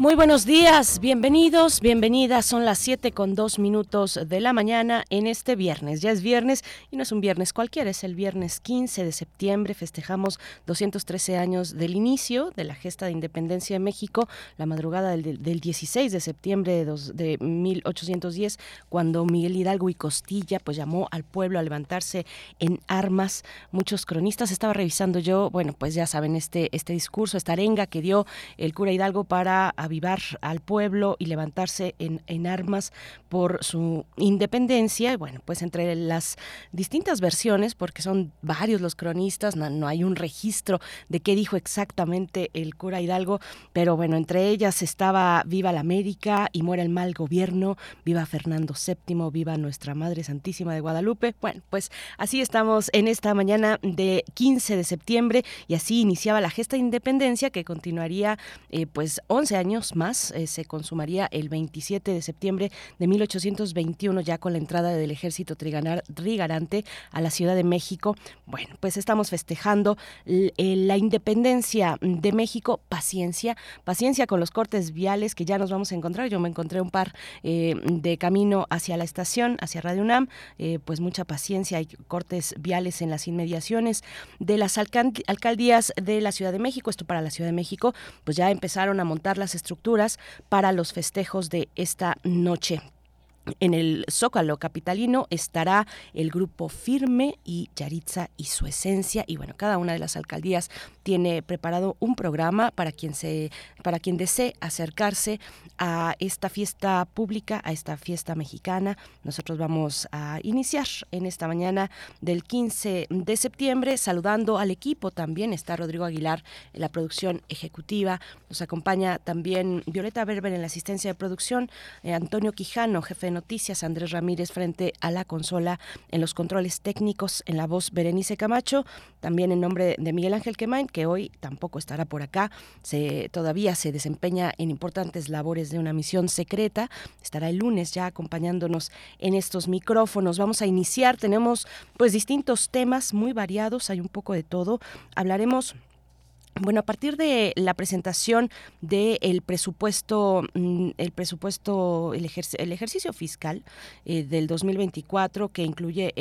Muy buenos días, bienvenidos, bienvenidas. Son las 7 con 2 minutos de la mañana en este viernes. Ya es viernes y no es un viernes cualquiera, es el viernes 15 de septiembre. Festejamos 213 años del inicio de la gesta de independencia de México, la madrugada del, 16 de septiembre de, de, 1810, cuando Miguel Hidalgo y Costilla pues llamó al pueblo a levantarse en armas. Muchos cronistas estaba revisando yo, bueno, pues ya saben este, este discurso, esta arenga que dio el cura Hidalgo para avivar al pueblo y levantarse en, armas por su independencia. Bueno, pues entre las distintas versiones, porque son varios los cronistas, no, hay un registro de qué dijo exactamente el cura Hidalgo, pero bueno, entre ellas estaba Viva la América y muera el mal gobierno, viva Fernando VII, viva nuestra Madre Santísima de Guadalupe. Bueno, pues así estamos en esta mañana de 15 de septiembre y así iniciaba la gesta de independencia que continuaría eh, pues 11 años más. Eh, se consumaría el 27 de septiembre de 1821 ya con la entrada del ejército trigarante a la Ciudad de México. Bueno, pues estamos festejando eh, la independencia de México. Paciencia, paciencia con los cortes viales que ya nos vamos a encontrar. Yo me encontré un par eh, de camino hacia la estación, hacia Radio UNAM. pues mucha paciencia, hay cortes viales en las inmediaciones de las alcaldías de la Ciudad de México. Esto para la Ciudad de México, pues ya empezaron a montar las estructuras para los festejos de esta noche. En el Zócalo capitalino estará el grupo Firme y Yaritza y su esencia. Y bueno, cada una de las alcaldías tiene preparado un programa para quien se para quien desee acercarse a esta fiesta pública, a esta fiesta mexicana. Nosotros vamos a iniciar en esta mañana del 15 de septiembre saludando al equipo. También está Rodrigo Aguilar en la producción ejecutiva, nos acompaña también Violeta Berber en la asistencia de producción, eh, Antonio Quijano, jefe noticias, Andrés Ramírez frente a la consola en los controles técnicos, en la voz Berenice Camacho, también en nombre de Miguel Ángel Quemain, que hoy tampoco estará por acá, se, todavía se desempeña en importantes labores de una misión secreta, estará el lunes ya acompañándonos en estos micrófonos. Vamos a iniciar, tenemos pues distintos temas muy variados, hay un poco de todo. Hablaremos bueno, a partir de la presentación del presupuesto, mm, el presupuesto, el, ejercicio fiscal eh, del 2024, que incluye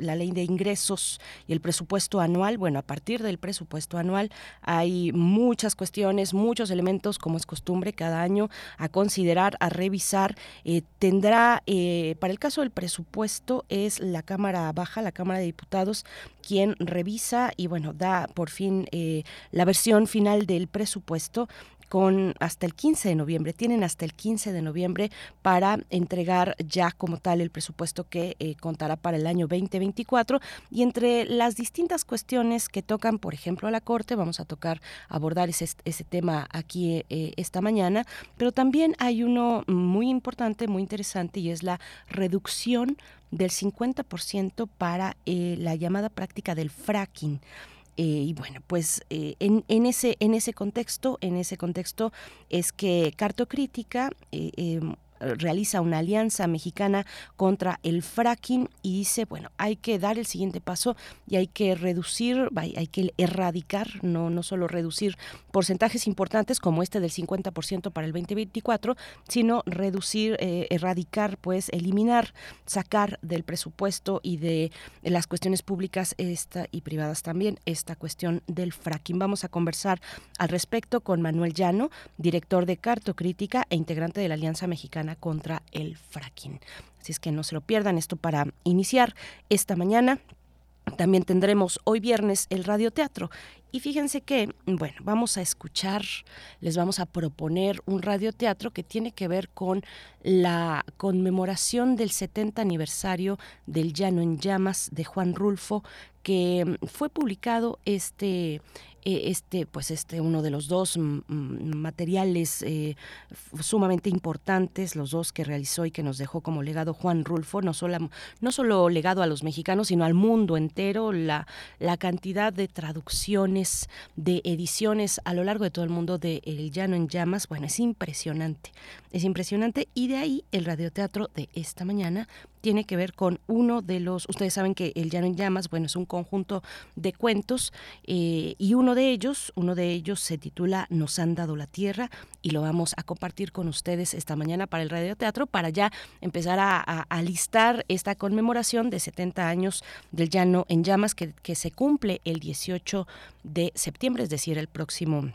la ley de ingresos y el presupuesto anual, bueno, a partir del presupuesto anual hay muchas cuestiones, muchos elementos, como es costumbre cada año, a considerar, a revisar. Eh, tendrá, eh, para el caso del presupuesto, es la Cámara Baja, la Cámara de Diputados, quien revisa y, bueno, da por fin la versión final del presupuesto con hasta el 15 de noviembre. Tienen hasta el 15 de noviembre para entregar ya como tal el presupuesto que eh, contará para el año 2024. Y entre las distintas cuestiones que tocan, por ejemplo, a la Corte, vamos a tocar, abordar ese, ese tema aquí eh, esta mañana, pero también hay uno muy importante, muy interesante, y es la reducción del 50% para eh, la llamada práctica del fracking. Eh, y bueno, pues eh, en, en, ese, en ese contexto, en ese contexto es que Cartocrítica eh, em, realiza una alianza mexicana contra el fracking y dice, bueno, hay que dar el siguiente paso y hay que reducir, hay que erradicar, no, no solo reducir porcentajes importantes como este del 50% para el 2024, sino reducir, eh, erradicar, pues eliminar, sacar del presupuesto y de las cuestiones públicas esta, y privadas también esta cuestión del fracking. Vamos a conversar al respecto con Manuel Llano, director de Cartocrítica e integrante de la Alianza Mexicana contra el fracking. Así es que no se lo pierdan esto para iniciar esta mañana. También tendremos hoy viernes el radioteatro y fíjense que, bueno, vamos a escuchar, les vamos a proponer un radioteatro que tiene que ver con la conmemoración del 70 aniversario del Llano en Llamas de Juan Rulfo, que fue publicado este, eh, este, pues este, uno de los dos materiales eh, sumamente importantes, los dos que realizó y que nos dejó como legado Juan Rulfo, no solo, no solo legado a los mexicanos, sino al mundo entero, la, la cantidad de traducciones, de ediciones a lo largo de todo el mundo de El Llano en Llamas, bueno, es impresionante, es impresionante. Y de ahí el radioteatro de esta mañana tiene que ver con uno de los, ustedes saben que El Llano en Llamas, bueno, es un conjunto de cuentos eh, y uno de ellos, uno de ellos se titula Nos han dado la tierra y lo vamos a compartir con ustedes esta mañana para el radioteatro para ya empezar a, listar esta conmemoración de 70 años del Llano en Llamas que se cumple el 18 de septiembre, es decir, el próximo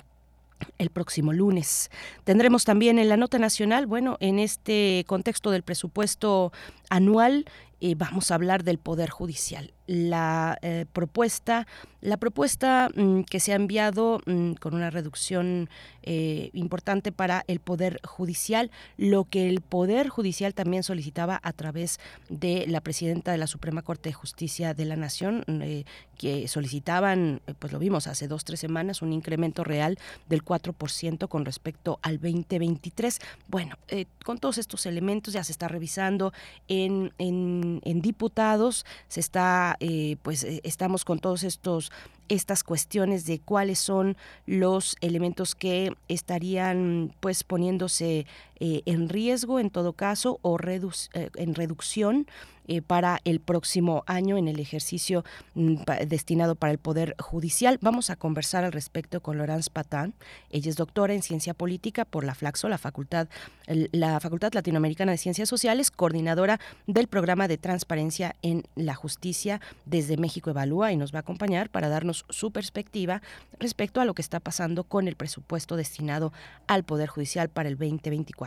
el próximo lunes. Tendremos también en la nota nacional, bueno, en este contexto del presupuesto anual, eh, vamos a hablar del Poder Judicial la eh, propuesta, la propuesta mm, que se ha enviado mm, con una reducción eh, importante para el Poder Judicial, lo que el Poder Judicial también solicitaba a través de la presidenta de la Suprema Corte de Justicia de la Nación, mm, eh, que solicitaban, pues lo vimos hace dos, tres semanas, un incremento real del 4% con respecto al 2023. Bueno, con todos estos elementos ya se está revisando en, en, en diputados, se está eh, pues eh, estamos con todos estos estas cuestiones de cuáles son los elementos que estarían pues poniéndose eh, en riesgo en todo caso o en reducción eh, para el próximo año en el ejercicio mm, destinado para el Poder Judicial. Vamos a conversar al respecto con Laurence Patán. Ella es doctora en Ciencia Política por la Flaxo, la Facultad, la Facultad Latinoamericana de Ciencias Sociales, coordinadora del programa de transparencia en la justicia desde México Evalúa y nos va a acompañar para darnos su perspectiva respecto a lo que está pasando con el presupuesto destinado al Poder Judicial para el 2024.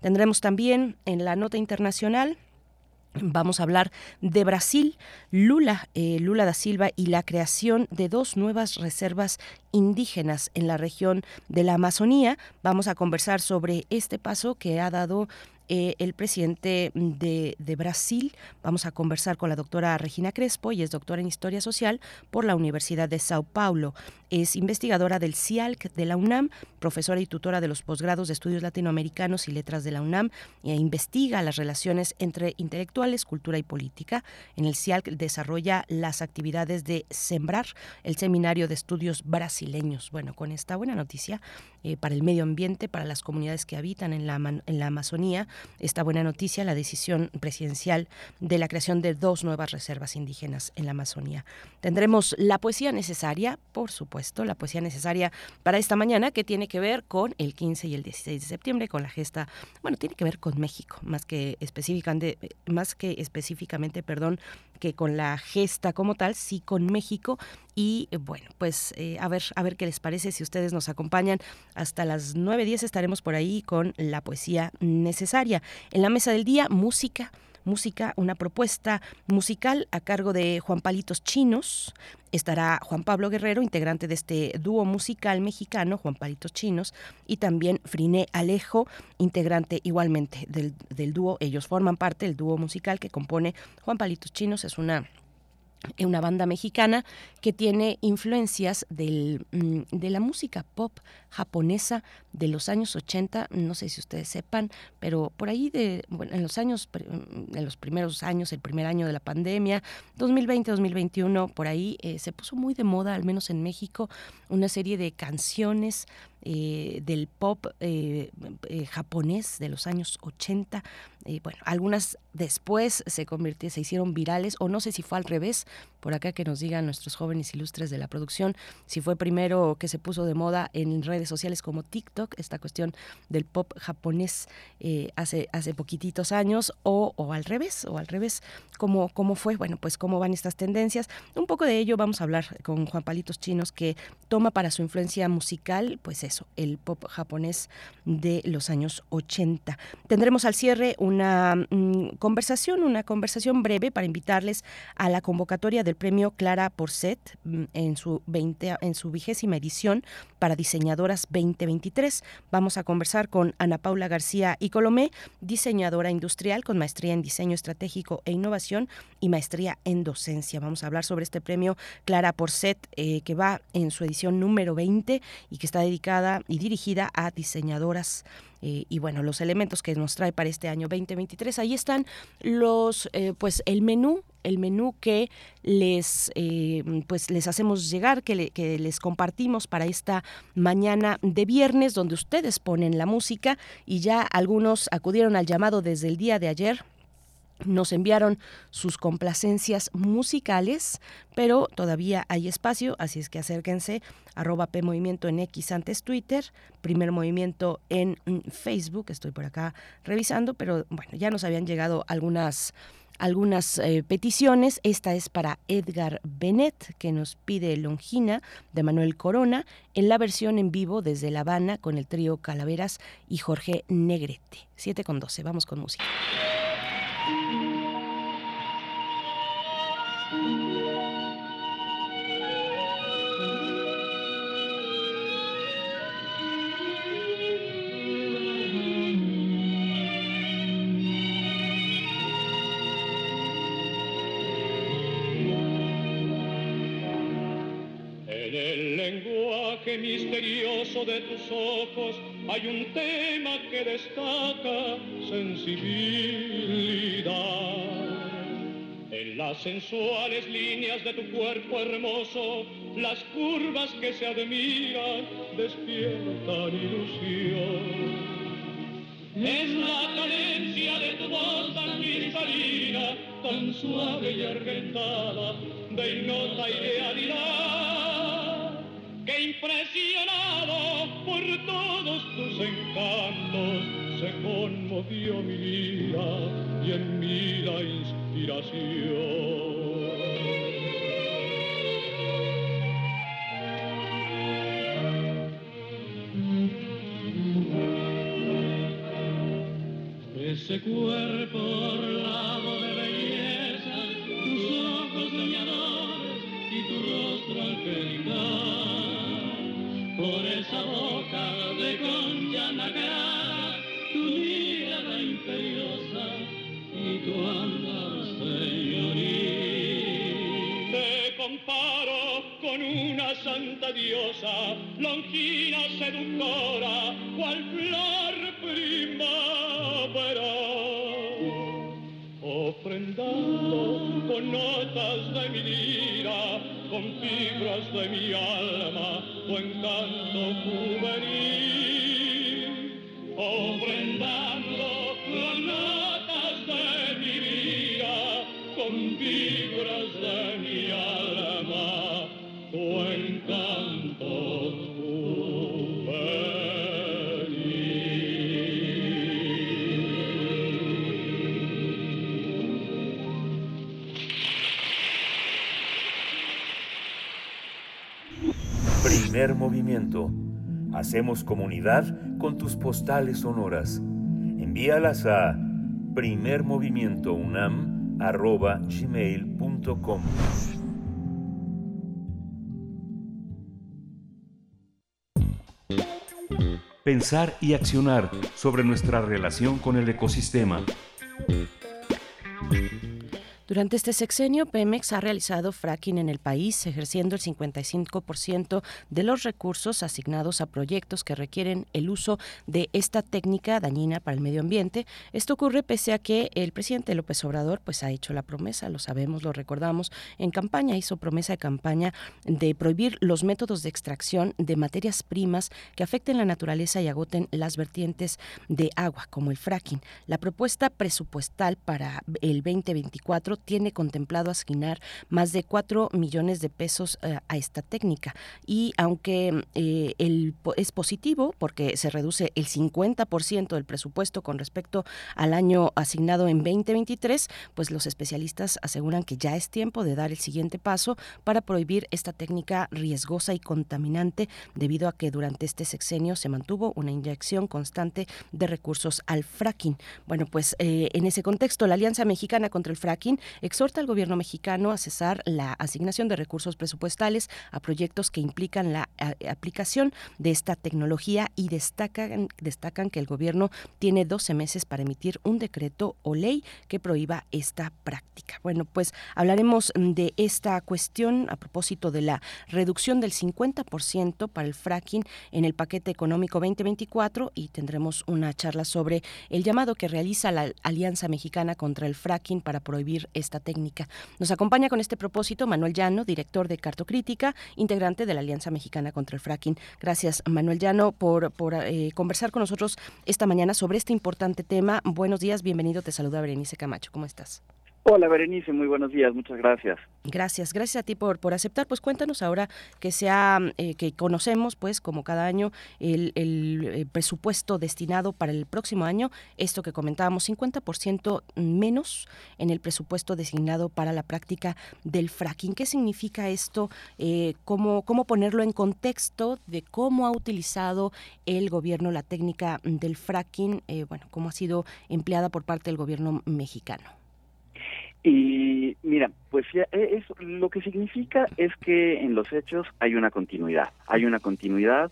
Tendremos también en la nota internacional Vamos a hablar de Brasil, Lula, eh, Lula da Silva y la creación de dos nuevas reservas indígenas en la región de la Amazonía. Vamos a conversar sobre este paso que ha dado eh, el presidente de, Brasil. Vamos a conversar con la doctora Regina Crespo, y es doctora en Historia Social por la Universidad de Sao Paulo. Es investigadora del CIALC de la UNAM, profesora y tutora de los posgrados de Estudios Latinoamericanos y Letras de la UNAM, e investiga las relaciones entre intelectuales, cultura y política. En el CIALC desarrolla las actividades de Sembrar, el Seminario de Estudios Brasileños. Bueno, con esta buena noticia eh, para el medio ambiente, para las comunidades que habitan en la, en la Amazonía, esta buena noticia, la decisión presidencial de la creación de dos nuevas reservas indígenas en la Amazonía. Tendremos la poesía necesaria, por supuesto, la poesía necesaria para esta mañana, que tiene que ver con el 15 y el 16 de septiembre, con la gesta, bueno, tiene que ver con México, más que específicamente, más que específicamente, perdón, que con la gesta como tal, sí con México. Y bueno, pues eh, a ver, a ver qué les parece si ustedes nos acompañan hasta las 9.10 estaremos por ahí con la poesía necesaria. En la mesa del día, música música, una propuesta musical a cargo de Juan Palitos Chinos. Estará Juan Pablo Guerrero, integrante de este dúo musical mexicano, Juan Palitos Chinos, y también Friné Alejo, integrante igualmente del, del dúo. Ellos forman parte del dúo musical que compone Juan Palitos Chinos. Es una una banda mexicana que tiene influencias del, mm, de la música pop japonesa de los años 80, no sé si ustedes sepan, pero por ahí de, bueno, en los años, mm, en los primeros años, el primer año de la pandemia, 2020, 2021, por ahí eh, se puso muy de moda, al menos en México, una serie de canciones eh, del pop eh, eh, japonés de los años 80. bueno, algunas después se se hicieron virales, o no sé si fue al revés, por acá que nos digan nuestros jóvenes ilustres de la producción, si fue primero que se puso de moda en redes sociales como TikTok, esta cuestión del pop japonés hace, hace poquititos años, o, o, al revés, o al revés, ¿cómo, cómo fue, bueno, pues cómo van estas tendencias. Un poco de ello vamos a hablar con Juan Palitos Chinos, que toma para su influencia musical, pues el pop japonés de los años 80. Tendremos al cierre una mm, conversación, una conversación breve para invitarles a la convocatoria del premio Clara Porcet mm, en su 20, en su vigésima edición para diseñadoras 2023. Vamos a conversar con Ana Paula García y Colomé, diseñadora industrial con maestría en diseño estratégico e innovación y maestría en docencia. Vamos a hablar sobre este premio Clara Porcet eh, que va en su edición número 20 y que está dedicada y dirigida a diseñadoras eh, y bueno, los elementos que nos trae para este año 2023. Ahí están los, eh, pues el menú, el menú que les, eh, pues les hacemos llegar, que, que les compartimos para esta mañana de viernes, donde ustedes ponen la música y ya algunos acudieron al llamado desde el día de ayer nos enviaron sus complacencias musicales, pero todavía hay espacio, así es que acérquense, arroba P Movimiento en X antes Twitter, primer movimiento en mm, Facebook, estoy por acá revisando, pero bueno, ya nos habían llegado algunas algunas eh, peticiones. Esta es para Edgar Benet, que nos pide Longina de Manuel Corona, en la versión en vivo desde La Habana con el trío Calaveras y Jorge Negrete. 7 con 12, vamos con música. En misterioso de tus ojos hay un tema que destaca sensibilidad. En las sensuales líneas de tu cuerpo hermoso, las curvas que se admiran despiertan ilusión. Es la cadencia de tu voz tan cristalina, tan suave y argentada, de ignota idealidad, que impresionado por todos tus encantos, se conmovió mi vida y en mí la inspiración. Ese cuerpo orlado de belleza, tus ojos soñadores y tu rostro angelical, por esa boca de concha nacarada, tu mirada imperiosa y tu andar señoril. Te comparo con una santa diosa, longina seductora, cual flor primavera ofrendando con notas de mi lira, con fibras de mi alma, tu encanto juvenil. Ofrendando Primer movimiento. Hacemos comunidad con tus postales sonoras. Envíalas a primermovimientounam.gmail.com Pensar y accionar sobre nuestra relación con el ecosistema. Durante este sexenio, Pemex ha realizado fracking en el país, ejerciendo el 55% de los recursos asignados a proyectos que requieren el uso de esta técnica dañina para el medio ambiente. Esto ocurre pese a que el presidente López Obrador pues, ha hecho la promesa, lo sabemos, lo recordamos, en campaña hizo promesa de campaña de prohibir los métodos de extracción de materias primas que afecten la naturaleza y agoten las vertientes de agua, como el fracking. La propuesta presupuestal para el 2024 tiene contemplado asignar más de 4 millones de pesos eh, a esta técnica. Y aunque eh, el, es positivo porque se reduce el 50% del presupuesto con respecto al año asignado en 2023, pues los especialistas aseguran que ya es tiempo de dar el siguiente paso para prohibir esta técnica riesgosa y contaminante debido a que durante este sexenio se mantuvo una inyección constante de recursos al fracking. Bueno, pues eh, en ese contexto, la Alianza Mexicana contra el Fracking exhorta al gobierno mexicano a cesar la asignación de recursos presupuestales a proyectos que implican la aplicación de esta tecnología y destacan, destacan que el gobierno tiene 12 meses para emitir un decreto o ley que prohíba esta práctica. Bueno, pues hablaremos de esta cuestión a propósito de la reducción del 50% para el fracking en el paquete económico 2024 y tendremos una charla sobre el llamado que realiza la Alianza Mexicana contra el Fracking para prohibir esta técnica. Nos acompaña con este propósito Manuel Llano, director de Cartocrítica, integrante de la Alianza Mexicana contra el Fracking. Gracias, Manuel Llano, por, eh, conversar con nosotros esta mañana sobre este importante tema. Buenos días, bienvenido. Te saluda Berenice Camacho. ¿Cómo estás? Hola Berenice, muy buenos días, muchas gracias. Gracias, gracias a ti por, por aceptar. Pues cuéntanos ahora que sea, eh, que conocemos, pues como cada año, el, el, eh, presupuesto destinado para el próximo año, esto que comentábamos, 50% menos en el presupuesto designado para la práctica del fracking. ¿Qué significa esto? Eh, ¿cómo, ¿Cómo ponerlo en contexto de cómo ha utilizado el gobierno la técnica del fracking? bueno, cómo ha sido empleada por parte del gobierno mexicano. Y mira, pues ya es, lo que significa es que en los hechos hay una continuidad, hay una continuidad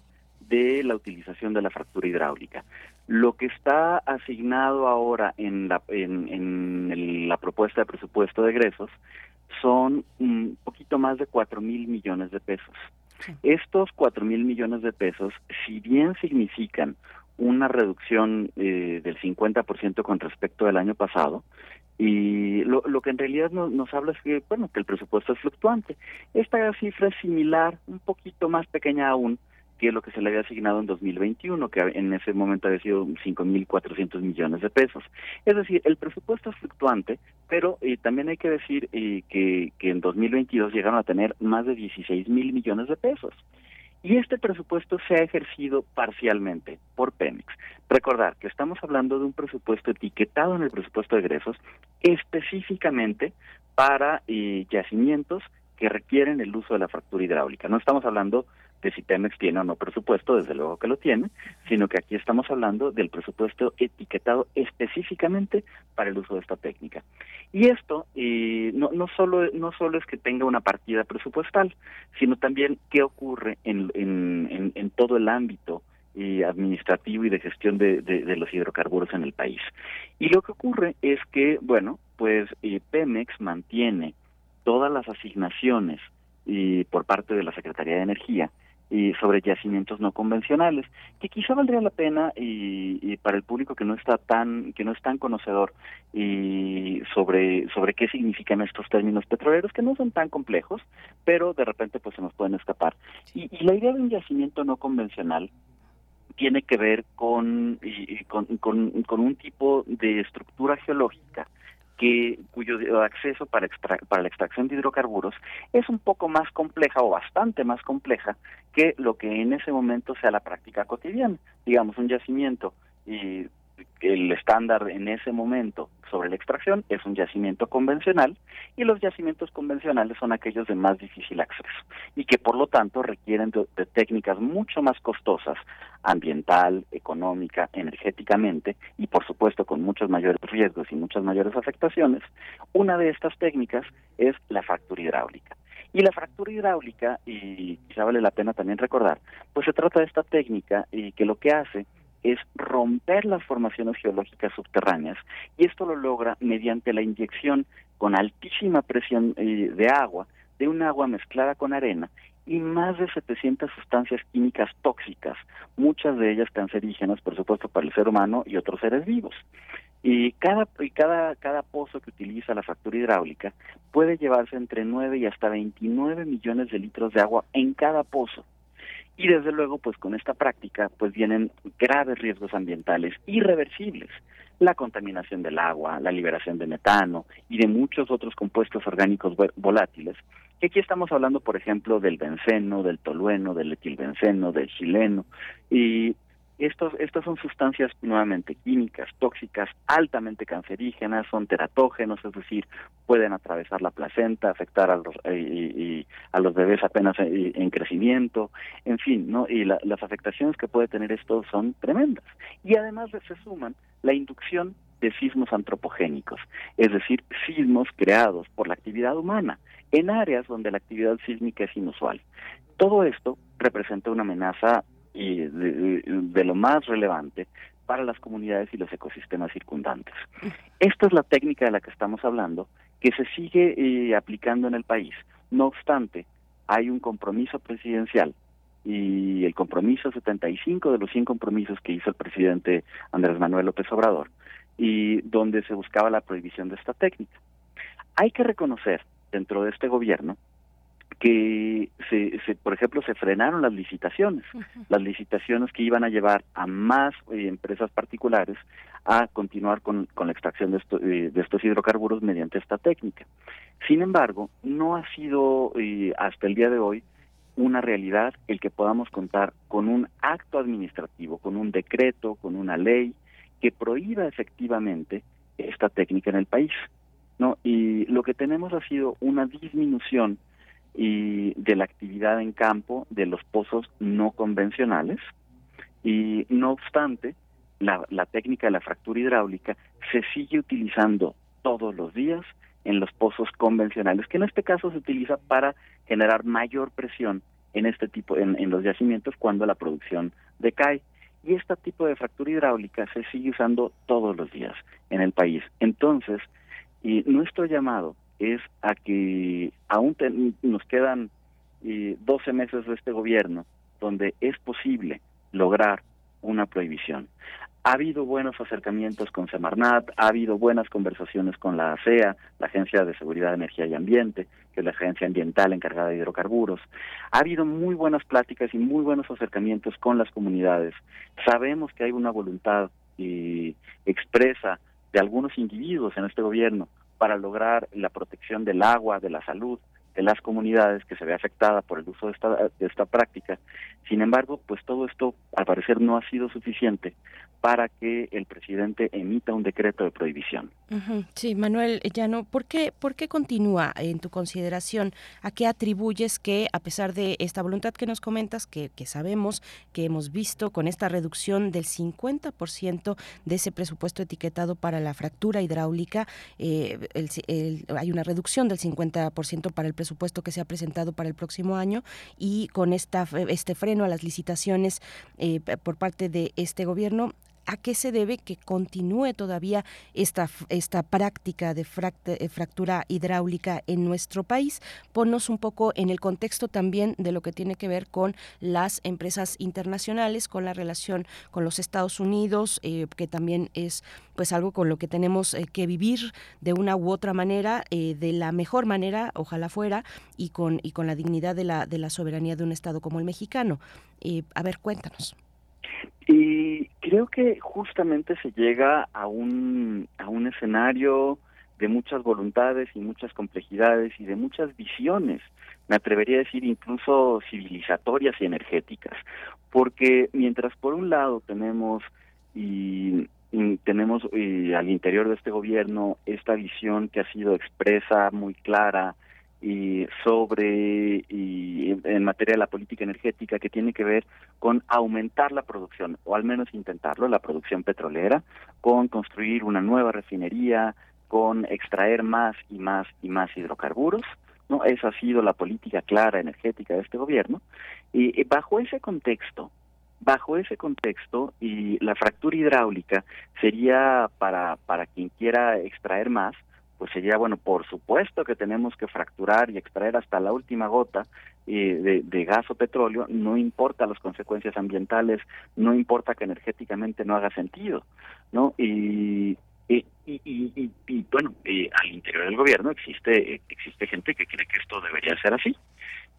de la utilización de la fractura hidráulica. Lo que está asignado ahora en la, en, en la propuesta de presupuesto de egresos son un poquito más de cuatro mil millones de pesos. Estos cuatro mil millones de pesos, si bien significan una reducción eh, del 50% con respecto al año pasado, y lo, lo que en realidad nos, nos habla es que, bueno, que el presupuesto es fluctuante. Esta cifra es similar, un poquito más pequeña aún, que lo que se le había asignado en 2021, que en ese momento había sido 5.400 millones de pesos. Es decir, el presupuesto es fluctuante, pero eh, también hay que decir eh, que, que en 2022 llegaron a tener más de 16 mil millones de pesos. Y este presupuesto se ha ejercido parcialmente por Pemex. Recordar que estamos hablando de un presupuesto etiquetado en el presupuesto de egresos específicamente para eh, yacimientos que requieren el uso de la fractura hidráulica. No estamos hablando de si Pemex tiene o no presupuesto, desde luego que lo tiene, sino que aquí estamos hablando del presupuesto etiquetado específicamente para el uso de esta técnica. Y esto eh, no, no, solo, no solo es que tenga una partida presupuestal, sino también qué ocurre en, en, en, todo el ámbito eh, administrativo y de gestión de, de, los hidrocarburos en el país. Y lo que ocurre es que, bueno, pues eh, Pemex mantiene todas las asignaciones por parte de la Secretaría de Energía y sobre yacimientos no convencionales que quizá valdría la pena y, para el público que no está tan que no es tan conocedor y sobre sobre qué significan estos términos petroleros que no son tan complejos pero de repente pues se nos pueden escapar. Y, y la idea de un yacimiento no convencional tiene que ver con, con, con, con un tipo de estructura geológica que cuyo acceso para, para la extracción de hidrocarburos es un poco más compleja o bastante más compleja que lo que en ese momento sea la práctica cotidiana. Digamos, un yacimiento y el estándar en ese momento sobre la extracción es un yacimiento convencional y los yacimientos convencionales son aquellos de más difícil acceso y que por lo tanto requieren de, de técnicas mucho más costosas ambiental, económica, energéticamente y por supuesto con muchos mayores riesgos y muchas mayores afectaciones. Una de estas técnicas es la fractura hidráulica. Y la fractura hidráulica, y quizá vale la pena también recordar, pues se trata de esta técnica y que lo que hace es romper las formaciones geológicas subterráneas y esto lo logra mediante la inyección con altísima presión eh, de agua, de un agua mezclada con arena y más de 700 sustancias químicas tóxicas, muchas de ellas cancerígenas, por supuesto, para el ser humano y otros seres vivos. Y cada, y cada, cada pozo que utiliza la fractura hidráulica puede llevarse entre 9 y hasta 29 millones de litros de agua en cada pozo. Y desde luego, pues con esta práctica, pues vienen graves riesgos ambientales irreversibles. la contaminación del agua, la liberación de metano y de muchos otros compuestos orgánicos volátiles, que aquí estamos hablando, por ejemplo, del benceno, del tolueno, del etilbenceno, del chileno, y estos, estas son sustancias nuevamente químicas, tóxicas, altamente cancerígenas, son teratógenos, es decir, pueden atravesar la placenta, afectar a los, los bebés apenas en, crecimiento, en fin, ¿no? Y las afectaciones que puede tener esto son tremendas. Y además se suman la inducción de sismos antropogénicos, es decir, sismos creados por la actividad humana en áreas donde la actividad sísmica es inusual. Todo esto representa una amenaza y de, lo más relevante para las comunidades y los ecosistemas circundantes. Esta es la técnica de la que estamos hablando, que se sigue eh, aplicando en el país. No obstante, hay un compromiso presidencial y el compromiso 75 de los 100 compromisos que hizo el presidente Andrés Manuel López Obrador, y donde se buscaba la prohibición de esta técnica. Hay que reconocer dentro de este gobierno que se, se, por ejemplo se frenaron las licitaciones las licitaciones que iban a llevar a más eh, empresas particulares a continuar con, con la extracción de, eh, de, estos hidrocarburos mediante esta técnica. Sin embargo no ha sido eh, hasta el día de hoy una realidad el que podamos contar con un acto administrativo con un decreto con una ley que prohíba efectivamente esta técnica en el país no y lo que tenemos ha sido una disminución y de la actividad en campo de los pozos no convencionales. Y no obstante la, la técnica de la fractura hidráulica se sigue utilizando todos los días en los pozos convencionales que en este caso se utiliza para generar mayor presión en este tipo en, en los yacimientos cuando la producción decae. Y este tipo de fractura hidráulica se sigue usando todos los días en el país. Entonces y nuestro llamado es a que aún nos quedan eh, 12 meses de este gobierno donde es posible lograr una prohibición. Ha habido buenos acercamientos con Semarnat, ha habido buenas conversaciones con la ASEA, la Agencia de Seguridad, Energía y Ambiente, que es la agencia ambiental encargada de hidrocarburos. Ha habido muy buenas pláticas y muy buenos acercamientos con las comunidades. Sabemos que hay una voluntad eh, expresa de algunos individuos en este gobierno para lograr la protección del agua, de la salud de las comunidades que se ve afectada por el uso de esta, de esta práctica. Sin embargo, pues todo esto al parecer no ha sido suficiente para que el presidente emita un decreto de prohibición. Sí, Manuel Llano, ¿por qué, ¿por qué continúa en tu consideración? ¿A qué atribuyes que, a pesar de esta voluntad que nos comentas, que, que sabemos, que hemos visto con esta reducción del 50% de ese presupuesto etiquetado para la fractura hidráulica, eh, hay una reducción del 50% para el presupuesto que se ha presentado para el próximo año y con esta, este freno a las licitaciones eh, por parte de este gobierno, ¿A qué se debe que continúe todavía esta, esta práctica de eh, fractura hidráulica en nuestro país? Ponnos un poco en el contexto también de lo que tiene que ver con las empresas internacionales, con la relación con los Estados Unidos, eh, que también es pues algo con lo que tenemos eh, que vivir de una u otra manera, de la mejor manera, ojalá fuera, y con, y con la dignidad de la, de la soberanía de un Estado como el mexicano. a ver, cuéntanos. Y creo que justamente se llega a un, a un escenario de muchas voluntades y muchas complejidades y de muchas visiones, me atrevería a decir incluso civilizatorias y energéticas, porque mientras por un lado tenemos y, tenemos al interior de este gobierno esta visión que ha sido expresa muy clara y sobre y en materia de la política energética que tiene que ver con aumentar la producción o al menos intentarlo la producción petrolera con construir una nueva refinería con extraer más y más y más hidrocarburos no esa ha sido la política clara energética de este gobierno. Y bajo ese contexto bajo ese contexto y la fractura hidráulica sería para para quien quiera extraer más pues sería, bueno, por supuesto que tenemos que fracturar y extraer hasta la última gota eh, de, gas o petróleo, no importa las consecuencias ambientales, no importa que energéticamente no haga sentido, ¿no? Y, y, y, y, bueno, eh, al interior del gobierno existe, existe gente que cree que esto debería ser así.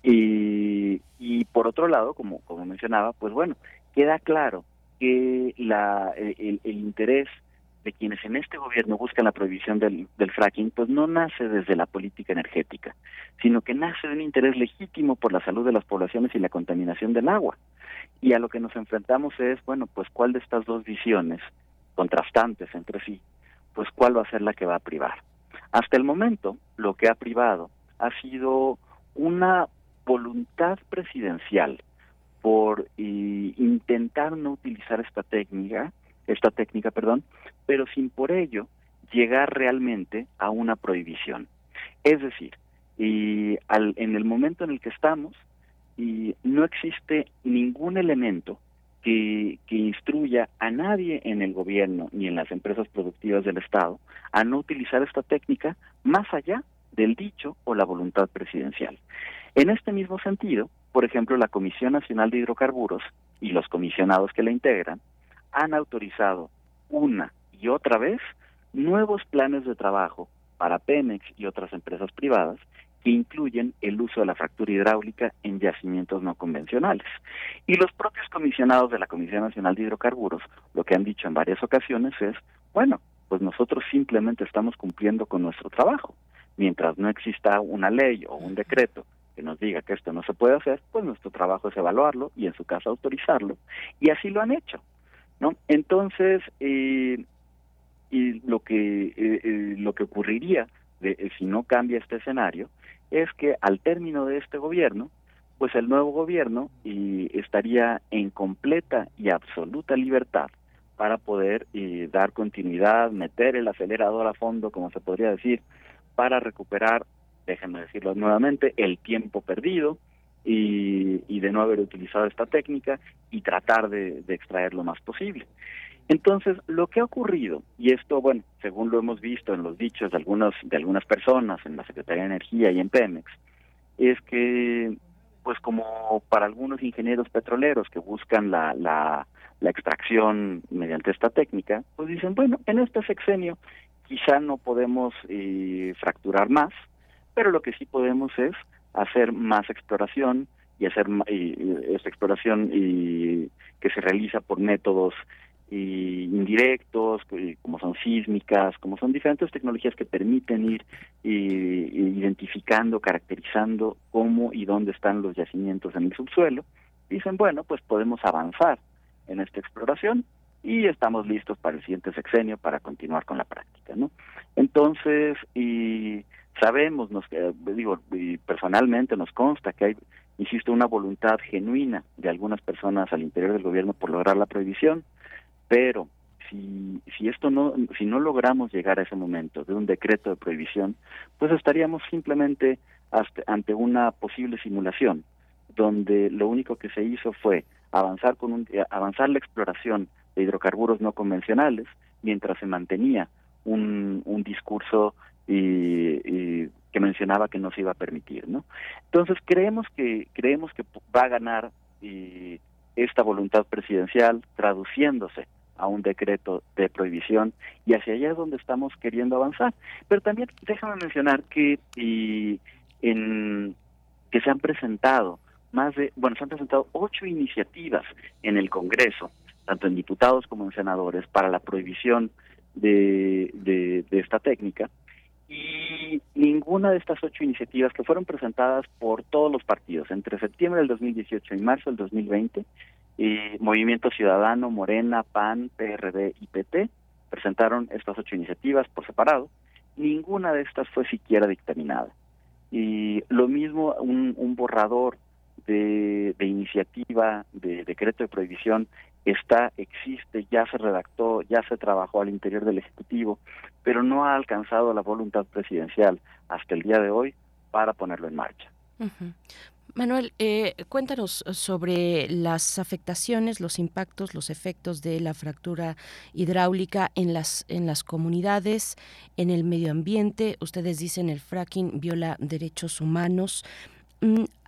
Y, y por otro lado, como, como mencionaba, pues bueno, queda claro que la, el, el interés de quienes en este gobierno buscan la prohibición del, fracking, pues no nace desde la política energética, sino que nace de un interés legítimo por la salud de las poblaciones y la contaminación del agua. Y a lo que nos enfrentamos es, bueno, pues cuál de estas dos visiones contrastantes entre sí, pues cuál va a ser la que va a privar. Hasta el momento, lo que ha privado ha sido una voluntad presidencial por eh, intentar no utilizar esta técnica, esta técnica, perdón, pero sin por ello llegar realmente a una prohibición. Es decir, y al, en el momento en el que estamos, y no existe ningún elemento que, que instruya a nadie en el gobierno ni en las empresas productivas del Estado a no utilizar esta técnica más allá del dicho o la voluntad presidencial. En este mismo sentido, por ejemplo, la Comisión Nacional de Hidrocarburos y los comisionados que la integran han autorizado una y otra vez nuevos planes de trabajo para Pemex y otras empresas privadas que incluyen el uso de la fractura hidráulica en yacimientos no convencionales. Y los propios comisionados de la Comisión Nacional de Hidrocarburos lo que han dicho en varias ocasiones es, bueno, pues nosotros simplemente estamos cumpliendo con nuestro trabajo. Mientras no exista una ley o un decreto que nos diga que esto no se puede hacer, pues nuestro trabajo es evaluarlo y en su caso autorizarlo. Y así lo han hecho. ¿No? Entonces, eh, y lo que, eh, eh, lo que ocurriría de, si no cambia este escenario es que al término de este gobierno, pues el nuevo gobierno y estaría en completa y absoluta libertad para poder dar continuidad, meter el acelerador a fondo, como se podría decir, para recuperar, déjenme decirlo nuevamente, el tiempo perdido y, y de no haber utilizado esta técnica y tratar de, extraer lo más posible. Entonces, lo que ha ocurrido, y esto, bueno, según lo hemos visto en los dichos de algunas, de algunas personas en la Secretaría de Energía y en Pemex, es que, pues como para algunos ingenieros petroleros que buscan la, la, la extracción mediante esta técnica, pues dicen, bueno, en este sexenio quizá no podemos eh, fracturar más, pero lo que sí podemos es hacer más exploración y hacer esta exploración y, que se realiza por métodos indirectos, como son sísmicas, como son diferentes tecnologías que permiten ir identificando, caracterizando cómo y dónde están los yacimientos en el subsuelo. Dicen, bueno, pues podemos avanzar en esta exploración y estamos listos para el siguiente sexenio para continuar con la práctica, ¿no? Entonces, y sabemos, nos eh, digo, personalmente nos consta que hay, insisto, una voluntad genuina de algunas personas al interior del gobierno por lograr la prohibición, pero si, si esto no, si no logramos llegar a ese momento de un decreto de prohibición, pues estaríamos simplemente ante una posible simulación, donde lo único que se hizo fue avanzar con un, avanzar la exploración de hidrocarburos no convencionales, mientras se mantenía un, un discurso y, que mencionaba que no se iba a permitir, ¿no? Entonces creemos que creemos que va a ganar y, esta voluntad presidencial traduciéndose a un decreto de prohibición y hacia allá es donde estamos queriendo avanzar. Pero también déjame mencionar que y, en que se han presentado más de, bueno, se han presentado ocho iniciativas en el Congreso tanto en diputados como en senadores, para la prohibición de, de, esta técnica. Y ninguna de estas ocho iniciativas que fueron presentadas por todos los partidos entre septiembre del 2018 y marzo del 2020, eh, Movimiento Ciudadano, Morena, PAN, PRD y PT presentaron estas ocho iniciativas por separado. Ninguna de estas fue siquiera dictaminada. Y lo mismo un, un borrador de, de, iniciativa de decreto de prohibición está, existe, ya se redactó, ya se trabajó al interior del Ejecutivo, pero no ha alcanzado la voluntad presidencial hasta el día de hoy para ponerlo en marcha. Manuel, eh, cuéntanos sobre las afectaciones, los impactos, los efectos de la fractura hidráulica en las en las comunidades, en el medio ambiente. Ustedes dicen el fracking viola derechos humanos.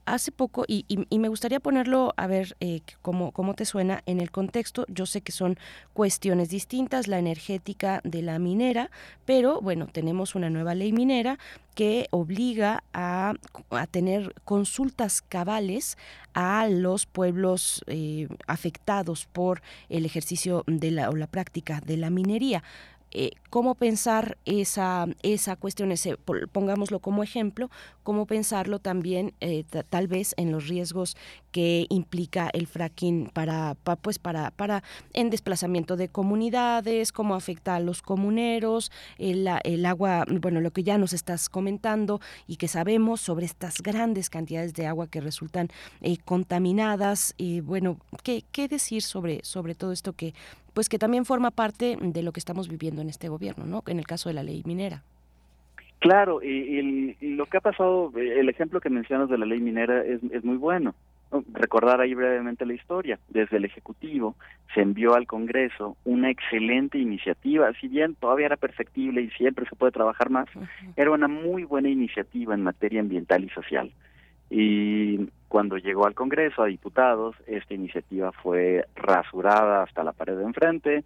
Hace poco, y, y, me gustaría ponerlo a ver eh, cómo, cómo te suena en el contexto, yo sé que son cuestiones distintas, la energética de la minera, pero bueno, tenemos una nueva ley minera que obliga a, a tener consultas cabales a los pueblos eh, afectados por el ejercicio de la, o la práctica de la minería eh, cómo pensar esa, esa cuestión, ese, pongámoslo como ejemplo, cómo pensarlo también eh, tal vez en los riesgos que implica el fracking para, pues para, para en desplazamiento de comunidades, cómo afecta a los comuneros, el, el agua, bueno, lo que ya nos estás comentando y que sabemos sobre estas grandes cantidades de agua que resultan eh, contaminadas. Y bueno, ¿qué, ¿qué decir sobre, sobre todo esto que pues que también forma parte de lo que estamos viviendo en este gobierno, ¿no? En el caso de la ley minera. Claro, y, lo que ha pasado, el ejemplo que mencionas de la ley minera es, es muy bueno. Recordar ahí brevemente la historia. Desde el Ejecutivo se envió al Congreso una excelente iniciativa, si bien todavía era perfectible y siempre se puede trabajar más, era una muy buena iniciativa en materia ambiental y social. Y cuando llegó al Congreso, a diputados, esta iniciativa fue rasurada hasta la pared de enfrente,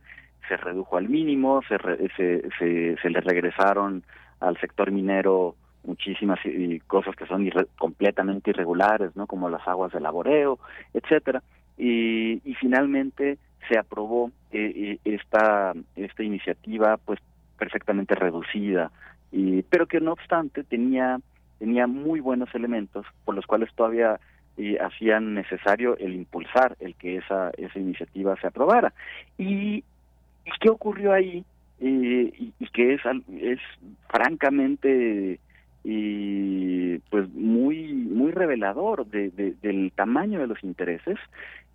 se redujo al mínimo, se, se, se, le regresaron al sector minero muchísimas cosas que son completamente irregulares, ¿no? Como las aguas de laboreo, etcétera. Y, y finalmente se aprobó eh, eh, esta esta iniciativa, pues perfectamente reducida, y pero que no obstante tenía tenía muy buenos elementos por los cuales todavía eh, hacían necesario el impulsar el que esa esa iniciativa se aprobara. Y, qué ocurrió ahí eh, y, que es es francamente y pues muy muy revelador de, del tamaño de los intereses.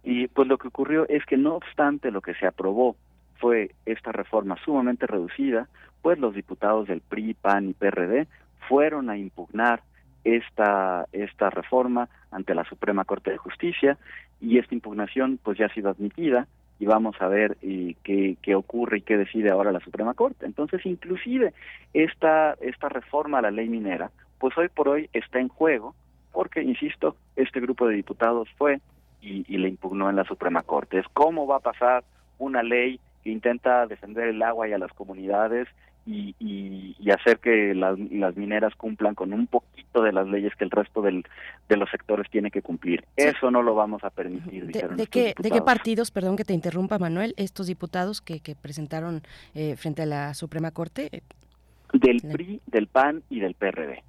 Y pues lo que ocurrió es que no obstante lo que se aprobó fue esta reforma sumamente reducida pues los diputados del PRI, PAN y PRD fueron a impugnar esta, esta reforma ante la Suprema Corte de Justicia y esta impugnación pues ya ha sido admitida y vamos a ver eh, qué, qué ocurre y qué decide ahora la Suprema Corte. Entonces, inclusive esta, esta reforma a la ley minera, pues hoy por hoy está en juego porque, insisto, este grupo de diputados fue y, y le impugnó en la Suprema Corte. Es cómo va a pasar una ley que intenta defender el agua y a las comunidades y, hacer que las, mineras cumplan con un poquito de las leyes que el resto del, de los sectores tiene que cumplir. Eso no lo vamos a permitir. ¿De, qué, ¿De qué partidos, perdón que te interrumpa Manuel, estos diputados que, que presentaron eh, frente a la Suprema Corte? Del PRI, del PAN y del PRD.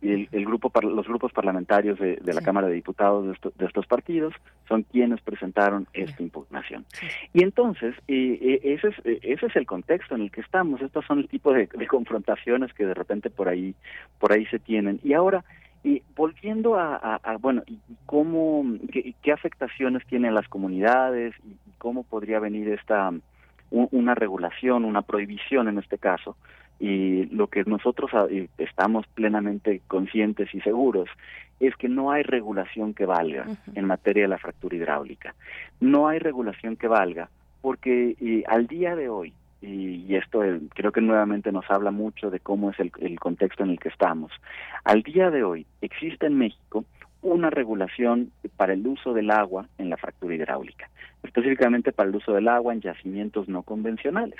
Y el, grupo, los grupos parlamentarios de, la Cámara de Diputados de, estos partidos son quienes presentaron esta impugnación. Y entonces, eh, eh, ese, es, eh, ese es el contexto en el que estamos. Estos son el tipo de, confrontaciones que de repente por ahí, por ahí se tienen. Y ahora, volviendo a, bueno, cómo, qué, qué, afectaciones tienen las comunidades y cómo podría venir esta una regulación, una prohibición en este caso, y lo que nosotros ah, estamos plenamente conscientes y seguros es que no hay regulación que valga en materia de la fractura hidráulica. No hay regulación que valga porque al día de hoy, y, esto eh, creo que nuevamente nos habla mucho de cómo es el, el contexto en el que estamos, al día de hoy existe en México una regulación para el uso del agua en la fractura hidráulica, específicamente para el uso del agua en yacimientos no convencionales.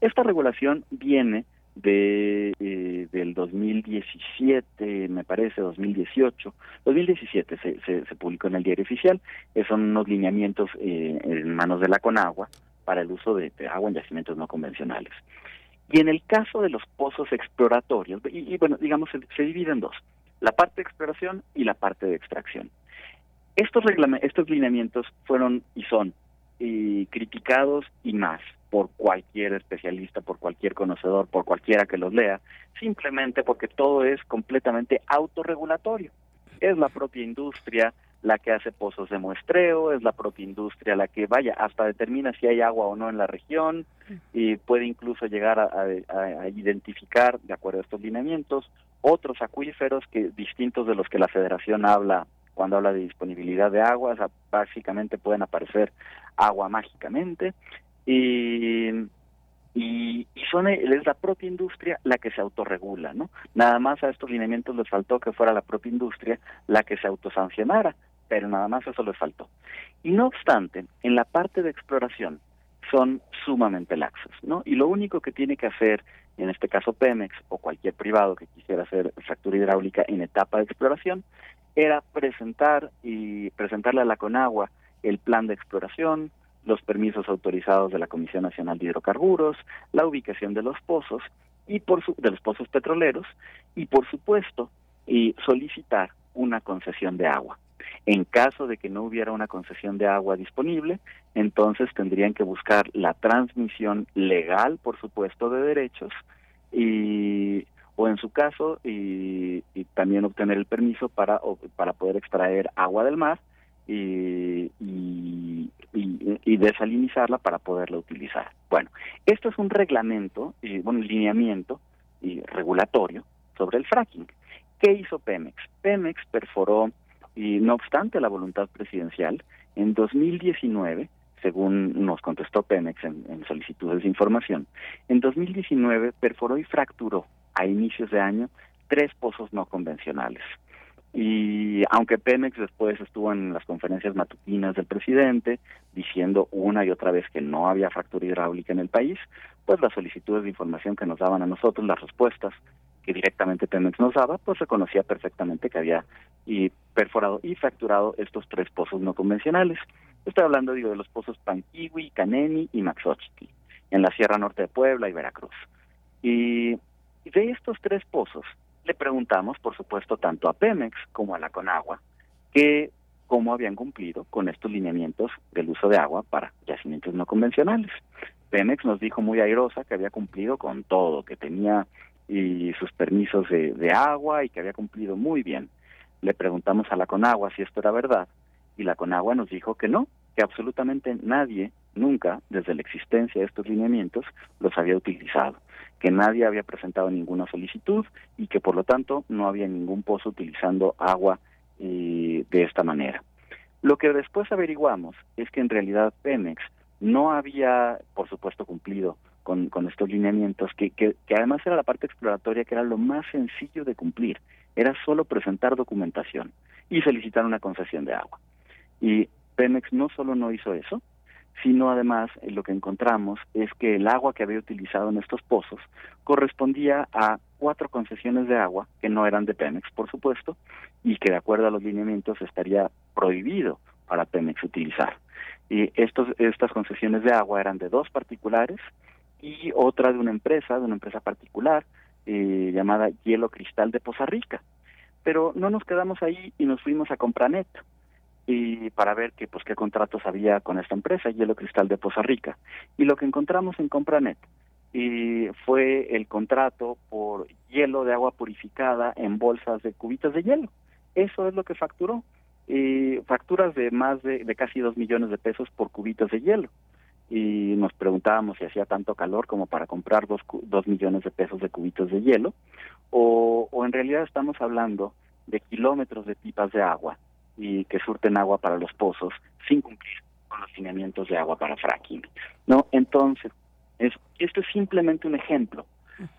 Esta regulación viene de eh, del 2017, me parece, 2018, 2017 se, se, se, publicó en el diario oficial, eh, son unos lineamientos eh, en manos de la Conagua para el uso de, agua en yacimientos no convencionales. Y en el caso de los pozos exploratorios, y, bueno, digamos, se, divide en dos, la parte de exploración y la parte de extracción. Estos, estos lineamientos fueron y son y criticados y más por cualquier especialista, por cualquier conocedor, por cualquiera que los lea, simplemente porque todo es completamente autorregulatorio. Es la propia industria la que hace pozos de muestreo, es la propia industria la que, vaya, hasta determina si hay agua o no en la región y puede incluso llegar a, identificar, de acuerdo a estos lineamientos, otros acuíferos que distintos de los que la federación habla cuando habla de disponibilidad de agua, básicamente pueden aparecer agua mágicamente y, y, son, es la propia industria la que se autorregula, ¿no? Nada más a estos lineamientos les faltó que fuera la propia industria la que se autosancionara, pero nada más eso les faltó. Y no obstante, en la parte de exploración son sumamente laxos, ¿no? Y lo único que tiene que hacer, en este caso Pemex o cualquier privado que quisiera hacer fractura hidráulica en etapa de exploración, era presentar y presentarle a la Conagua el plan de exploración, los permisos autorizados de la Comisión Nacional de Hidrocarburos, la ubicación de los pozos y por su, de los pozos petroleros y por supuesto y solicitar una concesión de agua. En caso de que no hubiera una concesión de agua disponible, entonces tendrían que buscar la transmisión legal, por supuesto, de derechos y o en su caso y, también obtener el permiso para para poder extraer agua del mar y, y, y, desalinizarla para poderla utilizar. Bueno, esto es un reglamento y bueno, un lineamiento y regulatorio sobre el fracking. ¿Qué hizo Pemex? Pemex perforó y no obstante la voluntad presidencial, en 2019, según nos contestó Pemex en, solicitudes de información, en 2019 perforó y fracturó a inicios de año tres pozos no convencionales. Y aunque Pemex después estuvo en las conferencias matutinas del presidente diciendo una y otra vez que no había fractura hidráulica en el país, pues las solicitudes de información que nos daban a nosotros, las respuestas que directamente Pemex nos daba, pues reconocía perfectamente que había y perforado y fracturado estos tres pozos no convencionales. Estoy hablando digo, de los pozos Panquiwi, Caneni y Maxochitl, en la Sierra Norte de Puebla y Veracruz. Y de estos tres pozos le preguntamos, por supuesto, tanto a Pemex como a la Conagua, que cómo habían cumplido con estos lineamientos del uso de agua para yacimientos no convencionales. Pemex nos dijo muy airosa que había cumplido con todo, que tenía y sus permisos de, de agua y que había cumplido muy bien. Le preguntamos a la Conagua si esto era verdad y la Conagua nos dijo que no, que absolutamente nadie nunca, desde la existencia de estos lineamientos, los había utilizado, que nadie había presentado ninguna solicitud y que por lo tanto no había ningún pozo utilizando agua eh, de esta manera. Lo que después averiguamos es que en realidad Pemex no había, por supuesto, cumplido con, con estos lineamientos, que, que, que además era la parte exploratoria, que era lo más sencillo de cumplir, era solo presentar documentación y solicitar una concesión de agua. Y Pemex no solo no hizo eso, sino además eh, lo que encontramos es que el agua que había utilizado en estos pozos correspondía a cuatro concesiones de agua que no eran de Pemex, por supuesto, y que de acuerdo a los lineamientos estaría prohibido para Pemex utilizar. Y estos, estas concesiones de agua eran de dos particulares y otra de una empresa, de una empresa particular, eh, llamada Hielo Cristal de Poza Rica. Pero no nos quedamos ahí y nos fuimos a Compranet y para ver qué pues qué contratos había con esta empresa, Hielo Cristal de Poza Rica. Y lo que encontramos en Compranet y fue el contrato por hielo de agua purificada en bolsas de cubitos de hielo. Eso es lo que facturó. Y facturas de más de, de casi dos millones de pesos por cubitos de hielo y nos preguntábamos si hacía tanto calor como para comprar dos, dos millones de pesos de cubitos de hielo, o en realidad estamos hablando de kilómetros de pipas de agua y que surten agua para los pozos sin cumplir con los lineamientos de agua para fracking. ¿no? Entonces, es, esto es simplemente un ejemplo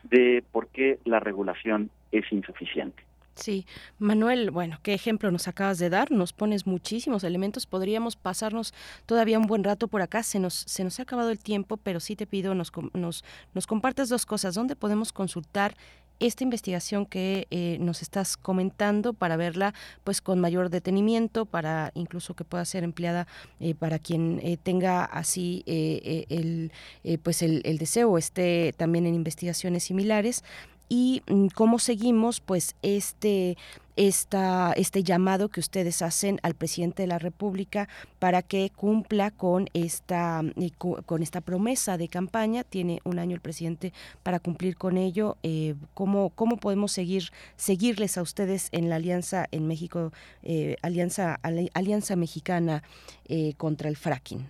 de por qué la regulación es insuficiente. Sí, Manuel, bueno, qué ejemplo nos acabas de dar, nos pones muchísimos elementos, podríamos pasarnos todavía un buen rato por acá, se nos, se nos ha acabado el tiempo, pero sí te pido nos, nos, nos compartas dos cosas, ¿dónde podemos consultar esta investigación que eh, nos estás comentando para verla pues con mayor detenimiento para incluso que pueda ser empleada eh, para quien eh, tenga así el pues el, el deseo esté también en investigaciones similares. Y mm, cómo seguimos pues este esta, este llamado que ustedes hacen al presidente de la República para que cumpla con esta, mm, con esta promesa de campaña. Tiene un año el presidente para cumplir con ello. Eh, ¿cómo, ¿Cómo podemos seguir seguirles a ustedes en la alianza en México, eh, alianza, alianza mexicana eh, contra el fracking?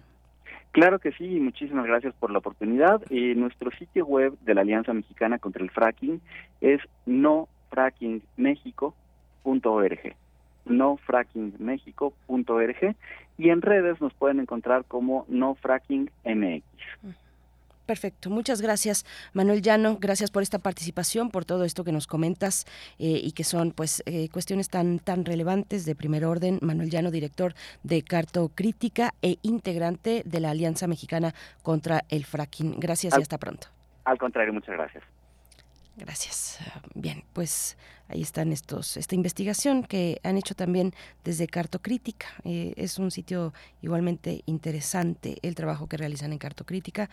Claro que sí, muchísimas gracias por la oportunidad. Eh, nuestro sitio web de la Alianza Mexicana contra el Fracking es nofrackingmexico.org nofrackingmexico.org y en redes nos pueden encontrar como nofrackingmx. Perfecto, muchas gracias Manuel Llano, gracias por esta participación, por todo esto que nos comentas eh, y que son pues eh, cuestiones tan tan relevantes de primer orden. Manuel Llano, director de Carto Crítica e integrante de la Alianza Mexicana contra el Fracking. Gracias y hasta pronto. Al contrario, muchas gracias. Gracias. Bien, pues ahí están estos, esta investigación que han hecho también desde Cartocrítica. Eh, es un sitio igualmente interesante el trabajo que realizan en Cartocrítica.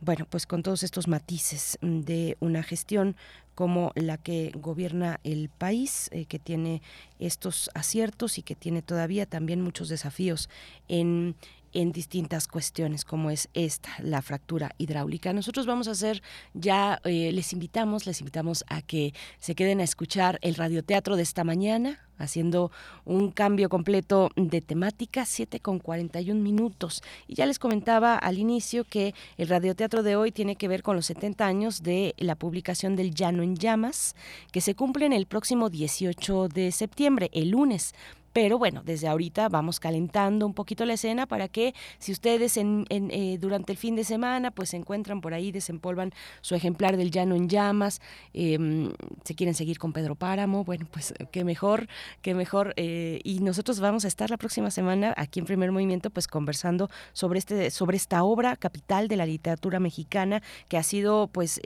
Bueno, pues con todos estos matices de una gestión como la que gobierna el país, eh, que tiene estos aciertos y que tiene todavía también muchos desafíos en en distintas cuestiones como es esta, la fractura hidráulica. Nosotros vamos a hacer ya, eh, les invitamos, les invitamos a que se queden a escuchar el radioteatro de esta mañana, haciendo un cambio completo de temática, 7 con 41 minutos. Y ya les comentaba al inicio que el radioteatro de hoy tiene que ver con los 70 años de la publicación del Llano en Llamas, que se cumplen el próximo 18 de septiembre, el lunes. Pero bueno, desde ahorita vamos calentando un poquito la escena para que si ustedes en, eh, durante el fin de semana pues se encuentran por ahí, desempolvan su ejemplar del Llano en Llamas, eh, se quieren seguir con Pedro Páramo, bueno, pues qué mejor, qué mejor. Eh, y nosotros vamos a estar la próxima semana aquí en Primer Movimiento pues conversando sobre, este, sobre esta obra capital de la literatura mexicana que ha sido pues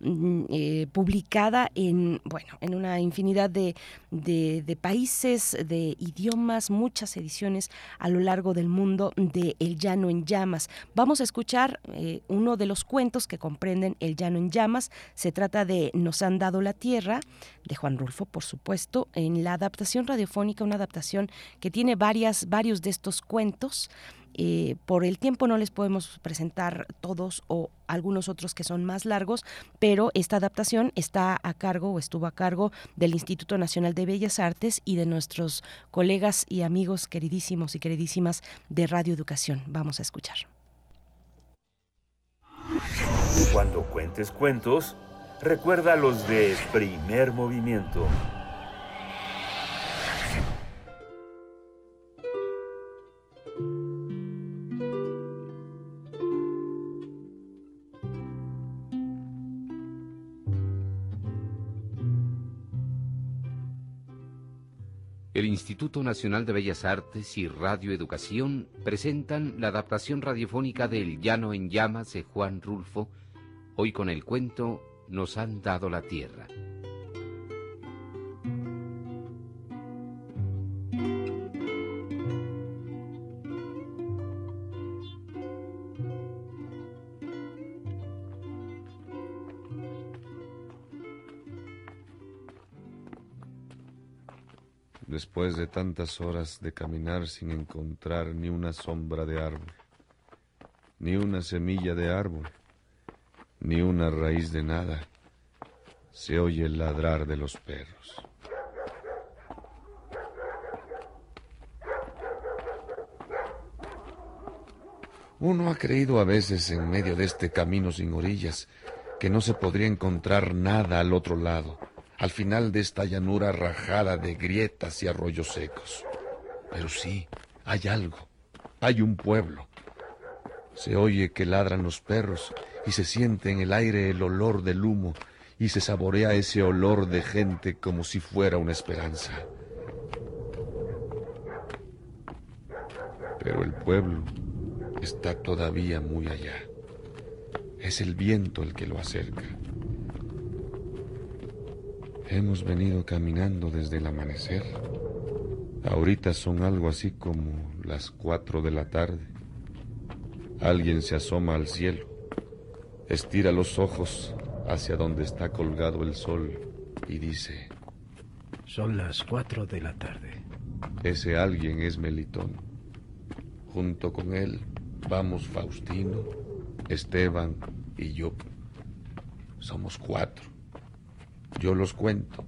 mm, publicada en, bueno, en una infinidad de, de, de países, de idiomas, muchas ediciones a lo largo del mundo de El Llano en Llamas. Vamos a escuchar eh, uno de los cuentos que comprenden El Llano en Llamas. Se trata de Nos han dado la tierra, de Juan Rulfo, por supuesto, en la adaptación radiofónica, una adaptación que tiene varias, varios de estos cuentos. Por el tiempo no les podemos presentar todos o algunos otros que son más largos, pero esta adaptación está a cargo o estuvo a cargo del Instituto Nacional de Bellas Artes y de nuestros colegas y amigos queridísimos y queridísimas de Radio Educación. Vamos a escuchar. Cuando cuentes cuentos, recuerda los de primer movimiento. Instituto Nacional de Bellas Artes y Radio Educación presentan la adaptación radiofónica de El Llano en Llamas de Juan Rulfo, hoy con el cuento Nos han dado la tierra. Después de tantas horas de caminar sin encontrar ni una sombra de árbol, ni una semilla de árbol, ni una raíz de nada, se oye el ladrar de los perros. Uno ha creído a veces en medio de este camino sin orillas que no se podría encontrar nada al otro lado al final de esta llanura rajada de grietas y arroyos secos. Pero sí, hay algo, hay un pueblo. Se oye que ladran los perros y se siente en el aire el olor del humo y se saborea ese olor de gente como si fuera una esperanza. Pero el pueblo está todavía muy allá. Es el viento el que lo acerca. Hemos venido caminando desde el amanecer. Ahorita son algo así como las cuatro de la tarde. Alguien se asoma al cielo, estira los ojos hacia donde está colgado el sol y dice, Son las cuatro de la tarde. Ese alguien es Melitón. Junto con él vamos Faustino, Esteban y yo. Somos cuatro. Yo los cuento,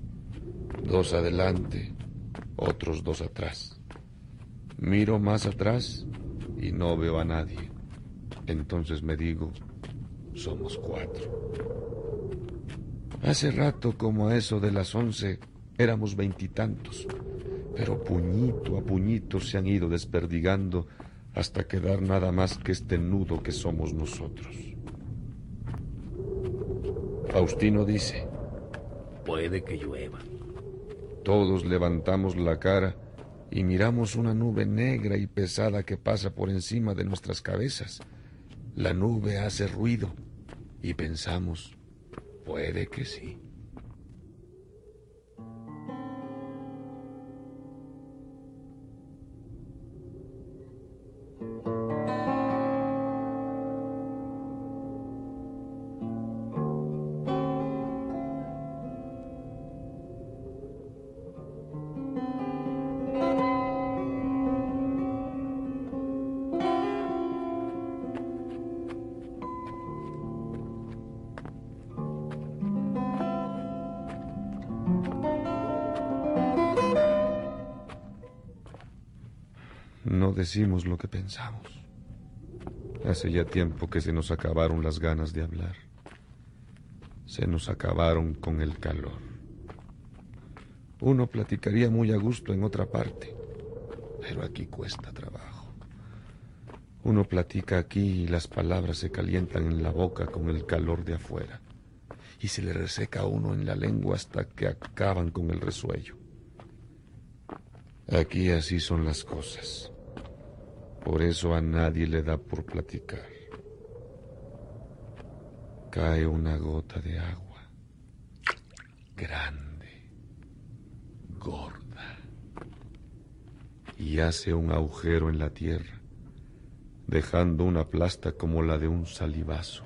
dos adelante, otros dos atrás. Miro más atrás y no veo a nadie. Entonces me digo, somos cuatro. Hace rato, como a eso de las once, éramos veintitantos, pero puñito a puñito se han ido desperdigando hasta quedar nada más que este nudo que somos nosotros. Faustino dice, Puede que llueva. Todos levantamos la cara y miramos una nube negra y pesada que pasa por encima de nuestras cabezas. La nube hace ruido y pensamos, Puede que sí. Decimos lo que pensamos. Hace ya tiempo que se nos acabaron las ganas de hablar. Se nos acabaron con el calor. Uno platicaría muy a gusto en otra parte, pero aquí cuesta trabajo. Uno platica aquí y las palabras se calientan en la boca con el calor de afuera, y se le reseca a uno en la lengua hasta que acaban con el resuello. Aquí así son las cosas. Por eso a nadie le da por platicar. Cae una gota de agua, grande, gorda, y hace un agujero en la tierra, dejando una plasta como la de un salivazo.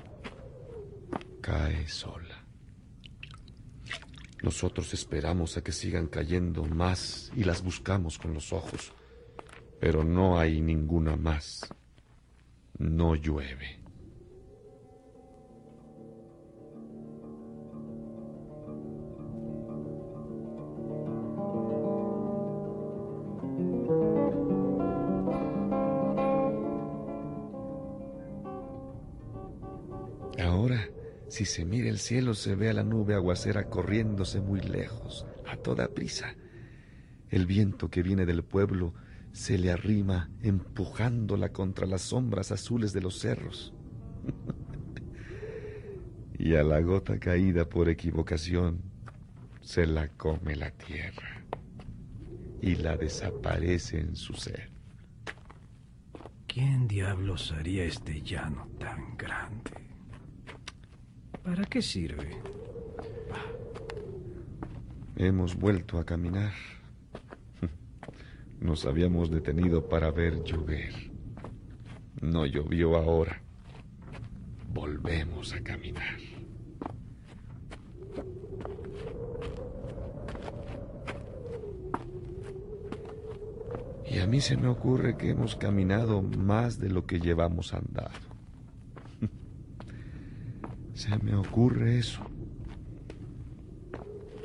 Cae sola. Nosotros esperamos a que sigan cayendo más y las buscamos con los ojos pero no hay ninguna más. No llueve. Ahora, si se mira el cielo, se ve a la nube aguacera corriéndose muy lejos, a toda prisa. El viento que viene del pueblo se le arrima empujándola contra las sombras azules de los cerros. y a la gota caída por equivocación se la come la tierra y la desaparece en su ser. ¿Quién diablos haría este llano tan grande? ¿Para qué sirve? Hemos vuelto a caminar. Nos habíamos detenido para ver llover. No llovió ahora. Volvemos a caminar. Y a mí se me ocurre que hemos caminado más de lo que llevamos andado. Se me ocurre eso.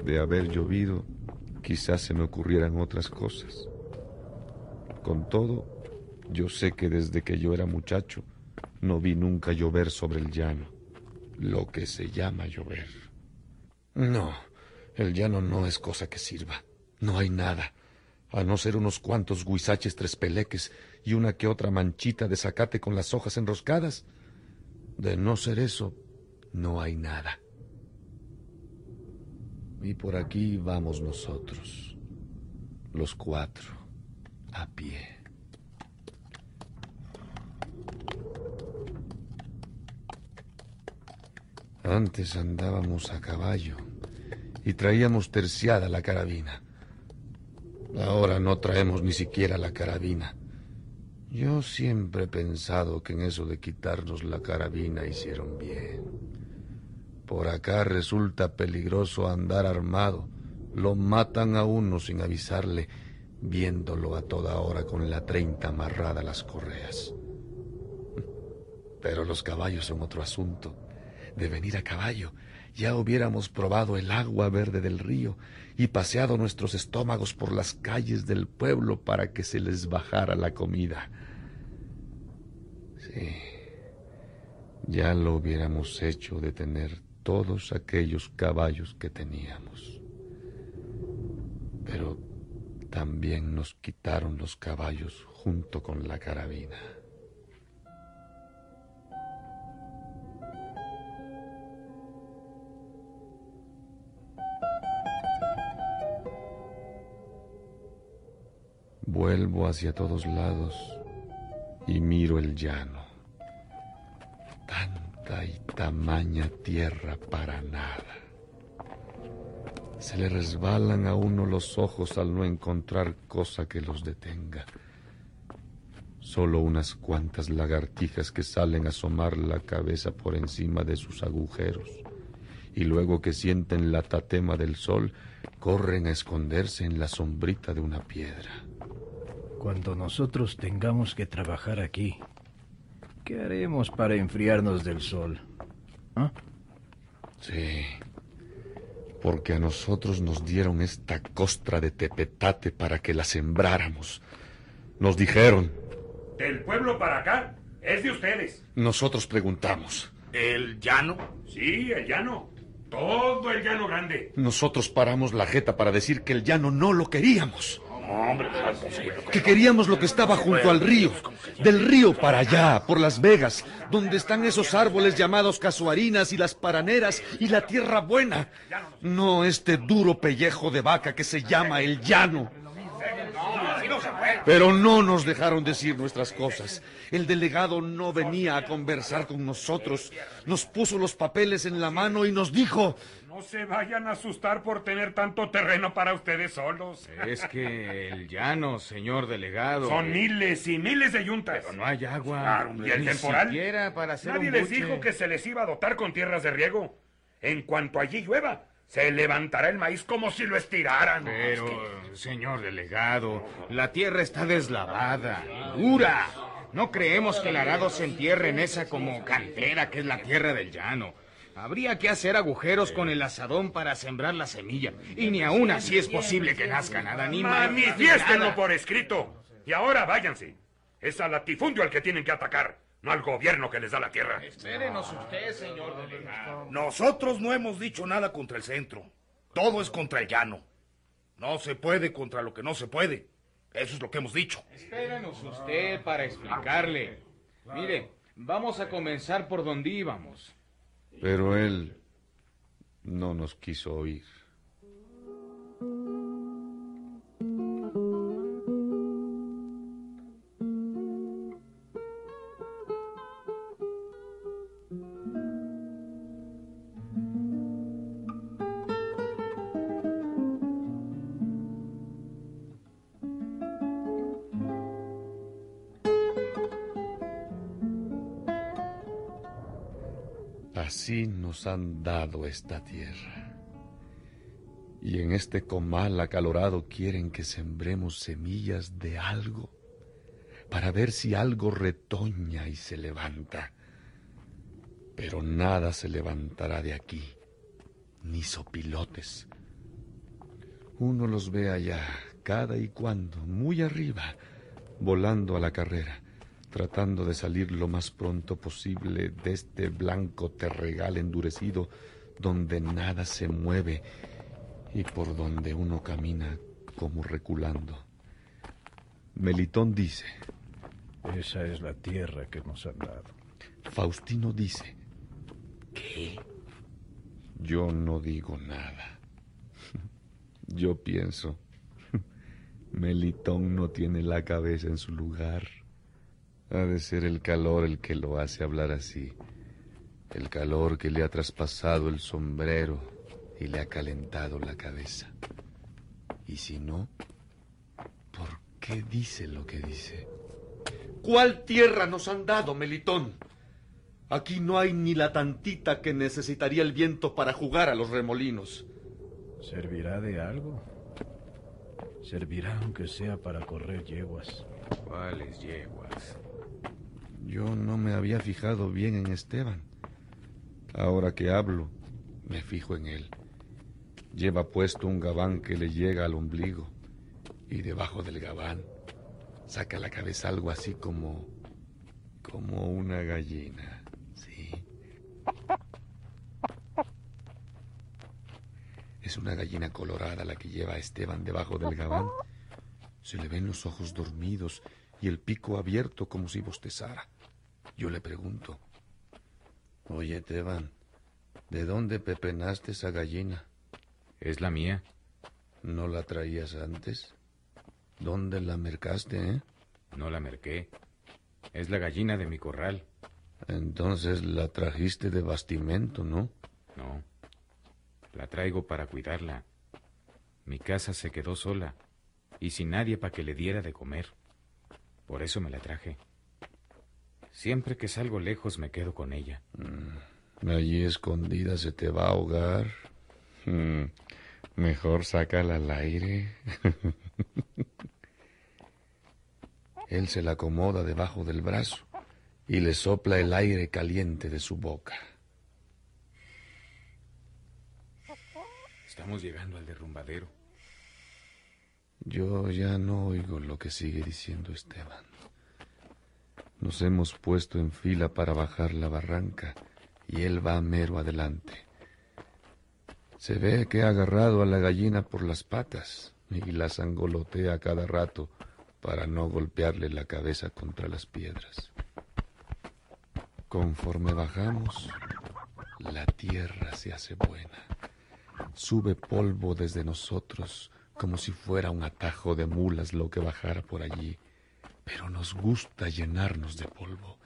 De haber llovido, quizás se me ocurrieran otras cosas. Con todo, yo sé que desde que yo era muchacho no vi nunca llover sobre el llano, lo que se llama llover. No, el llano no es cosa que sirva. No hay nada, a no ser unos cuantos guisaches tres peleques y una que otra manchita de zacate con las hojas enroscadas. De no ser eso, no hay nada. Y por aquí vamos nosotros, los cuatro a pie. Antes andábamos a caballo y traíamos terciada la carabina. Ahora no traemos ni siquiera la carabina. Yo siempre he pensado que en eso de quitarnos la carabina hicieron bien. Por acá resulta peligroso andar armado. Lo matan a uno sin avisarle viéndolo a toda hora con la treinta amarrada a las correas. Pero los caballos son otro asunto. De venir a caballo, ya hubiéramos probado el agua verde del río y paseado nuestros estómagos por las calles del pueblo para que se les bajara la comida. Sí, ya lo hubiéramos hecho de tener todos aquellos caballos que teníamos. Pero también nos quitaron los caballos junto con la carabina. Vuelvo hacia todos lados y miro el llano. Tanta y tamaña tierra para nada. Se le resbalan a uno los ojos al no encontrar cosa que los detenga. Solo unas cuantas lagartijas que salen a asomar la cabeza por encima de sus agujeros y luego que sienten la tatema del sol, corren a esconderse en la sombrita de una piedra. Cuando nosotros tengamos que trabajar aquí, ¿qué haremos para enfriarnos del sol? ¿Ah? Sí, porque a nosotros nos dieron esta costra de tepetate para que la sembráramos. Nos dijeron. Del pueblo para acá es de ustedes. Nosotros preguntamos. ¿El llano? Sí, el llano. Todo el llano grande. Nosotros paramos la jeta para decir que el llano no lo queríamos. Que queríamos lo que estaba junto al río. Del río para allá, por Las Vegas, donde están esos árboles llamados casuarinas y las paraneras y la tierra buena. No este duro pellejo de vaca que se llama el llano. Pero no nos dejaron decir nuestras cosas. El delegado no venía a conversar con nosotros. Nos puso los papeles en la mano y nos dijo... No se vayan a asustar por tener tanto terreno para ustedes solos. Es que el llano, señor delegado. Son miles y miles de yuntas. Pero no hay agua. Claro, y el temporal. para hacer Nadie les dijo que se les iba a dotar con tierras de riego. En cuanto allí llueva, se levantará el maíz como si lo estiraran. Pero, señor delegado, la tierra está deslavada, dura. No creemos que el arado se entierre en esa como cantera que es la tierra del llano. Habría que hacer agujeros con el asadón para sembrar la semilla. Y ni aún así es posible que nazca nada, ni Manifiestenlo por escrito. Y ahora váyanse. Es al latifundio al que tienen que atacar no al gobierno que les da la tierra. Espérenos usted, señor delegado. Nosotros no hemos dicho nada contra el centro. Todo es contra el llano. No se puede contra lo que no se puede. Eso es lo que hemos dicho. Espérenos usted para explicarle. Mire, vamos a comenzar por donde íbamos. Pero él no nos quiso oír. Han dado esta tierra. Y en este comal acalorado quieren que sembremos semillas de algo, para ver si algo retoña y se levanta. Pero nada se levantará de aquí, ni sopilotes. Uno los ve allá, cada y cuando, muy arriba, volando a la carrera tratando de salir lo más pronto posible de este blanco terregal endurecido donde nada se mueve y por donde uno camina como reculando. Melitón dice, Esa es la tierra que nos han dado. Faustino dice, ¿qué? Yo no digo nada. Yo pienso, Melitón no tiene la cabeza en su lugar. Ha de ser el calor el que lo hace hablar así. El calor que le ha traspasado el sombrero y le ha calentado la cabeza. Y si no, ¿por qué dice lo que dice? ¿Cuál tierra nos han dado, Melitón? Aquí no hay ni la tantita que necesitaría el viento para jugar a los remolinos. ¿Servirá de algo? Servirá aunque sea para correr yeguas. ¿Cuáles yeguas? Yo no me había fijado bien en Esteban. Ahora que hablo, me fijo en él. Lleva puesto un gabán que le llega al ombligo y debajo del gabán saca la cabeza algo así como como una gallina, sí. Es una gallina colorada la que lleva a Esteban debajo del gabán. Se le ven los ojos dormidos y el pico abierto como si bostezara. Yo le pregunto, Oye, Esteban, ¿de dónde pepenaste esa gallina? Es la mía. ¿No la traías antes? ¿Dónde la mercaste, eh? No la merqué. Es la gallina de mi corral. Entonces la trajiste de bastimento, ¿no? No. La traigo para cuidarla. Mi casa se quedó sola y sin nadie para que le diera de comer. Por eso me la traje. Siempre que salgo lejos me quedo con ella. Mm, allí escondida se te va a ahogar. Mm, mejor sácala al aire. Él se la acomoda debajo del brazo y le sopla el aire caliente de su boca. Estamos llegando al derrumbadero. Yo ya no oigo lo que sigue diciendo Esteban. Nos hemos puesto en fila para bajar la barranca y él va mero adelante. Se ve que ha agarrado a la gallina por las patas y la sangolotea cada rato para no golpearle la cabeza contra las piedras. Conforme bajamos, la tierra se hace buena. Sube polvo desde nosotros como si fuera un atajo de mulas lo que bajara por allí. Pero nos gusta llenarnos de polvo.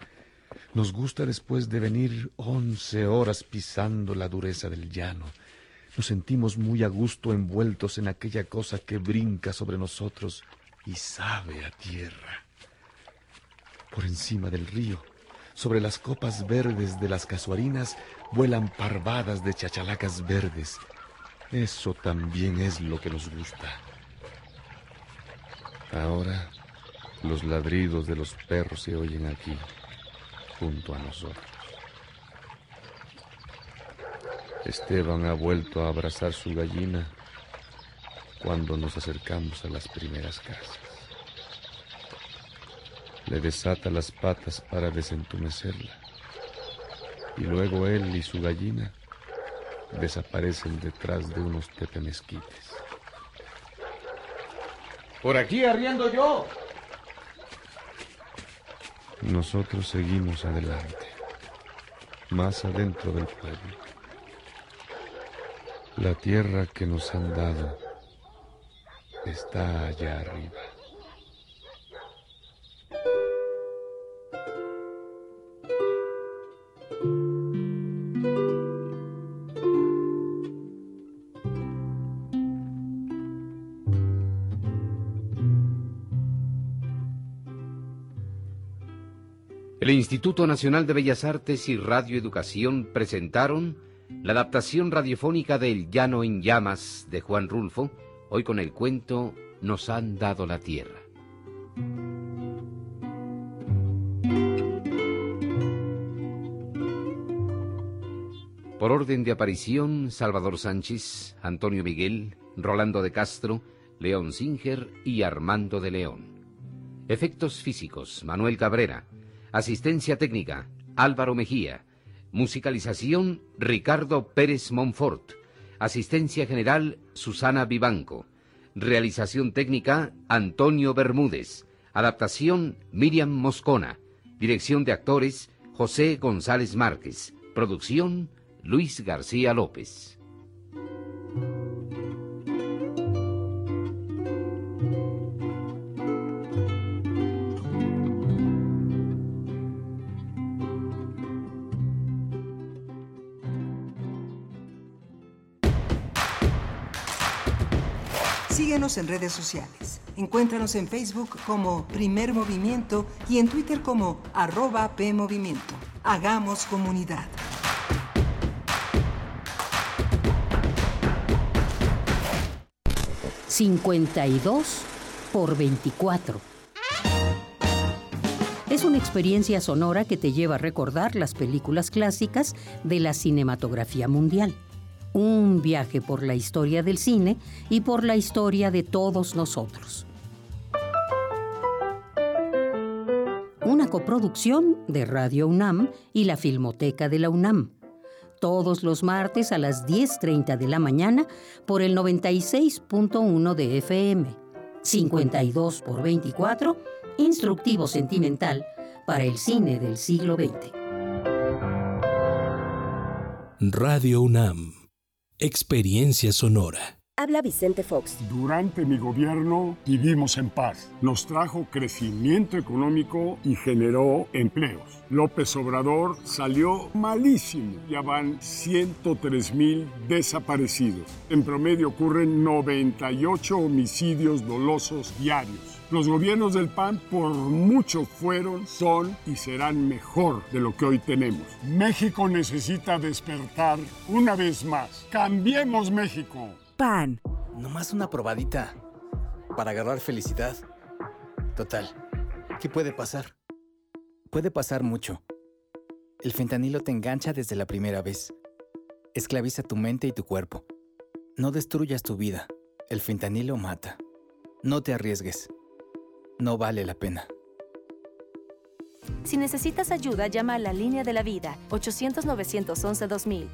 Nos gusta después de venir once horas pisando la dureza del llano. Nos sentimos muy a gusto envueltos en aquella cosa que brinca sobre nosotros y sabe a tierra. Por encima del río, sobre las copas verdes de las casuarinas vuelan parvadas de chachalacas verdes. Eso también es lo que nos gusta. Ahora los ladridos de los perros se oyen aquí, junto a nosotros. Esteban ha vuelto a abrazar su gallina cuando nos acercamos a las primeras casas. Le desata las patas para desentumecerla. Y luego él y su gallina desaparecen detrás de unos tetemesquites. Por aquí arriendo yo. Nosotros seguimos adelante, más adentro del pueblo. La tierra que nos han dado está allá arriba. Instituto Nacional de Bellas Artes y Radio Educación presentaron la adaptación radiofónica de El Llano en Llamas de Juan Rulfo, hoy con el cuento Nos han dado la tierra. Por orden de aparición, Salvador Sánchez, Antonio Miguel, Rolando de Castro, León Singer y Armando de León. Efectos físicos, Manuel Cabrera. Asistencia técnica, Álvaro Mejía. Musicalización, Ricardo Pérez Monfort. Asistencia general, Susana Vivanco. Realización técnica, Antonio Bermúdez. Adaptación, Miriam Moscona. Dirección de actores, José González Márquez. Producción, Luis García López. En redes sociales. Encuéntranos en Facebook como Primer Movimiento y en Twitter como arroba PMovimiento. Hagamos comunidad. ¿52 por 24? Es una experiencia sonora que te lleva a recordar las películas clásicas de la cinematografía mundial un viaje por la historia del cine y por la historia de todos nosotros. Una coproducción de Radio UNAM y la Filmoteca de la UNAM. Todos los martes a las 10.30 de la mañana por el 96.1 de FM. 52 por 24, instructivo sentimental para el cine del siglo XX. Radio UNAM Experiencia sonora. Habla Vicente Fox. Durante mi gobierno vivimos en paz. Nos trajo crecimiento económico y generó empleos. López Obrador salió malísimo. Ya van 103 mil desaparecidos. En promedio ocurren 98 homicidios dolosos diarios. Los gobiernos del PAN por mucho fueron, son y serán mejor de lo que hoy tenemos. México necesita despertar una vez más. Cambiemos México. PAN. Nomás una probadita para agarrar felicidad. Total, ¿qué puede pasar? Puede pasar mucho. El fentanilo te engancha desde la primera vez. Esclaviza tu mente y tu cuerpo. No destruyas tu vida. El fentanilo mata. No te arriesgues. No vale la pena. Si necesitas ayuda, llama a la línea de la vida 800-911-2000.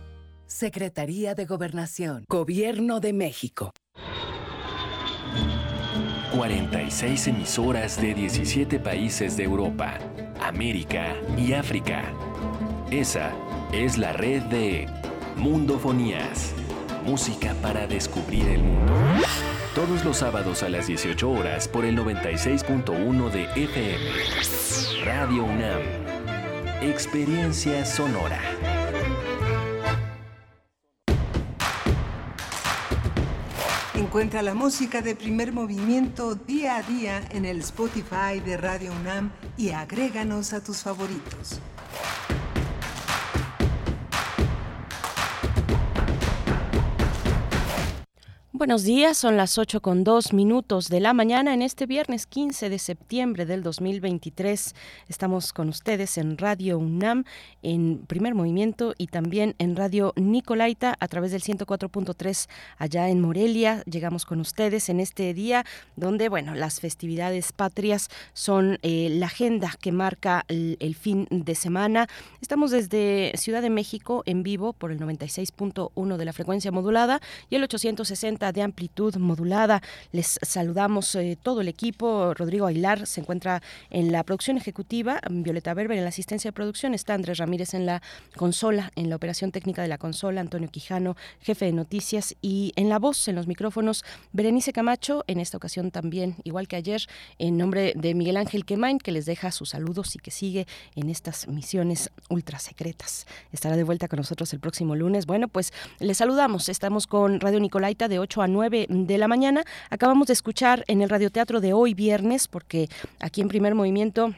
Secretaría de Gobernación. Gobierno de México. 46 emisoras de 17 países de Europa, América y África. Esa es la red de Mundofonías. Música para descubrir el mundo. Todos los sábados a las 18 horas por el 96.1 de FM. Radio UNAM. Experiencia sonora. Encuentra la música de primer movimiento día a día en el Spotify de Radio UNAM y agréganos a tus favoritos. Buenos días, son las 8 con dos minutos de la mañana en este viernes 15 de septiembre del 2023. Estamos con ustedes en Radio UNAM, en primer movimiento y también en Radio Nicolaita a través del 104.3 allá en Morelia. Llegamos con ustedes en este día donde, bueno, las festividades patrias son eh, la agenda que marca el, el fin de semana. Estamos desde Ciudad de México en vivo por el 96.1 de la frecuencia modulada y el 860 de amplitud modulada. Les saludamos eh, todo el equipo. Rodrigo Aguilar se encuentra en la producción ejecutiva, Violeta Berber en la asistencia de producción, está Andrés Ramírez en la consola, en la operación técnica de la consola, Antonio Quijano, jefe de noticias y en la voz, en los micrófonos, Berenice Camacho, en esta ocasión también, igual que ayer, en nombre de Miguel Ángel Quemain, que les deja sus saludos y que sigue en estas misiones ultra secretas. Estará de vuelta con nosotros el próximo lunes. Bueno, pues les saludamos. Estamos con Radio Nicolaita de 8 a 9 de la mañana. Acabamos de escuchar en el radioteatro de hoy viernes, porque aquí en primer movimiento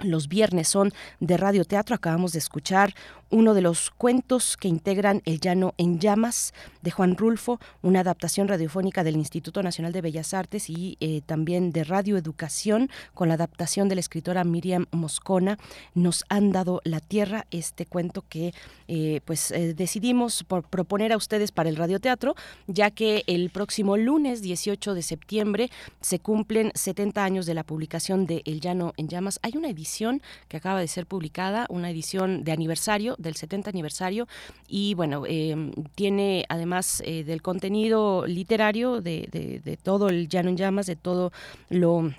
los viernes son de radioteatro. Acabamos de escuchar uno de los cuentos que integran El Llano en Llamas de Juan Rulfo, una adaptación radiofónica del Instituto Nacional de Bellas Artes y eh, también de Radio Educación con la adaptación de la escritora Miriam Moscona. Nos han dado la tierra este cuento que eh, pues eh, decidimos proponer a ustedes para el radioteatro, ya que el próximo lunes 18 de septiembre se cumplen 70 años de la publicación de El Llano en Llamas. Hay una edición que acaba de ser publicada, una edición de aniversario del 70 aniversario y bueno, em, tiene además eh, del contenido literario de, de todo el Llano en Llamas, de todo lo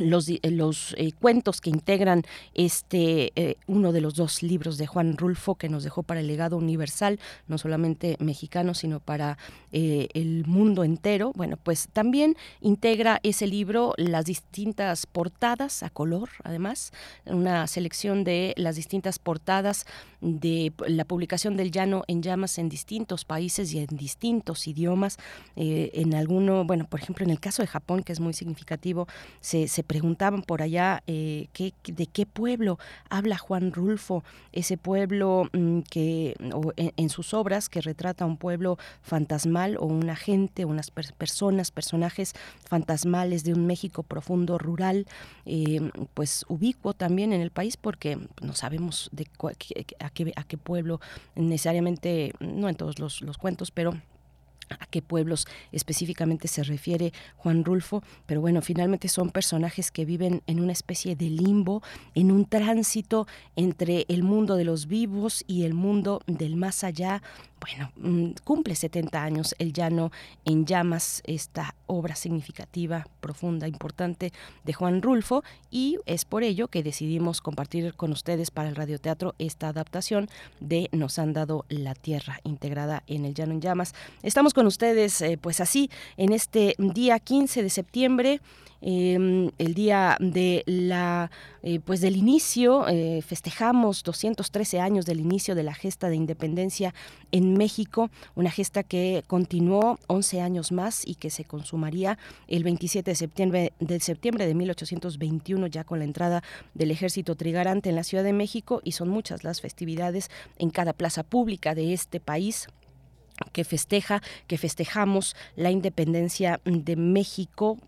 los, eh, los eh, cuentos que integran este eh, uno de los dos libros de Juan Rulfo que nos dejó para el legado universal no solamente mexicano sino para el mundo entero. Bueno pues también integra ese libro las distintas portadas a color además una selección de las distintas portadas de la publicación del llano en llamas en distintos países y en distintos idiomas. En alguno bueno por ejemplo en el caso de Japón que es muy significativo se, se preguntaban por allá eh, qué, de qué pueblo habla Juan Rulfo, ese pueblo mm, que en, sus obras que retrata un pueblo fantasmal o una gente, unas personas, personajes fantasmales de un México profundo, rural, eh, pues ubicuo también en el país porque no sabemos de a, qué, a qué pueblo necesariamente, no en todos los, los cuentos, pero a qué pueblos específicamente se refiere Juan Rulfo, pero bueno, finalmente son personajes que viven en una especie de limbo, en un tránsito entre el mundo de los vivos y el mundo del más allá, bueno, mm, cumple 70 años el llano en llamas, esta obra significativa, profunda, importante de Juan Rulfo y es por ello que decidimos compartir con ustedes para el radioteatro esta adaptación de Nos han dado la tierra integrada en el llano en llamas. Estamos con ustedes eh, pues así en este día 15 de septiembre Em, el día de la eh, pues del inicio eh, festejamos 213 años del inicio de la gesta de independencia en México, una gesta que continuó 11 años más y que se consumaría el 27 de septiembre, de septiembre de 1821 ya con la entrada del ejército trigarante en la Ciudad de México y son muchas las festividades en cada plaza pública de este país que festeja, que festejamos la independencia de México.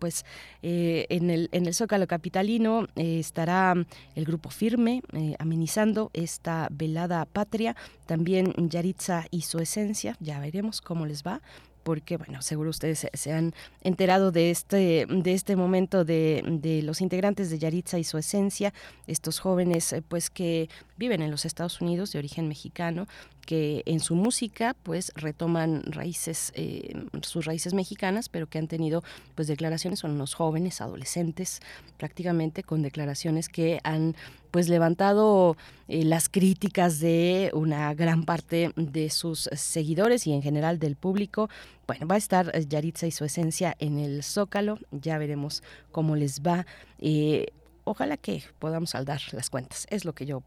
Pues eh, en, el, en el Zócalo Capitalino eh, estará el grupo firme eh, amenizando esta velada patria, también Yaritza y su esencia, ya veremos cómo les va porque bueno, seguro ustedes se, han enterado de este, de este momento de, de, los integrantes de Yaritza y su esencia, estos jóvenes pues que viven en los Estados Unidos de origen mexicano, que en su música pues retoman raíces, eh, sus raíces mexicanas, pero que han tenido pues declaraciones, son unos jóvenes, adolescentes, prácticamente con declaraciones que han pues levantado eh, las críticas de una gran parte de sus seguidores y en general del público. Bueno, va a estar Yaritza y su esencia en el Zócalo, ya veremos cómo les va. Eh, ojalá que podamos saldar las cuentas. Es lo que yo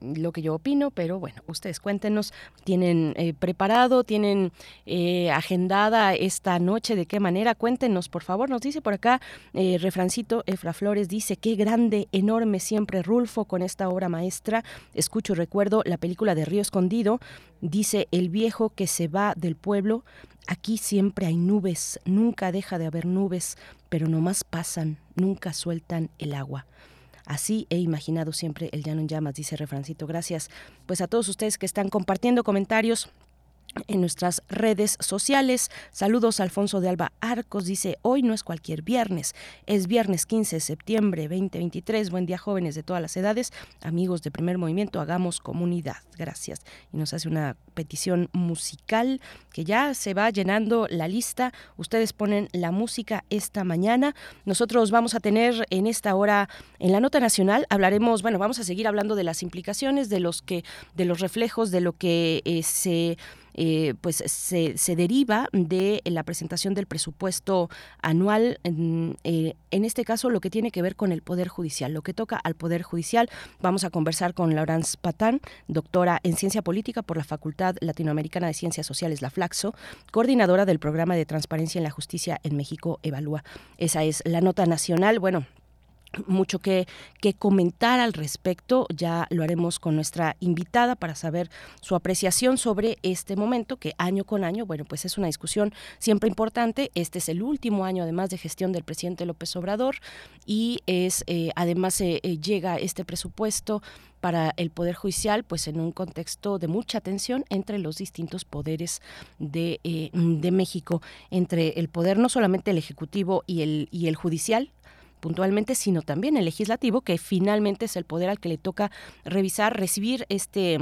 lo que yo opino, pero bueno, ustedes cuéntenos, tienen eh, preparado, tienen eh, agendada esta noche, de qué manera, cuéntenos, por favor, nos dice por acá, eh, refrancito Efra Flores dice, qué grande, enorme siempre Rulfo con esta obra maestra, escucho y recuerdo la película de Río Escondido, dice, el viejo que se va del pueblo, aquí siempre hay nubes, nunca deja de haber nubes, pero nomás pasan, nunca sueltan el agua. Así he imaginado siempre el llano en llamas, dice Refrancito. Gracias pues a todos ustedes que están compartiendo comentarios en nuestras redes sociales. Saludos Alfonso de Alba Arcos, dice, hoy no es cualquier viernes, es viernes 15 de septiembre 2023. Buen día jóvenes de todas las edades, amigos de primer movimiento, hagamos comunidad. Gracias. Y nos hace una petición musical que ya se va llenando la lista. Ustedes ponen la música esta mañana. Nosotros vamos a tener en esta hora, en la nota nacional, hablaremos, bueno, vamos a seguir hablando de las implicaciones, de los que, de los reflejos, de lo que eh, se eh, pues se, se, deriva de la presentación del presupuesto anual, en, eh, en, este caso lo que tiene que ver con el Poder Judicial, lo que toca al Poder Judicial. Vamos a conversar con Laurence Patán, doctora en Ciencia Política por la Facultad Latinoamericana de Ciencias Sociales, la Flaxo, coordinadora del Programa de Transparencia en la Justicia en México, Evalúa. Esa es la nota nacional. Bueno, mucho que, que, comentar al respecto. Ya lo haremos con nuestra invitada para saber su apreciación sobre este momento, que año con año, bueno, pues es una discusión siempre importante. Este es el último año, además, de gestión del presidente López Obrador y es, eh, además, eh, eh, llega este presupuesto para el Poder Judicial, pues en un contexto de mucha tensión entre los distintos poderes de, de México, entre el poder no solamente el Ejecutivo y el, y el Judicial, puntualmente, sino también el legislativo, que finalmente es el poder al que le toca revisar, recibir este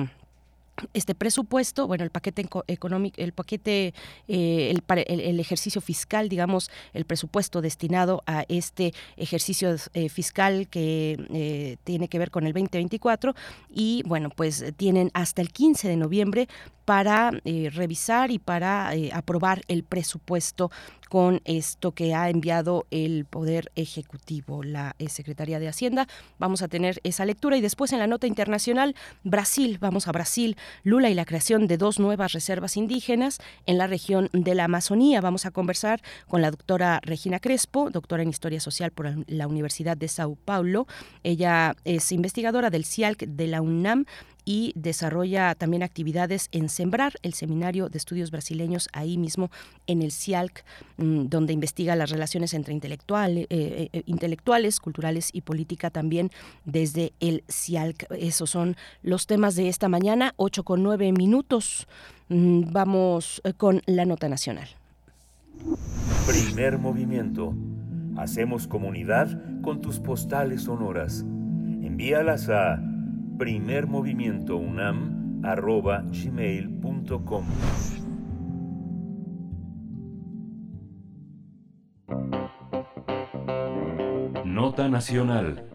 este presupuesto, bueno, el paquete económico, el paquete, eh, el, ejercicio fiscal, digamos, el presupuesto destinado a este ejercicio eh, fiscal que eh, tiene que ver con el 2024 y, bueno, pues tienen hasta el 15 de noviembre para revisar y para aprobar el presupuesto con esto que ha enviado el Poder Ejecutivo, la Secretaría de Hacienda. Vamos a tener esa lectura y después en la nota internacional, Brasil, vamos a Brasil, Lula y la creación de dos nuevas reservas indígenas en la región de la Amazonía. Vamos a conversar con la doctora Regina Crespo, doctora en Historia Social por la Universidad de Sao Paulo. Ella es investigadora del CIALC de la UNAM y desarrolla también actividades en Sembrar, el seminario de estudios brasileños ahí mismo en el CIALC, mm, donde investiga las relaciones entre intelectuales, eh, eh, intelectuales, culturales y política también desde el CIALC. Esos son los temas de esta mañana, 8 con 9 minutos. Mm, vamos eh, con la nota nacional. Primer movimiento. Hacemos comunidad con tus postales sonoras. Envíalas a primermovimientounam.gmail.com movimiento.com. Nota Nacional.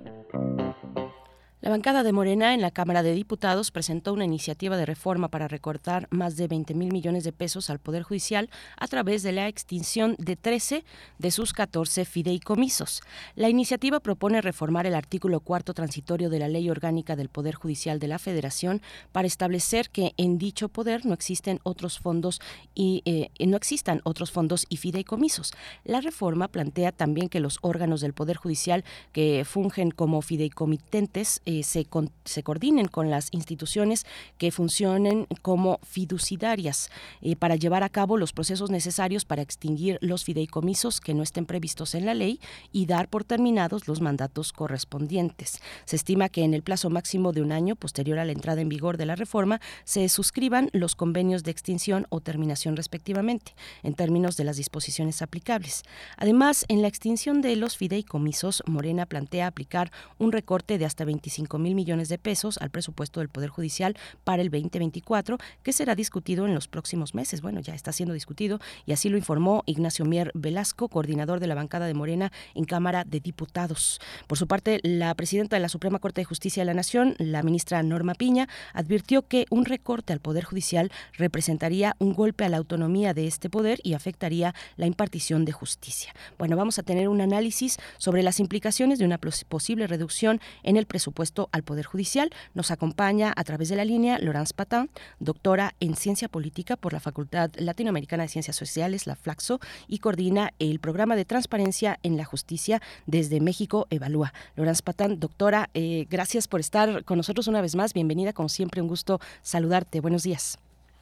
La bancada de Morena en la Cámara de Diputados presentó una iniciativa de reforma para recortar más de 20 mil millones de pesos al Poder Judicial a través de la extinción de 13 de sus 14 fideicomisos. La iniciativa propone reformar el artículo cuarto transitorio de la Ley Orgánica del Poder Judicial de la Federación para establecer que en dicho poder no existen otros fondos y eh, no existan otros fondos y fideicomisos. La reforma plantea también que los órganos del Poder Judicial que fungen como fideicomitentes eh, se, coordinen con las instituciones que funcionen como fiduciarias eh, para llevar a cabo los procesos necesarios para extinguir los fideicomisos que no estén previstos en la ley y dar por terminados los mandatos correspondientes. Se estima que en el plazo máximo de un año posterior a la entrada en vigor de la reforma se suscriban los convenios de extinción o terminación respectivamente, en términos de las disposiciones aplicables. Además, en la extinción de los fideicomisos, Morena plantea aplicar un recorte de hasta 25 mil millones de pesos al presupuesto del Poder Judicial para el 2024, que será discutido en los próximos meses. Bueno, ya está siendo discutido y así lo informó Ignacio Mier Velasco, coordinador de la bancada de Morena en Cámara de Diputados. Por su parte, la presidenta de la Suprema Corte de Justicia de la Nación, la ministra Norma Piña, advirtió que un recorte al Poder Judicial representaría un golpe a la autonomía de este poder y afectaría la impartición de justicia. Bueno, vamos a tener un análisis sobre las implicaciones de una posible reducción en el presupuesto al Poder Judicial. Nos acompaña a través de la línea Laurence Patán, doctora en Ciencia Política por la Facultad Latinoamericana de Ciencias Sociales, la FLAXO, y coordina el programa de transparencia en la justicia desde México Evalúa. Laurence Patán, doctora, eh, gracias por estar con nosotros una vez más. Bienvenida, como siempre, un gusto saludarte. Buenos días.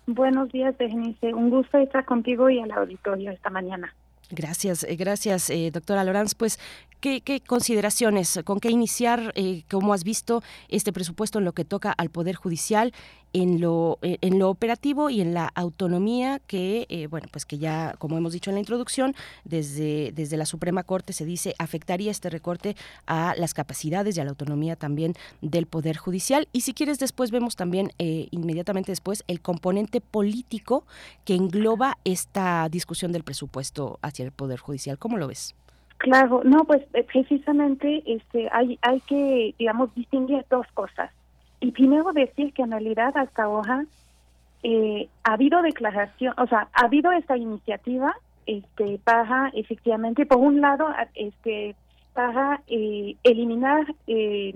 Buenos días, Berenice. Un gusto estar contigo y al auditorio esta mañana. Gracias, eh, gracias, eh, doctora Loranz. Pues, ¿qué, consideraciones, con qué iniciar, eh, cómo has visto este presupuesto en lo que toca al Poder Judicial en lo, eh, en lo operativo y en la autonomía que, eh, bueno, pues que ya, como hemos dicho en la introducción, desde, desde la Suprema Corte se dice afectaría este recorte a las capacidades y a la autonomía también del Poder Judicial. Y si quieres, después vemos también, eh, inmediatamente después, el componente político que engloba esta discusión del presupuesto hacia el Poder Judicial. ¿Cómo lo ves? Claro, no, pues precisamente este, hay, hay que, digamos, distinguir dos cosas. Y primero decir que en realidad hasta ahora eh, ha habido declaración, o sea, ha habido esta iniciativa este, para efectivamente, por un lado, este, para eh, eliminar eh,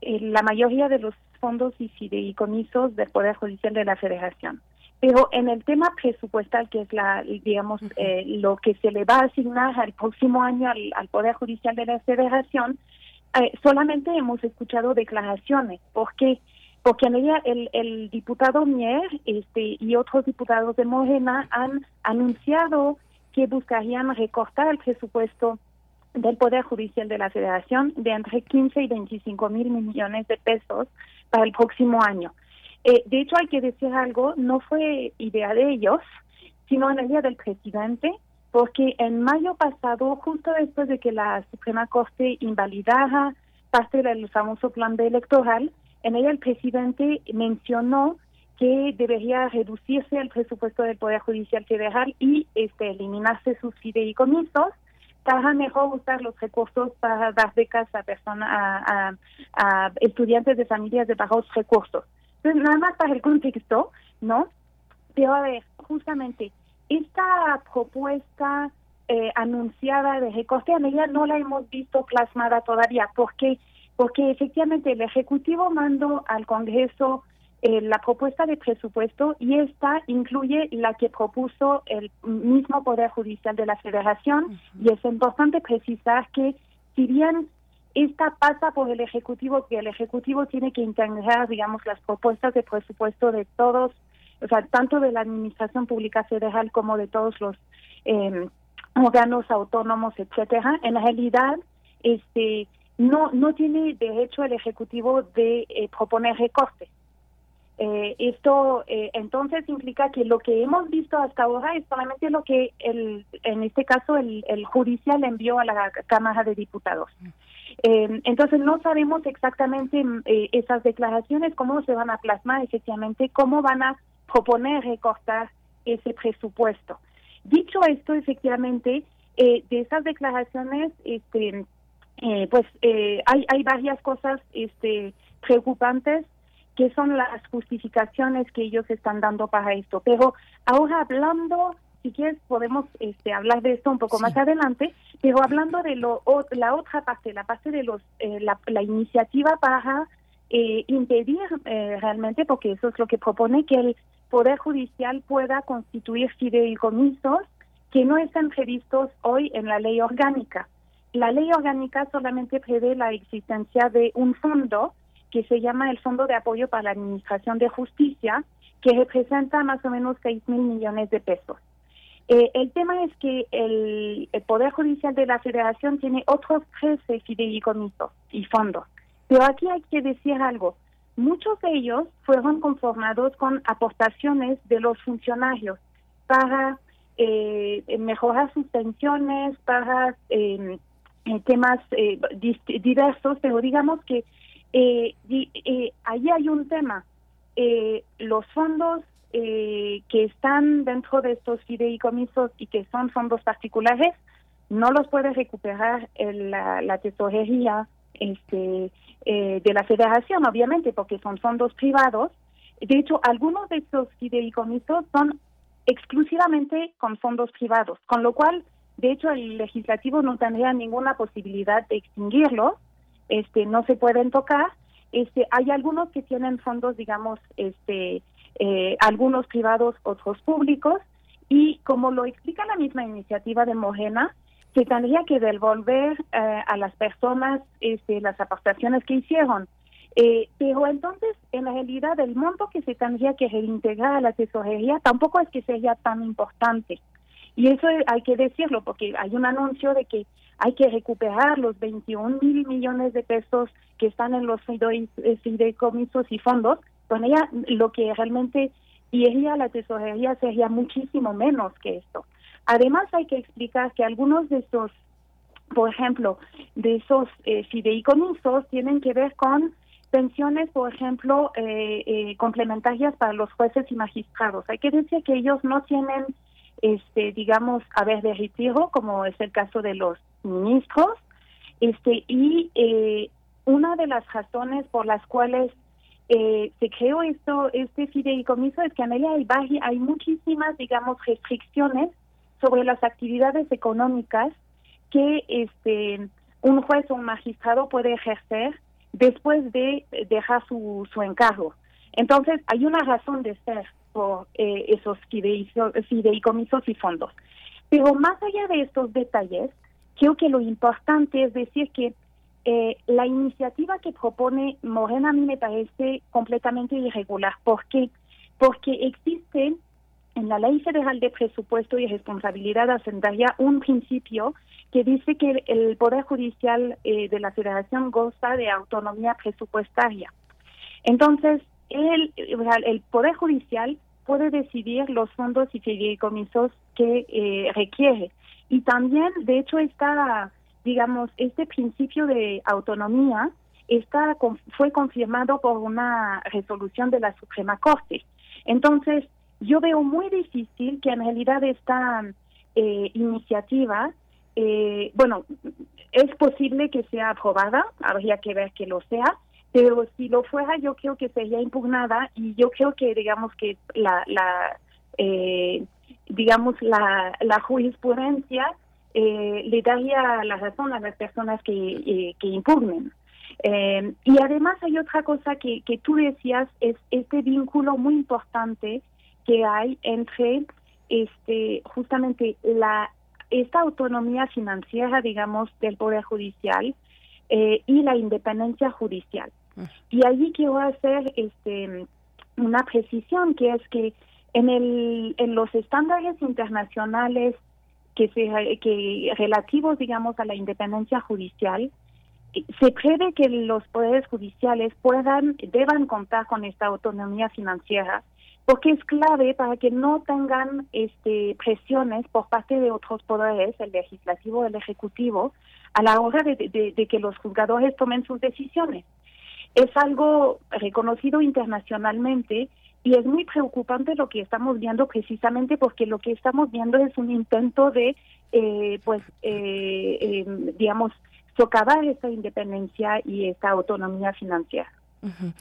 la mayoría de los fondos y fideicomisos del Poder Judicial de la Federación. Pero en el tema presupuestal, que es la, digamos, lo que se le va a asignar al próximo año al, al Poder Judicial de la Federación, eh, solamente hemos escuchado declaraciones. ¿Por qué? Porque en ella el, el diputado Mier este, y otros diputados de Morena han anunciado que buscarían recortar el presupuesto del Poder Judicial de la Federación de entre 15 y 25 mil millones de pesos para el próximo año. Eh, de hecho, hay que decir algo, no fue idea de ellos, sino en el día del presidente, porque en mayo pasado, justo después de que la Suprema Corte invalidara parte del famoso plan B electoral, en ella el presidente mencionó que debería reducirse el presupuesto del Poder Judicial Federal y este, eliminarse sus fideicomisos para mejor usar los recursos para dar becas a, personas, a, a, estudiantes de familias de bajos recursos. Entonces, nada más para el contexto, ¿no? Pero a ver, justamente, esta propuesta eh, anunciada de recorte a medida no la hemos visto plasmada todavía. ¿Por qué? Porque efectivamente el Ejecutivo mandó al Congreso eh, la propuesta de presupuesto y esta incluye la que propuso el mismo Poder Judicial de la Federación y es importante precisar que si bien esta pasa por el Ejecutivo, que el Ejecutivo tiene que integrar, digamos, las propuestas de presupuesto de todos o sea, tanto de la Administración Pública Federal como de todos los eh, órganos autónomos, etcétera, en realidad, este, no no tiene derecho el ejecutivo de eh, proponer recortes. Eh, esto eh, entonces implica que lo que hemos visto hasta ahora es solamente lo que el, en este caso el, el judicial envió a la Cámara de Diputados. Eh, entonces no sabemos exactamente esas declaraciones cómo se van a plasmar efectivamente, cómo van a proponer recortar ese presupuesto. Dicho esto, efectivamente, eh, de esas declaraciones, este, eh, pues eh, hay, hay varias cosas este, preocupantes que son las justificaciones que ellos están dando para esto. Pero ahora hablando, si quieres podemos este, hablar de esto un poco más adelante, pero hablando de lo, la otra parte, la parte de los, la, la iniciativa para impedir realmente, porque eso es lo que propone, que el Poder Judicial pueda constituir fideicomisos que no están previstos hoy en la ley orgánica. La ley orgánica solamente prevé la existencia de un fondo que se llama el Fondo de Apoyo para la Administración de Justicia, que representa más o menos 6 mil millones de pesos. Eh, el tema es que el, Poder Judicial de la Federación tiene otros 13 fideicomisos y fondos. Pero aquí hay que decir algo. Muchos de ellos fueron conformados con aportaciones de los funcionarios para eh, mejorar sus pensiones, para em, temas eh, diversos, pero digamos que eh, eh, allí hay un tema. Eh, los fondos que están dentro de estos fideicomisos y que son fondos particulares, no los puede recuperar la, la tesorería este, eh, de la federación, obviamente, porque son fondos privados. De hecho, algunos de estos fideicomisos son exclusivamente con fondos privados, con lo cual, de hecho, el legislativo no tendría ninguna posibilidad de extinguirlos, este, no se pueden tocar. Este, hay algunos que tienen fondos, digamos, este, eh, algunos privados, otros públicos, y como lo explica la misma iniciativa de Morena, se tendría que devolver eh, a las personas este, las aportaciones que hicieron. Eh, pero entonces, en realidad, el monto que se tendría que reintegrar a la tesorería tampoco es que sea tan importante. Y eso hay que decirlo, porque hay un anuncio de que hay que recuperar los 21 mil millones de pesos que están en los eh, fideicomisos y fondos. Con ella, lo que realmente iría a la tesorería sería muchísimo menos que esto. Además, hay que explicar que algunos de esos, por ejemplo, de esos eh, fideicomisos tienen que ver con pensiones, por ejemplo, eh, eh, complementarias para los jueces y magistrados. Hay que decir que ellos no tienen, este, digamos, haber de retiro, como es el caso de los ministros, este, y eh, una de las razones por las cuales eh, se creó esto, este fideicomiso es que en ella hay, hay muchísimas, digamos, restricciones sobre las actividades económicas que este un juez o un magistrado puede ejercer después de dejar su, su encargo. Entonces, hay una razón de ser por eh, esos fideicomisos y fondos. Pero más allá de estos detalles, creo que lo importante es decir que eh, la iniciativa que propone Morena a mí me parece completamente irregular. ¿Por qué? Porque existe en la Ley Federal de Presupuesto y Responsabilidad Hacendaria un principio que dice que el Poder Judicial eh, de la Federación goza de autonomía presupuestaria. Entonces, el, el Poder Judicial puede decidir los fondos y fideicomisos que eh, requiere. Y también, de hecho, está, digamos, este principio de autonomía está fue confirmado por una resolución de la Suprema Corte. Entonces, yo veo muy difícil que en realidad esta eh, iniciativa, eh, bueno, es posible que sea aprobada, habría que ver que lo sea, pero si lo fuera yo creo que sería impugnada y yo creo que digamos que la, la eh, digamos la, la jurisprudencia le daría la razón a las personas que, que impugnen. y además hay otra cosa que, que tú decías, es este vínculo muy importante que hay entre este justamente la esta autonomía financiera digamos del poder judicial eh, y la independencia judicial. Y allí quiero hacer este una precisión que es que en el en los estándares internacionales que se que relativos digamos a la independencia judicial se prevé que los poderes judiciales puedan deban contar con esta autonomía financiera porque es clave para que no tengan este, presiones por parte de otros poderes, el legislativo, el ejecutivo, a la hora de, que los juzgadores tomen sus decisiones. Es algo reconocido internacionalmente y es muy preocupante lo que estamos viendo precisamente porque lo que estamos viendo es un intento de, eh, pues, eh, em, digamos, socavar esa independencia y esa autonomía financiera. Uh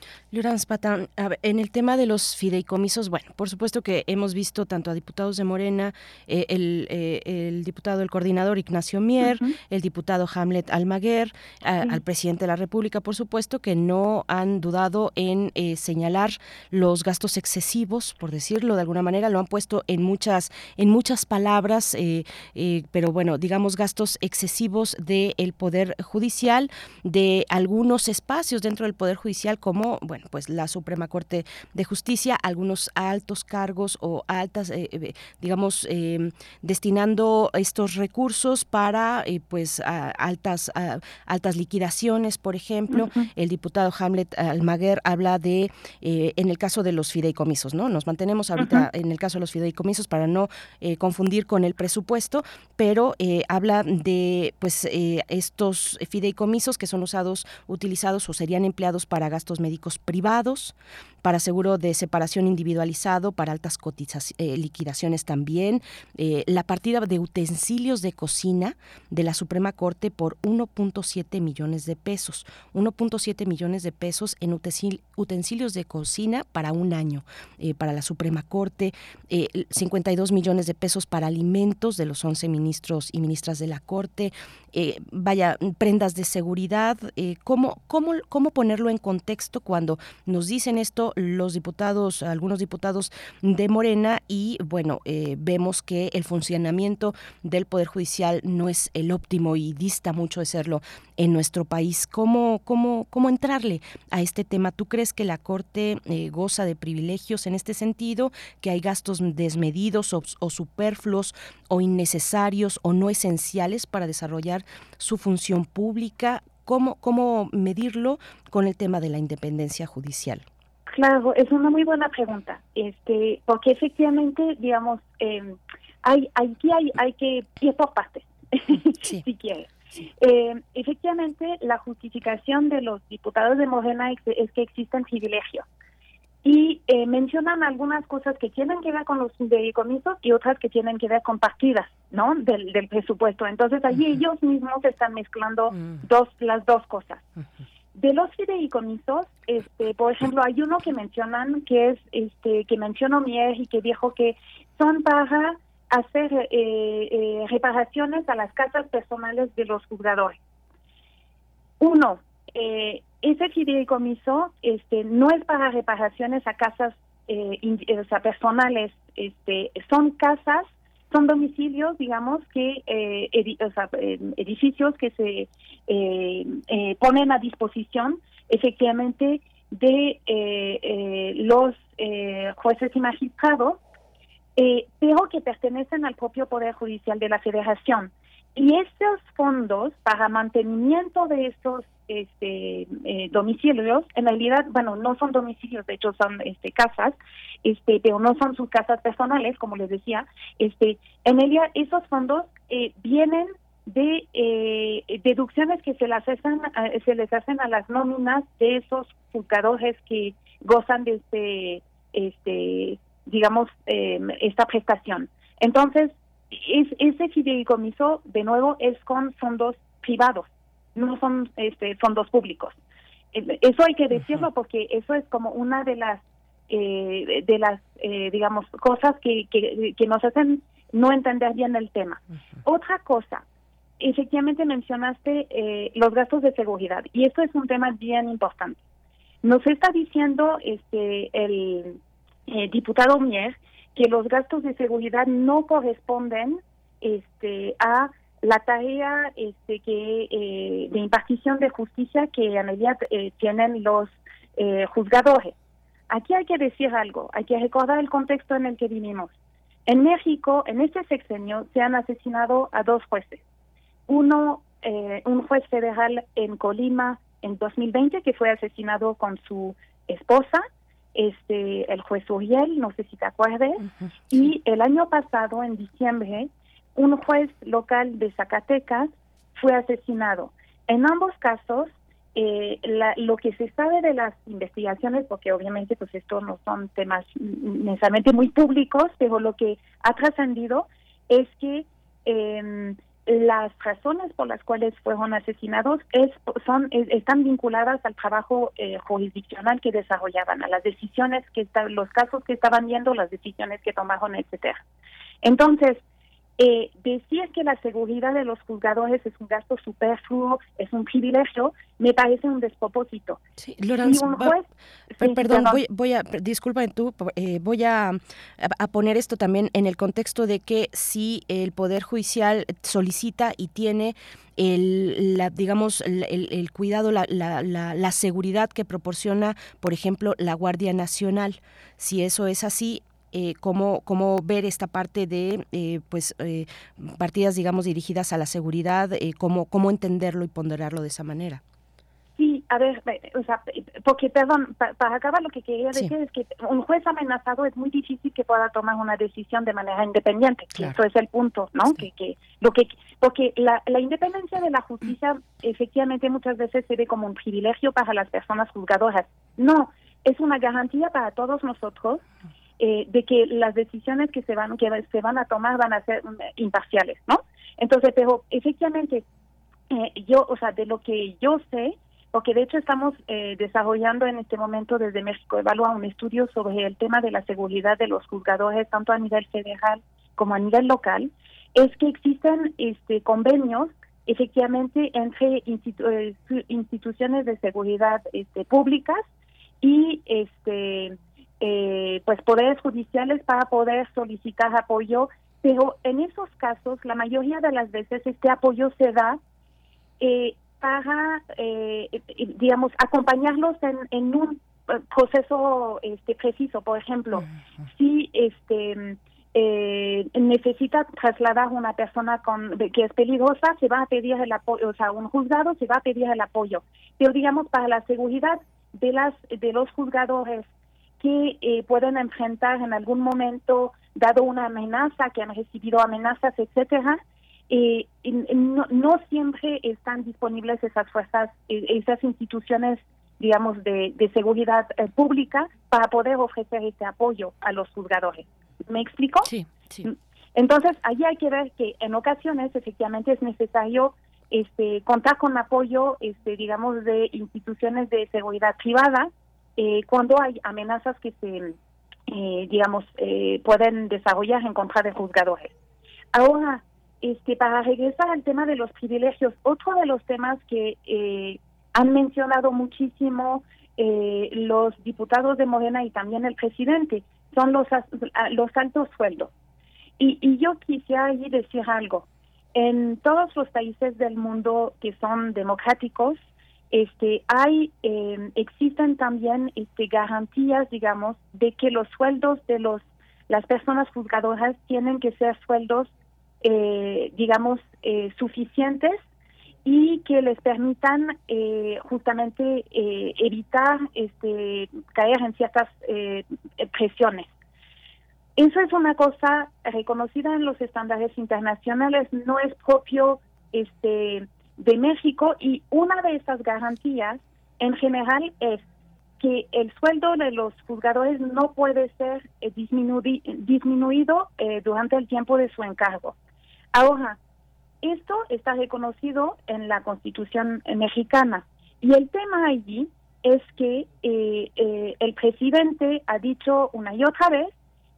Patán, en el tema de los fideicomisos, bueno, por supuesto que hemos visto tanto a diputados de Morena, eh, eh, el, diputado, el coordinador Ignacio Mier, el diputado Hamlet Almaguer, al presidente de la República, por supuesto, que no han dudado en eh, señalar los gastos excesivos, por decirlo de alguna manera, lo han puesto en muchas, en muchas palabras, pero bueno, digamos gastos excesivos del Poder Judicial, de algunos espacios dentro del Poder Judicial como, bueno, pues la Suprema Corte de Justicia, algunos altos cargos o altas, eh, eh, digamos, em, destinando estos recursos para, eh, pues, altas, altas liquidaciones, por ejemplo. El diputado Hamlet Almaguer habla de, en el caso de los fideicomisos, ¿no? Nos mantenemos ahorita en el caso de los fideicomisos para no confundir con el presupuesto, pero habla de, pues, estos fideicomisos que son usados, utilizados o serían empleados para gastos médicos privados, para seguro de separación individualizado, para altas eh, liquidaciones también, eh, la partida de utensilios de cocina de la Suprema Corte por 1.7 millones de pesos, 1.7 millones de pesos en utensilios de cocina para un año eh, para la Suprema Corte, 52 millones de pesos para alimentos de los 11 ministros y ministras de la Corte, vaya, prendas de seguridad, ¿cómo, cómo, ¿cómo ponerlo en contexto cuando nos dicen esto los diputados, algunos diputados de Morena y bueno, eh, vemos que el funcionamiento del Poder Judicial no es el óptimo y dista mucho de serlo en nuestro país. ¿Cómo, cómo, cómo entrarle a este tema? ¿Tú crees que la Corte eh, goza de privilegios en este sentido, que hay gastos desmedidos o, o superfluos o innecesarios o no esenciales para desarrollar su función pública? ¿Cómo, ¿Cómo medirlo con el tema de la independencia judicial? Claro, es una muy buena pregunta, este, porque efectivamente, digamos, eh, hay, aquí hay, hay que ir por partes, si quiere. Eh, efectivamente, la justificación de los diputados de Morena es, que existen privilegios y eh, mencionan algunas cosas que tienen que ver con los fideicomisos y otras que tienen que ver con partidas, ¿no? Del, del presupuesto. Entonces allí ellos mismos están mezclando mm. dos las dos cosas. De los fideicomisos, este, por ejemplo, hay uno que mencionan que es, este, que mencionó Mier y que dijo que son para hacer eh, eh, reparaciones a las casas personales de los jugadores. Uno, eh, ese fideicomiso, este, no es para reparaciones a casas eh, personales, este, son casas son domicilios, digamos, que eh, eh, edificios que se eh, ponen a disposición efectivamente de los jueces y magistrados, pero que pertenecen al propio Poder Judicial de la Federación. Y estos fondos para mantenimiento de estos este, eh, domicilios, en realidad, bueno, no son domicilios, de hecho son este, casas, este, pero no son sus casas personales, como les decía. Este, en realidad, esos fondos eh, vienen de eh, deducciones que se las hacen, se les hacen a las nóminas de esos juzgadores que gozan de este, este, digamos, esta prestación. Entonces, es, ese fideicomiso, de nuevo, es con fondos privados, no son este, fondos públicos. Eso hay que decirlo porque eso es como una de las, eh, de las eh, digamos, cosas que, que, nos hacen no entender bien el tema. Otra cosa, efectivamente mencionaste eh, los gastos de seguridad y esto es un tema bien importante. Nos está diciendo este el diputado Mier que los gastos de seguridad no corresponden este, a la tarea este, que eh, de impartición de justicia que en realidad eh, tienen los eh, juzgadores. Aquí hay que decir algo, hay que recordar el contexto en el que vivimos. En México, en este sexenio, se han asesinado a dos jueces. Uno, un juez federal en Colima en 2020 que fue asesinado con su esposa este el juez Uriel, no sé si te acuerdes, y el año pasado, en diciembre, un juez local de Zacatecas fue asesinado. En ambos casos, eh, lo que se sabe de las investigaciones, porque obviamente pues estos no son temas necesariamente muy públicos, pero lo que ha trascendido es que eh, las razones por las cuales fueron asesinados es, son están vinculadas al trabajo eh, jurisdiccional que desarrollaban, a las decisiones que los casos que estaban viendo, las decisiones que tomaron, etcétera. Entonces, eh, decir que la seguridad de los juzgadores es un gasto superfluo, es un privilegio, me parece un despropósito. Sí, perdón, voy, a, disculpa tú, eh, voy a, a, poner esto también en el contexto de que si el Poder Judicial solicita y tiene el, la, digamos, el, el cuidado, la, la, la, seguridad que proporciona, por ejemplo, la Guardia Nacional. Si eso es así, eh, cómo, cómo ver esta parte de eh, pues eh, partidas digamos dirigidas a la seguridad, eh, cómo, cómo entenderlo y ponderarlo de esa manera. Sí, a ver, o sea, porque, perdón, para, acabar lo que quería decir es que un juez amenazado es muy difícil que pueda tomar una decisión de manera independiente. Eso es el punto, ¿no? Que, que lo que porque la, la independencia de la justicia efectivamente muchas veces se ve como un privilegio para las personas juzgadoras. No, es una garantía para todos nosotros eh, de que las decisiones que se van que se van a tomar van a ser mm, imparciales, ¿no? Entonces, pero efectivamente eh, yo, o sea, de lo que yo sé, porque de hecho estamos eh, desarrollando en este momento desde México Evalúa un estudio sobre el tema de la seguridad de los juzgadores tanto a nivel federal como a nivel local, es que existen este convenios efectivamente entre instituciones de seguridad este, públicas y este eh, pues poderes judiciales para poder solicitar apoyo, pero en esos casos la mayoría de las veces este apoyo se da eh, para, eh, digamos, acompañarlos en, en un eh, proceso este preciso. Por ejemplo, si este eh, necesita trasladar una persona con que es peligrosa, se va a pedir el apoyo, o sea, un juzgado se va a pedir el apoyo. Pero digamos para la seguridad de las de los juzgadores que eh, pueden enfrentar en algún momento, dado una amenaza, que han recibido amenazas, etcétera, eh, no, no, siempre están disponibles esas fuerzas, eh, esas instituciones, digamos, de, de seguridad eh, pública para poder ofrecer ese apoyo a los juzgadores. ¿Me explico? Sí, sí. Entonces, ahí hay que ver que en ocasiones efectivamente es necesario este, contar con apoyo, este, digamos, de instituciones de seguridad privada eh, cuando hay amenazas que se, eh, digamos, eh, pueden desarrollar en contra de juzgadores. Ahora, este, para regresar al tema de los privilegios, otro de los temas que han mencionado muchísimo los diputados de Morena y también el presidente son los, los altos sueldos. Y, y yo quisiera ahí decir algo. En todos los países del mundo que son democráticos, este hay eh, existen también este garantías digamos de que los sueldos de los las personas juzgadoras tienen que ser sueldos eh, digamos eh, suficientes y que les permitan justamente evitar este caer en ciertas presiones. Eso es una cosa reconocida en los estándares internacionales. No es propio este de México y una de esas garantías en general es que el sueldo de los juzgadores no puede ser eh, disminuido eh, durante el tiempo de su encargo. Ahora, esto está reconocido en la Constitución mexicana y el tema allí es que eh, el presidente ha dicho una y otra vez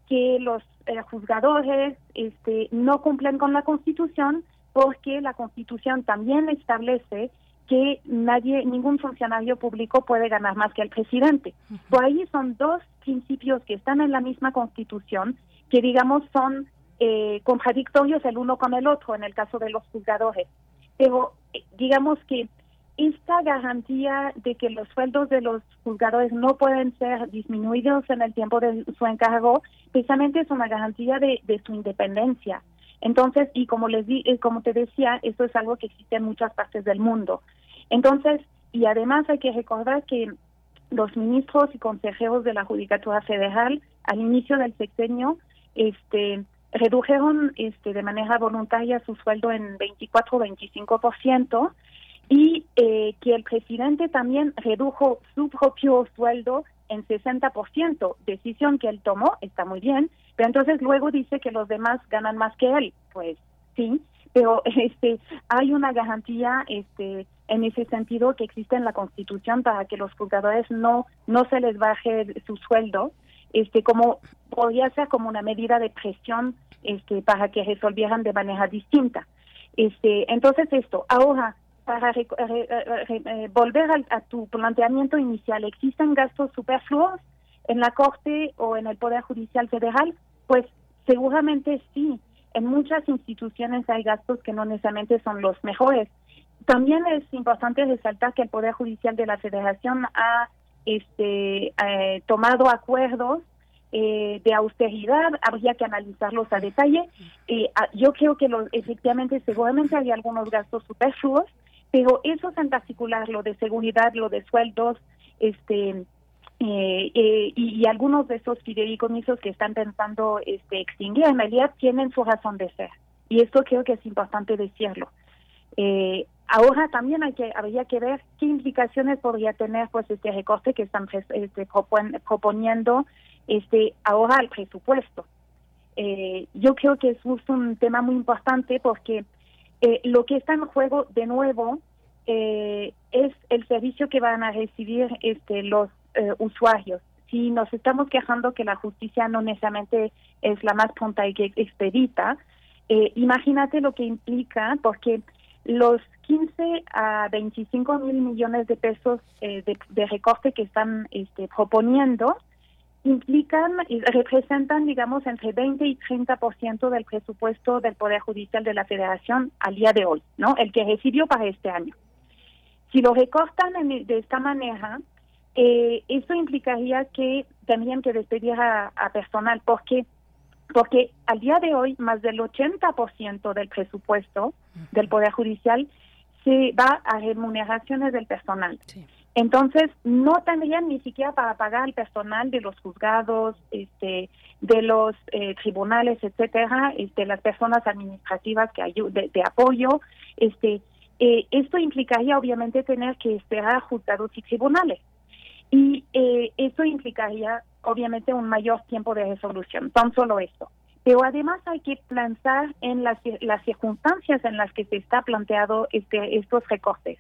que los juzgadores este, no cumplen con la Constitución porque la Constitución también establece que nadie, ningún funcionario público puede ganar más que el presidente. Por ahí son dos principios que están en la misma Constitución que, digamos, son eh, contradictorios el uno con el otro en el caso de los juzgadores. Pero eh, digamos que esta garantía de que los sueldos de los juzgadores no pueden ser disminuidos en el tiempo de su encargo, precisamente es una garantía de su independencia. Entonces, y como les di, eh, como te decía, esto es algo que existe en muchas partes del mundo. Entonces, y además hay que recordar que los ministros y consejeros de la Judicatura Federal al inicio del sexenio este redujeron este de manera voluntaria su sueldo en 24 o 25% y eh, que el presidente también redujo su propio sueldo en 60%, decisión que él tomó, está muy bien, pero entonces luego dice que los demás ganan más que él, pues sí, pero este hay una garantía este en ese sentido que existe en la Constitución para que los juzgadores no no se les baje su sueldo, este como podría ser como una medida de presión este para que resolvieran de manera distinta. Este, entonces esto, ahora para eh, volver a, tu planteamiento inicial, ¿existen gastos superfluos en la Corte o en el Poder Judicial Federal? Pues seguramente sí. En muchas instituciones hay gastos que no necesariamente son los mejores. También es importante resaltar que el Poder Judicial de la Federación ha este, eh, tomado acuerdos eh, de austeridad, habría que analizarlos a detalle. yo creo que los, efectivamente, seguramente hay algunos gastos superfluos, pero eso en particular, lo de seguridad, lo de sueldos, este eh, eh, y, algunos de esos fideicomisos que están pensando este, extinguir, en realidad tienen su razón de ser. Y esto creo que es importante decirlo. Eh, ahora también hay que habría que ver qué implicaciones podría tener pues este recorte que están este, proponiendo este ahora al presupuesto. yo creo que es un tema muy importante porque eh, lo que está en juego de nuevo eh, es el servicio que van a recibir este, los eh, usuarios. Si nos estamos quejando que la justicia no necesariamente es la más pronta y que expedita, imagínate lo que implica, porque los 15 a 25 mil millones de pesos de, de, recorte que están este, proponiendo implican y representan, digamos, entre 20 y 30% del presupuesto del Poder Judicial de la Federación al día de hoy, ¿no? El que recibió para este año. Si lo recortan de esta manera, eh, eso implicaría que tendrían que despedir a, personal, porque porque al día de hoy más del 80% del presupuesto del Poder Judicial se va a remuneraciones del personal. Sí. Entonces, no tendrían ni siquiera para pagar al personal de los juzgados, este, de los eh, tribunales, etcétera, este, las personas administrativas que de, de apoyo, este, eh, esto implicaría obviamente tener que esperar juzgados y tribunales. Y eh, esto implicaría obviamente un mayor tiempo de resolución, tan solo esto. Pero además hay que pensar en las, las circunstancias en las que se está planteado este, estos recortes.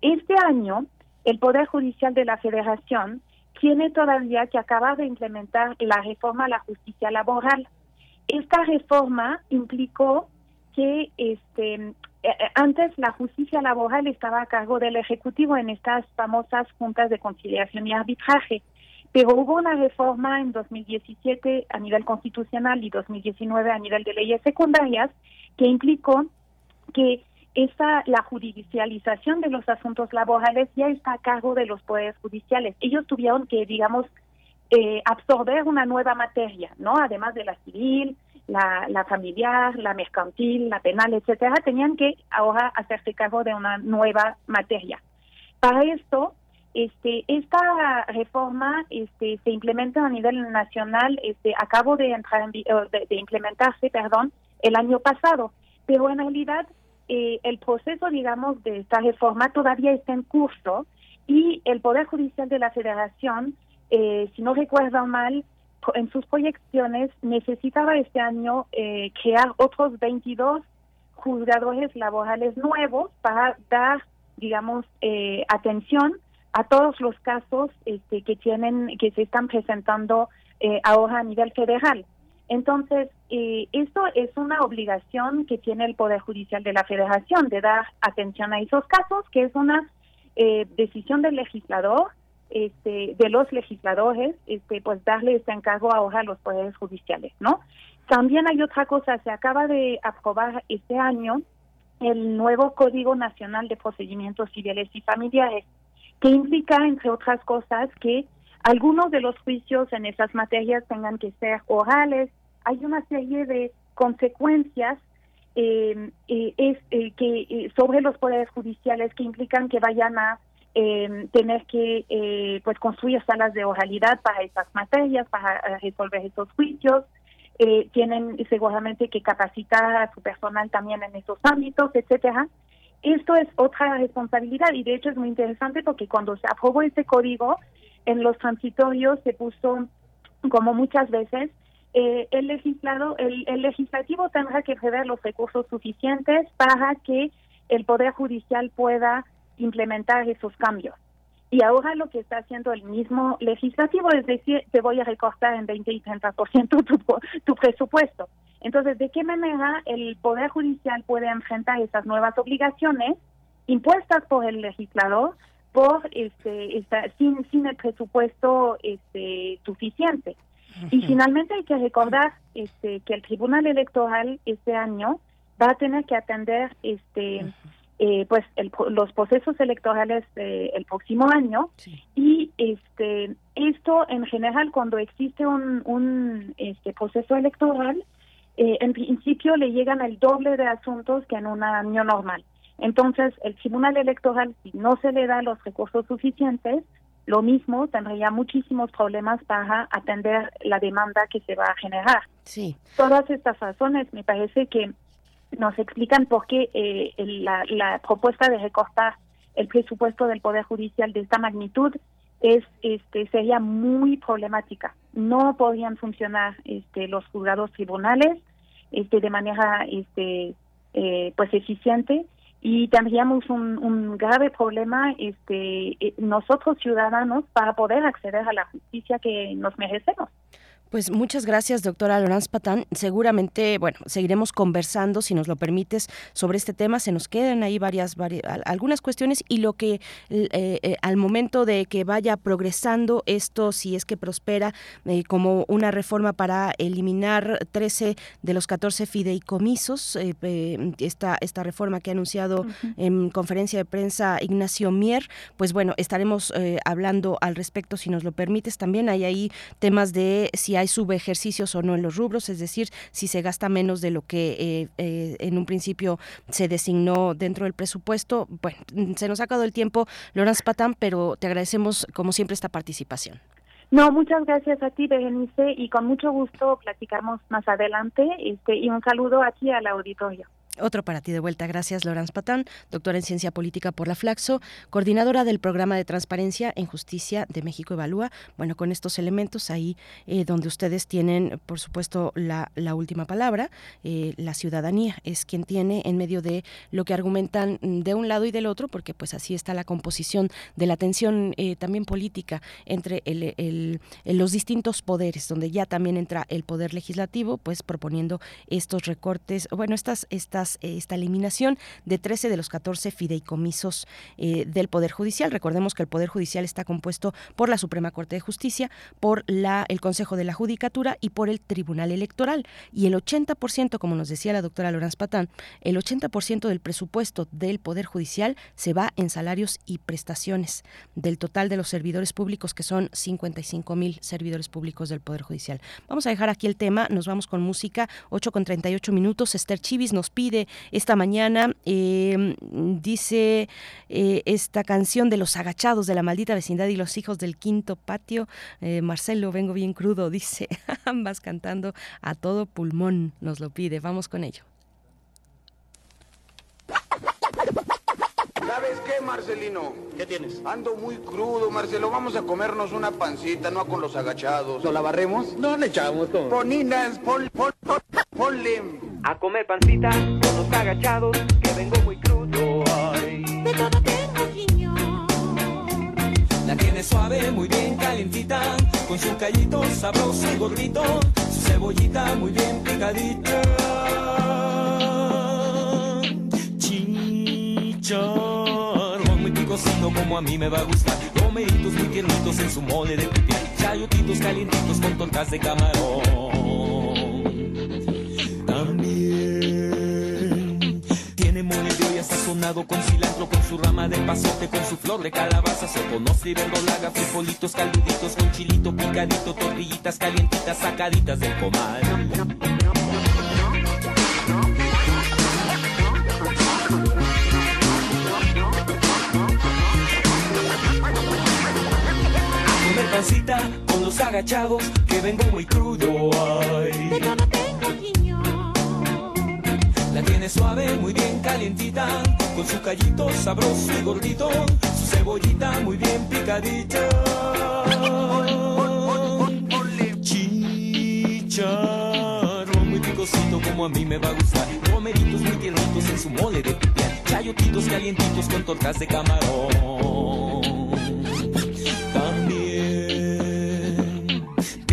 Este año, el Poder Judicial de la Federación tiene todavía que acabar de implementar la reforma a la justicia laboral. Esta reforma implicó que este eh, eh, antes la justicia laboral estaba a cargo del Ejecutivo en estas famosas juntas de conciliación y arbitraje, pero hubo una reforma en 2017 a nivel constitucional y 2019 a nivel de leyes secundarias que implicó que esa, la judicialización de los asuntos laborales ya está a cargo de los poderes judiciales. Ellos tuvieron que, digamos, eh, absorber una nueva materia, ¿no? Además de la civil, la, la familiar, la mercantil, la penal, etcétera, tenían que ahora hacerse cargo de una nueva materia. Para esto, este, esta reforma este, se implementa a nivel nacional, este, acabo de entrar en, de, de implementarse, perdón, el año pasado, pero en realidad eh, el proceso, digamos, de esta reforma todavía está en curso y el Poder Judicial de la Federación, eh, si no recuerdo mal, en sus proyecciones necesitaba este año eh, crear otros 22 juzgadores laborales nuevos para dar, digamos, atención a todos los casos este, que tienen, que se están presentando ahora a nivel federal. Entonces, eh, esto es una obligación que tiene el Poder Judicial de la Federación de dar atención a esos casos, que es una eh, decisión del legislador, este, de los legisladores, este, pues darle este encargo ahora a los poderes judiciales, ¿no? También hay otra cosa, se acaba de aprobar este año el nuevo Código Nacional de Procedimientos Civiles y Familiares, que implica, entre otras cosas, que algunos de los juicios en esas materias tengan que ser orales, hay una serie de consecuencias eh, eh, eh, que sobre los poderes judiciales que implican que vayan a tener que pues construir salas de oralidad para esas materias, para resolver esos juicios. tienen seguramente que capacitar a su personal también en esos ámbitos, etcétera. esto es otra responsabilidad y de hecho es muy interesante porque cuando se aprobó este código en los transitorios se puso como muchas veces eh, el legislado el, legislativo tendrá que prever los recursos suficientes para que el poder judicial pueda implementar esos cambios y ahora lo que está haciendo el mismo legislativo es decir, te voy a recortar en 20 y 30% tu, tu presupuesto. Entonces, ¿de qué manera el Poder Judicial puede enfrentar esas nuevas obligaciones impuestas por el legislador por este, esta, sin, sin el presupuesto este, suficiente? Y finalmente hay que recordar este, que el Tribunal Electoral este año va a tener que atender este eh, pues los procesos electorales eh, el próximo año. Y este esto en general cuando existe un, un este proceso electoral eh, en principio le llegan el doble de asuntos que en un año normal entonces el tribunal electoral si no se le da los recursos suficientes lo mismo tendría muchísimos problemas para atender la demanda que se va a generar. Sí. Todas estas razones me parece que nos explican por qué eh, la, la, propuesta de recortar el presupuesto del Poder Judicial de esta magnitud es este sería muy problemática. No podrían funcionar este, los juzgados tribunales este, de manera este, eh, pues eficiente y tendríamos un, un grave problema este, eh, nosotros ciudadanos para poder acceder a la justicia que nos merecemos. Pues muchas gracias, doctora Lorenz Patán. Seguramente, bueno, seguiremos conversando, si nos lo permites, sobre este tema. Se nos quedan ahí varias, varias algunas cuestiones y lo que eh, eh, al momento de que vaya progresando esto, si es que prospera eh, como una reforma para eliminar 13 de los 14 fideicomisos, esta, esta reforma que ha anunciado en conferencia de prensa Ignacio Mier, pues bueno, estaremos hablando al respecto, si nos lo permites. También hay ahí temas de si hay hay subejercicios o no en los rubros, es decir, si se gasta menos de lo que eh, eh, en un principio se designó dentro del presupuesto. Bueno, se nos ha acabado el tiempo, Lorenz Patán, pero te agradecemos como siempre esta participación. No, muchas gracias a ti, Berenice, y con mucho gusto platicamos más adelante. Este, y un saludo aquí al auditorio. Otro para ti de vuelta. Gracias, Lorenz Patán, doctora en Ciencia Política por la Flaxo, coordinadora del Programa de Transparencia en Justicia de México Evalúa. Bueno, con estos elementos ahí eh, donde ustedes tienen, por supuesto, la, la última palabra, eh, la ciudadanía es quien tiene en medio de lo que argumentan de un lado y del otro, porque pues así está la composición de la tensión eh, también política entre el, el, los distintos poderes, donde ya también entra el poder legislativo, pues proponiendo estos recortes, bueno, estas, estas esta eliminación de 13 de los 14 fideicomisos eh, del Poder Judicial. Recordemos que el Poder Judicial está compuesto por la Suprema Corte de Justicia, por la, el Consejo de la Judicatura y por el Tribunal Electoral. Y el 80%, como nos decía la doctora Lorenz Patán, el 80% del presupuesto del Poder Judicial se va en salarios y prestaciones del total de los servidores públicos, que son 55 mil servidores públicos del Poder Judicial. Vamos a dejar aquí el tema, nos vamos con música, 8 con 38 minutos. Esther Chivis nos pide esta mañana. Eh, dice eh, esta canción de los agachados de la maldita vecindad y los hijos del quinto patio. Eh, Marcelo, vengo bien crudo, dice, ambas cantando a todo pulmón, nos lo pide. Vamos con ello. ¿Sabes qué, Marcelino? ¿Qué tienes? Ando muy crudo, Marcelo. Vamos a comernos una pancita, no con los agachados. ¿Lo la barremos? No le echamos todo. Poninas, pon, pon, ponle. A comer pancita con los agachados, que vengo muy crudo. Ay. De todo tengo La tiene suave, muy bien calientita, con su callito sabroso y gordito, su cebollita muy bien picadita. Chicharrón muy picosito como a mí me va a gustar, romeritos muy tiernitos en su mole de pipián, chayotitos calientitos con tortas de camarón. También tiene mole de olla sazonado con cilantro, con su rama de pasote, con su flor de calabaza, soponos y verdolaga, frijolitos caluditos con chilito picadito, tortillitas calientitas sacaditas del comal. Pancita con los agachados que vengo muy crudo. Ay. De todo tengo guiño. La tiene tiene suave, muy bien calientita, con su callito sabroso y gordito, su cebollita muy bien picadita. Chicharrón muy picosito como a mí me va a gustar, romeritos muy tiernitos en su mole de pipián, chayotitos calientitos con tortas de camarón.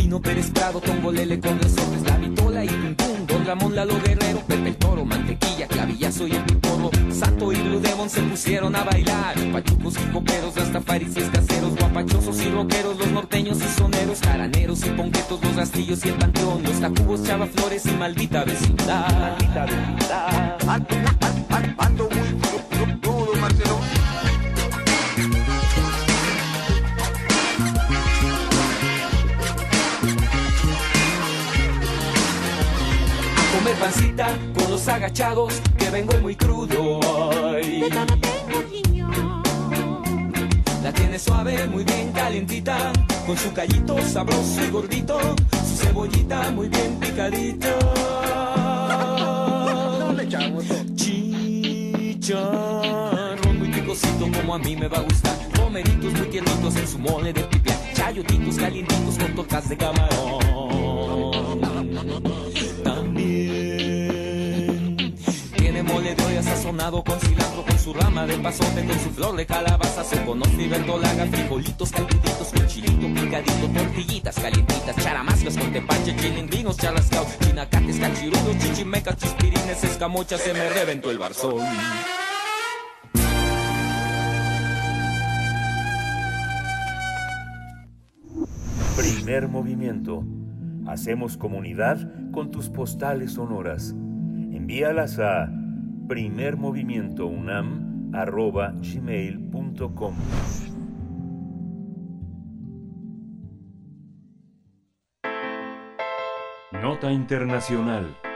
Pino Pérez Prado, Tongolele con resortes, la vitola y pum pum, Don Ramón Lalo Guerrero, Pepe el Toro, mantequilla, clavillazo y el piporro, Sato y Blue Demon se pusieron a bailar, pachucos y coperos, rastafaris y escaseros, guapachosos y rockeros, los norteños y soneros, jaraneros y ponquetos, los rastillos y el panteón, los tacubos, chava flores y maldita vecindad. Maldita vecindad. Ando muy duro, duro, Marcelo. Pancita con los agachados, que vengo muy crudo hoy. La tiene suave, muy bien calientita, con su callito sabroso y gordito, su cebollita muy bien picadita. Chicharrón muy picosito como a mí me va a gustar, romeritos muy tiernitos en su mole de pipián, chayotitos calientitos con tortas de camarón. Mole de olla sazonado con cilantro, con su rama de pasote, con su flor de calabaza, se conoce y verdolaga, frijolitos calditos con chilito picadito, tortillitas calientitas, charamascas con tepache, chilindrinos, charrascao, chinacates, cachirudos, chichimecas, chispirines, escamochas, se me reventó el barzón. Primer movimiento. Hacemos comunidad con tus postales sonoras. Envíalas a primermovimientounam.gmail.com Nota Internacional.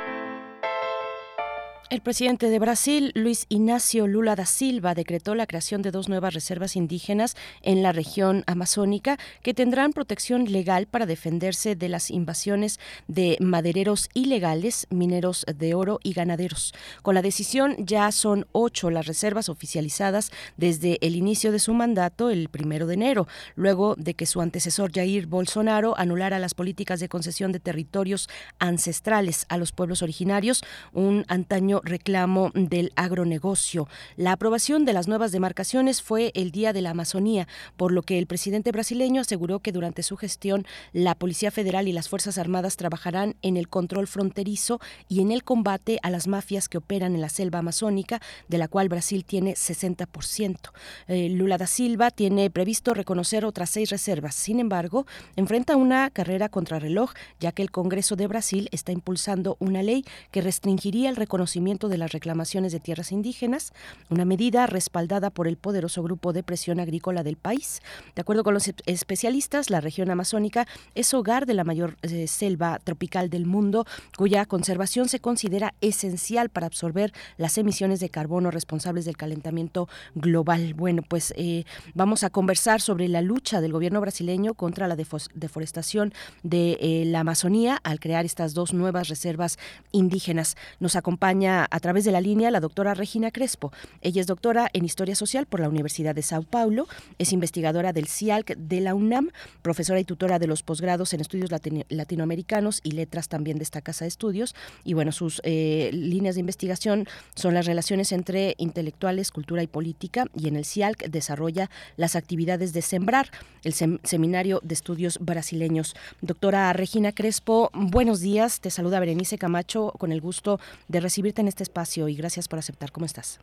El presidente de Brasil, Luis Ignacio Lula da Silva, decretó la creación de dos nuevas reservas indígenas en la región amazónica que tendrán protección legal para defenderse de las invasiones de madereros ilegales, mineros de oro y ganaderos. Con la decisión ya son ocho las reservas oficializadas desde el inicio de su mandato el primero de enero, luego de que su antecesor Jair Bolsonaro anulara las políticas de concesión de territorios ancestrales a los pueblos originarios, un antaño reclamo del agronegocio. La aprobación de las nuevas demarcaciones fue el Día de la Amazonía, por lo que el presidente brasileño aseguró que durante su gestión la Policía Federal y las Fuerzas Armadas trabajarán en el control fronterizo y en el combate a las mafias que operan en la selva amazónica, de la cual Brasil tiene 60%. Eh, Lula da Silva tiene previsto reconocer otras seis reservas. Sin embargo, enfrenta una carrera contrarreloj, ya que el Congreso de Brasil está impulsando una ley que restringiría el reconocimiento de las reclamaciones de tierras indígenas, una medida respaldada por el poderoso grupo de presión agrícola del país. De acuerdo con los especialistas, la región amazónica es hogar de la mayor eh, selva tropical del mundo, cuya conservación se considera esencial para absorber las emisiones de carbono responsables del calentamiento global. Bueno, pues eh, vamos a conversar sobre la lucha del gobierno brasileño contra la deforestación de eh, la Amazonía al crear estas dos nuevas reservas indígenas. Nos acompaña a través de la línea la doctora Regina Crespo. Ella es doctora en Historia Social por la Universidad de Sao Paulo, es investigadora del CIALC de la UNAM, profesora y tutora de los posgrados en estudios latino- latinoamericanos y letras también de esta casa de estudios. Y bueno, sus eh, líneas de investigación son las relaciones entre intelectuales, cultura y política. Y en el CIALC desarrolla las actividades de Sembrar, el sem- Seminario de Estudios Brasileños. Doctora Regina Crespo, buenos días. Te saluda Berenice Camacho con el gusto de recibirte en este espacio y gracias por aceptar. ¿Cómo estás?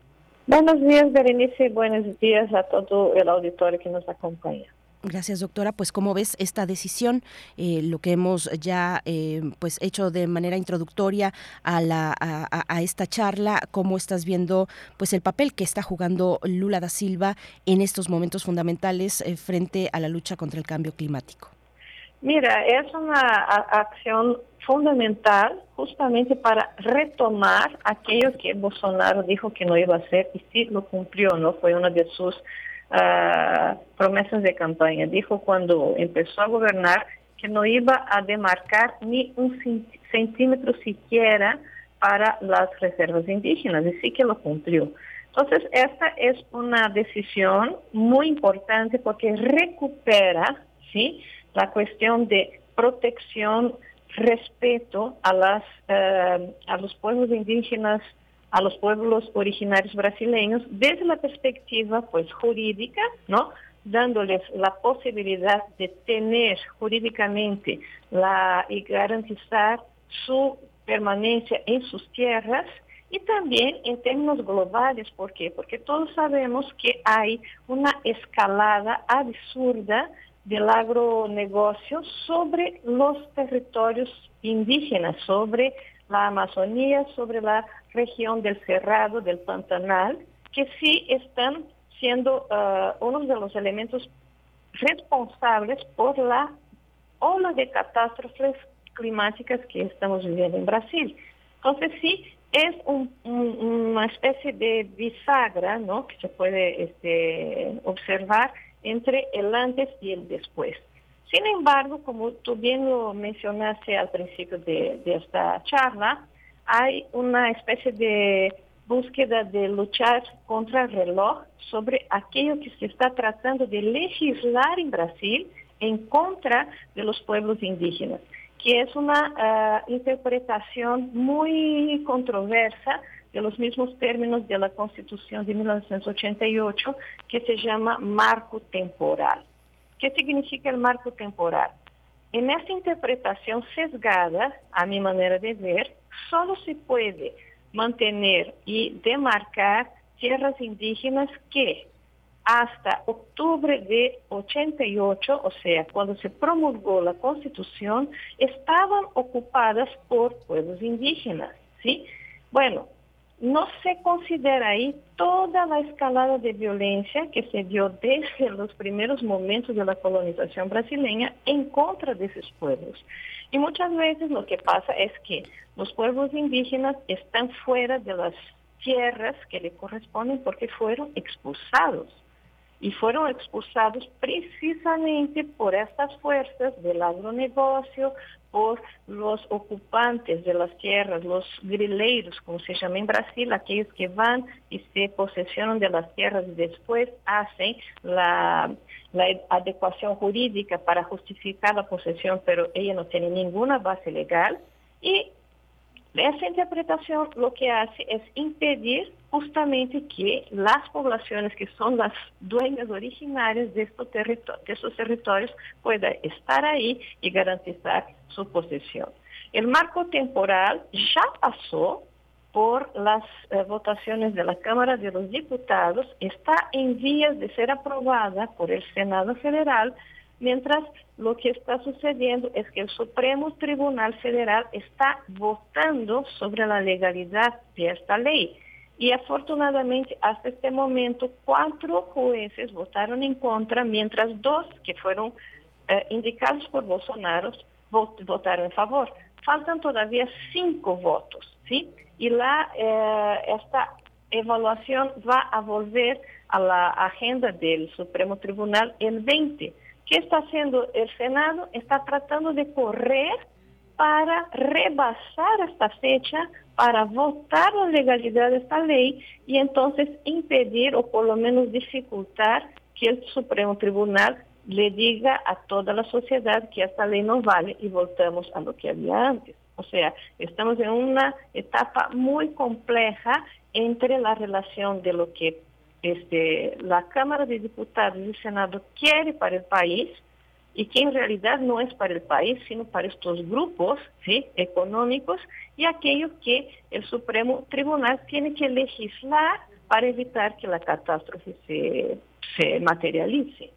Buenos días, Berenice. Buenos días a todo el auditorio que nos acompaña. Gracias, doctora. Pues, ¿cómo ves esta decisión? Eh, lo que hemos ya eh, pues hecho de manera introductoria a, la, a esta charla, ¿cómo estás viendo pues el papel que está jugando Lula da Silva en estos momentos fundamentales eh, frente a la lucha contra el cambio climático? Mira, es una acción fundamental justamente para retomar aquello que Bolsonaro dijo que no iba a hacer y sí lo cumplió, ¿no? Fue una de sus ah, promesas de campaña. Dijo cuando empezó a gobernar que no iba a demarcar ni un cen- centímetro siquiera para las reservas indígenas y sí que lo cumplió. Entonces, esta es una decisión muy importante porque recupera ¿sí? La cuestión de protección, respeto a, las, eh, a los pueblos indígenas, a los pueblos originarios brasileños desde la perspectiva pues jurídica, ¿no? dándoles la posibilidad de tener jurídicamente la, y garantizar su permanencia en sus tierras y también en términos globales, ¿por qué? Porque todos sabemos que hay una escalada absurda del agronegocio sobre los territorios indígenas, sobre la Amazonía, sobre la región del Cerrado, del Pantanal, que sí están siendo uh, uno de los elementos responsables por la ola de catástrofes climáticas que estamos viviendo en Brasil. Entonces sí, es un, una especie de bisagra ¿no? que se puede este, observar entre el antes y el después. Sin embargo, como tú bien lo mencionaste al principio de, esta charla, hay una especie de búsqueda de luchar contra el reloj sobre aquello que se está tratando de legislar en Brasil en contra de los pueblos indígenas, que es una uh, interpretación muy controversa de los mismos términos de la Constitución de 1988, que se llama marco temporal. ¿Qué significa el marco temporal? En esta interpretación sesgada, a mi manera de ver, solo se puede mantener y demarcar tierras indígenas que hasta octubre de 88, o sea, cuando se promulgó la Constitución, estaban ocupadas por pueblos indígenas, ¿sí? Bueno, no se considera ahí toda la escalada de violencia que se dio desde los primeros momentos de la colonización brasileña en contra de esos pueblos. Y muchas veces lo que pasa es que los pueblos indígenas están fuera de las tierras que le corresponden porque fueron expulsados. Y fueron expulsados precisamente por estas fuerzas del agronegocio, por los ocupantes de las tierras, los grileiros, como se llama en Brasil, aquellos que van y se posesionan de las tierras y después hacen la la adecuación jurídica para justificar la posesión, pero ella no tiene ninguna base legal. Y esa interpretación lo que hace es impedir justamente que las poblaciones que son las dueñas originarias de estos, territorios, de estos territorios puedan estar ahí y garantizar su posesión. El marco temporal ya pasó, por las eh, votaciones de la Cámara de los Diputados está en vías de ser aprobada por el Senado Federal, mientras lo que está sucediendo es que el Supremo Tribunal Federal está votando sobre la legalidad de esta ley. Y afortunadamente hasta este momento cuatro jueces votaron en contra, mientras dos que fueron eh, indicados por Bolsonaro votaron en favor. Faltan todavía cinco votos, ¿sí? y la, eh, esta evaluación va a volver la agenda del Supremo Tribunal el 20. ¿Qué está haciendo el Senado? Está tratando de correr para rebasar esta fecha, para votar la legalidad de esta ley y entonces impedir o por lo menos dificultar que el Supremo Tribunal le diga a toda la sociedad que esta ley no vale y voltamos a lo que había antes. O sea, estamos en una etapa muy compleja entre la relación de lo que este, la Cámara de Diputados y el Senado quiere para el país y que en realidad no es para el país, sino para estos grupos económicos y aquello que el Supremo Tribunal tiene que legislar para evitar que la catástrofe se, se materialice.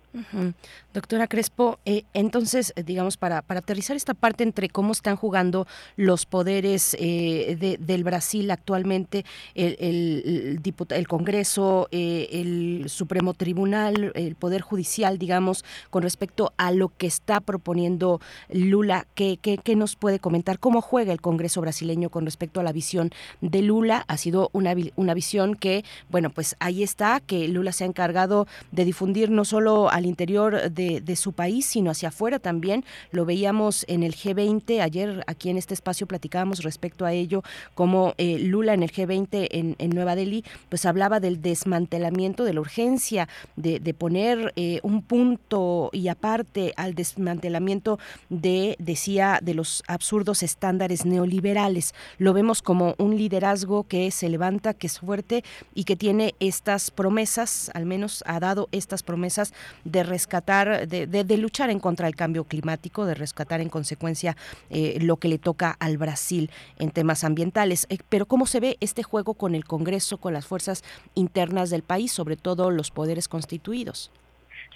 Doctora Crespo, eh, entonces, eh, digamos, para, para aterrizar esta parte entre cómo están jugando los poderes eh, del Brasil actualmente, el, el, el Congreso, el Supremo Tribunal, el Poder Judicial, digamos, con respecto a lo que está proponiendo Lula, ¿qué, qué, qué nos puede comentar? ¿Cómo juega el Congreso brasileño con respecto a la visión de Lula? Ha sido una, una visión que, bueno, pues ahí está, que Lula se ha encargado de difundir no solo al interior de, su país, sino hacia afuera también. Lo veíamos en el G20. Ayer aquí en este espacio platicábamos respecto a ello, como eh, Lula en el G20 en, en, Nueva Delhi, pues hablaba del desmantelamiento, de la urgencia de, de poner eh, un punto y aparte al desmantelamiento de, decía, de los absurdos estándares neoliberales. Lo vemos como un liderazgo que se levanta, que es fuerte y que tiene estas promesas, al menos ha dado estas promesas de rescatar, de, luchar en contra del cambio climático, de rescatar en consecuencia eh, lo que le toca al Brasil en temas ambientales. Eh, pero ¿cómo se ve este juego con el Congreso, con las fuerzas internas del país, sobre todo los poderes constituidos?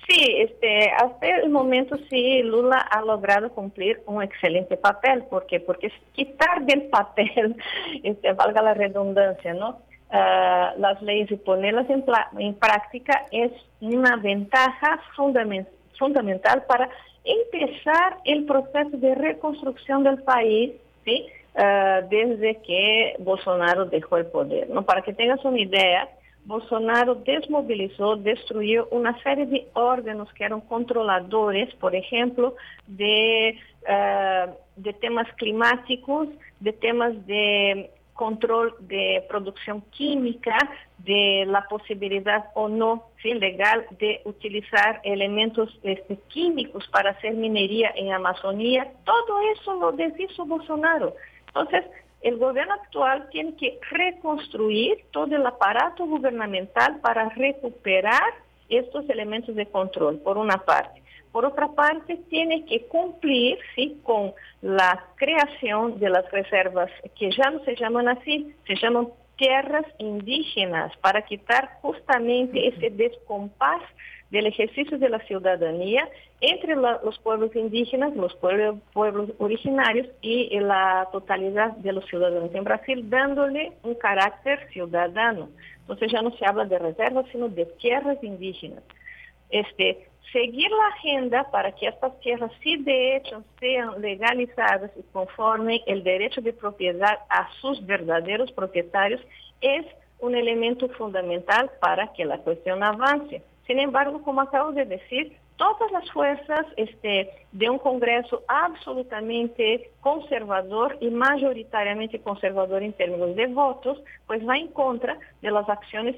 Sí, este, hasta el momento sí Lula ha logrado cumplir un excelente papel, porque porque quitar del papel, este, valga la redundancia, ¿no? Uh, las leyes y ponerlas en, en, práctica es una ventaja fundament fundamental para empezar el proceso de reconstrucción del país. Uh, desde que Bolsonaro dejó el poder, ¿no? Para que tengas una idea, Bolsonaro desmobilizou, destruiu uma série de órgãos que eram controladores, por exemplo, de, uh, de temas climáticos, de temas de controle de produção química, de la possibilidade ou não sim, legal de utilizar elementos este, químicos para hacer mineria em Amazônia. Todo isso lo deshizo Bolsonaro. Então, el gobierno actual tiene que reconstruir todo el aparato gubernamental para recuperar estos elementos de control, por una parte. Por otra parte, tiene que cumplir ¿sí? con la creación de las reservas, que ya no se llaman así, se llaman tierras indígenas, para quitar justamente ese descompás del ejercicio de la ciudadanía entre la, los pueblos indígenas, los pueblos, pueblos originarios y la totalidad de los ciudadanos en Brasil, dándole un carácter ciudadano. Entonces ya no se habla de reservas, sino de tierras indígenas. Este, seguir la agenda para que estas tierras sí de hecho sean legalizadas y conforme el derecho de propiedad a sus verdaderos propietarios es un elemento fundamental para que la cuestión avance. Sin embargo, como acabo de decir, todas las fuerzas este, de un Congreso absolutamente conservador y mayoritariamente conservador en términos de votos, pues va en contra de las acciones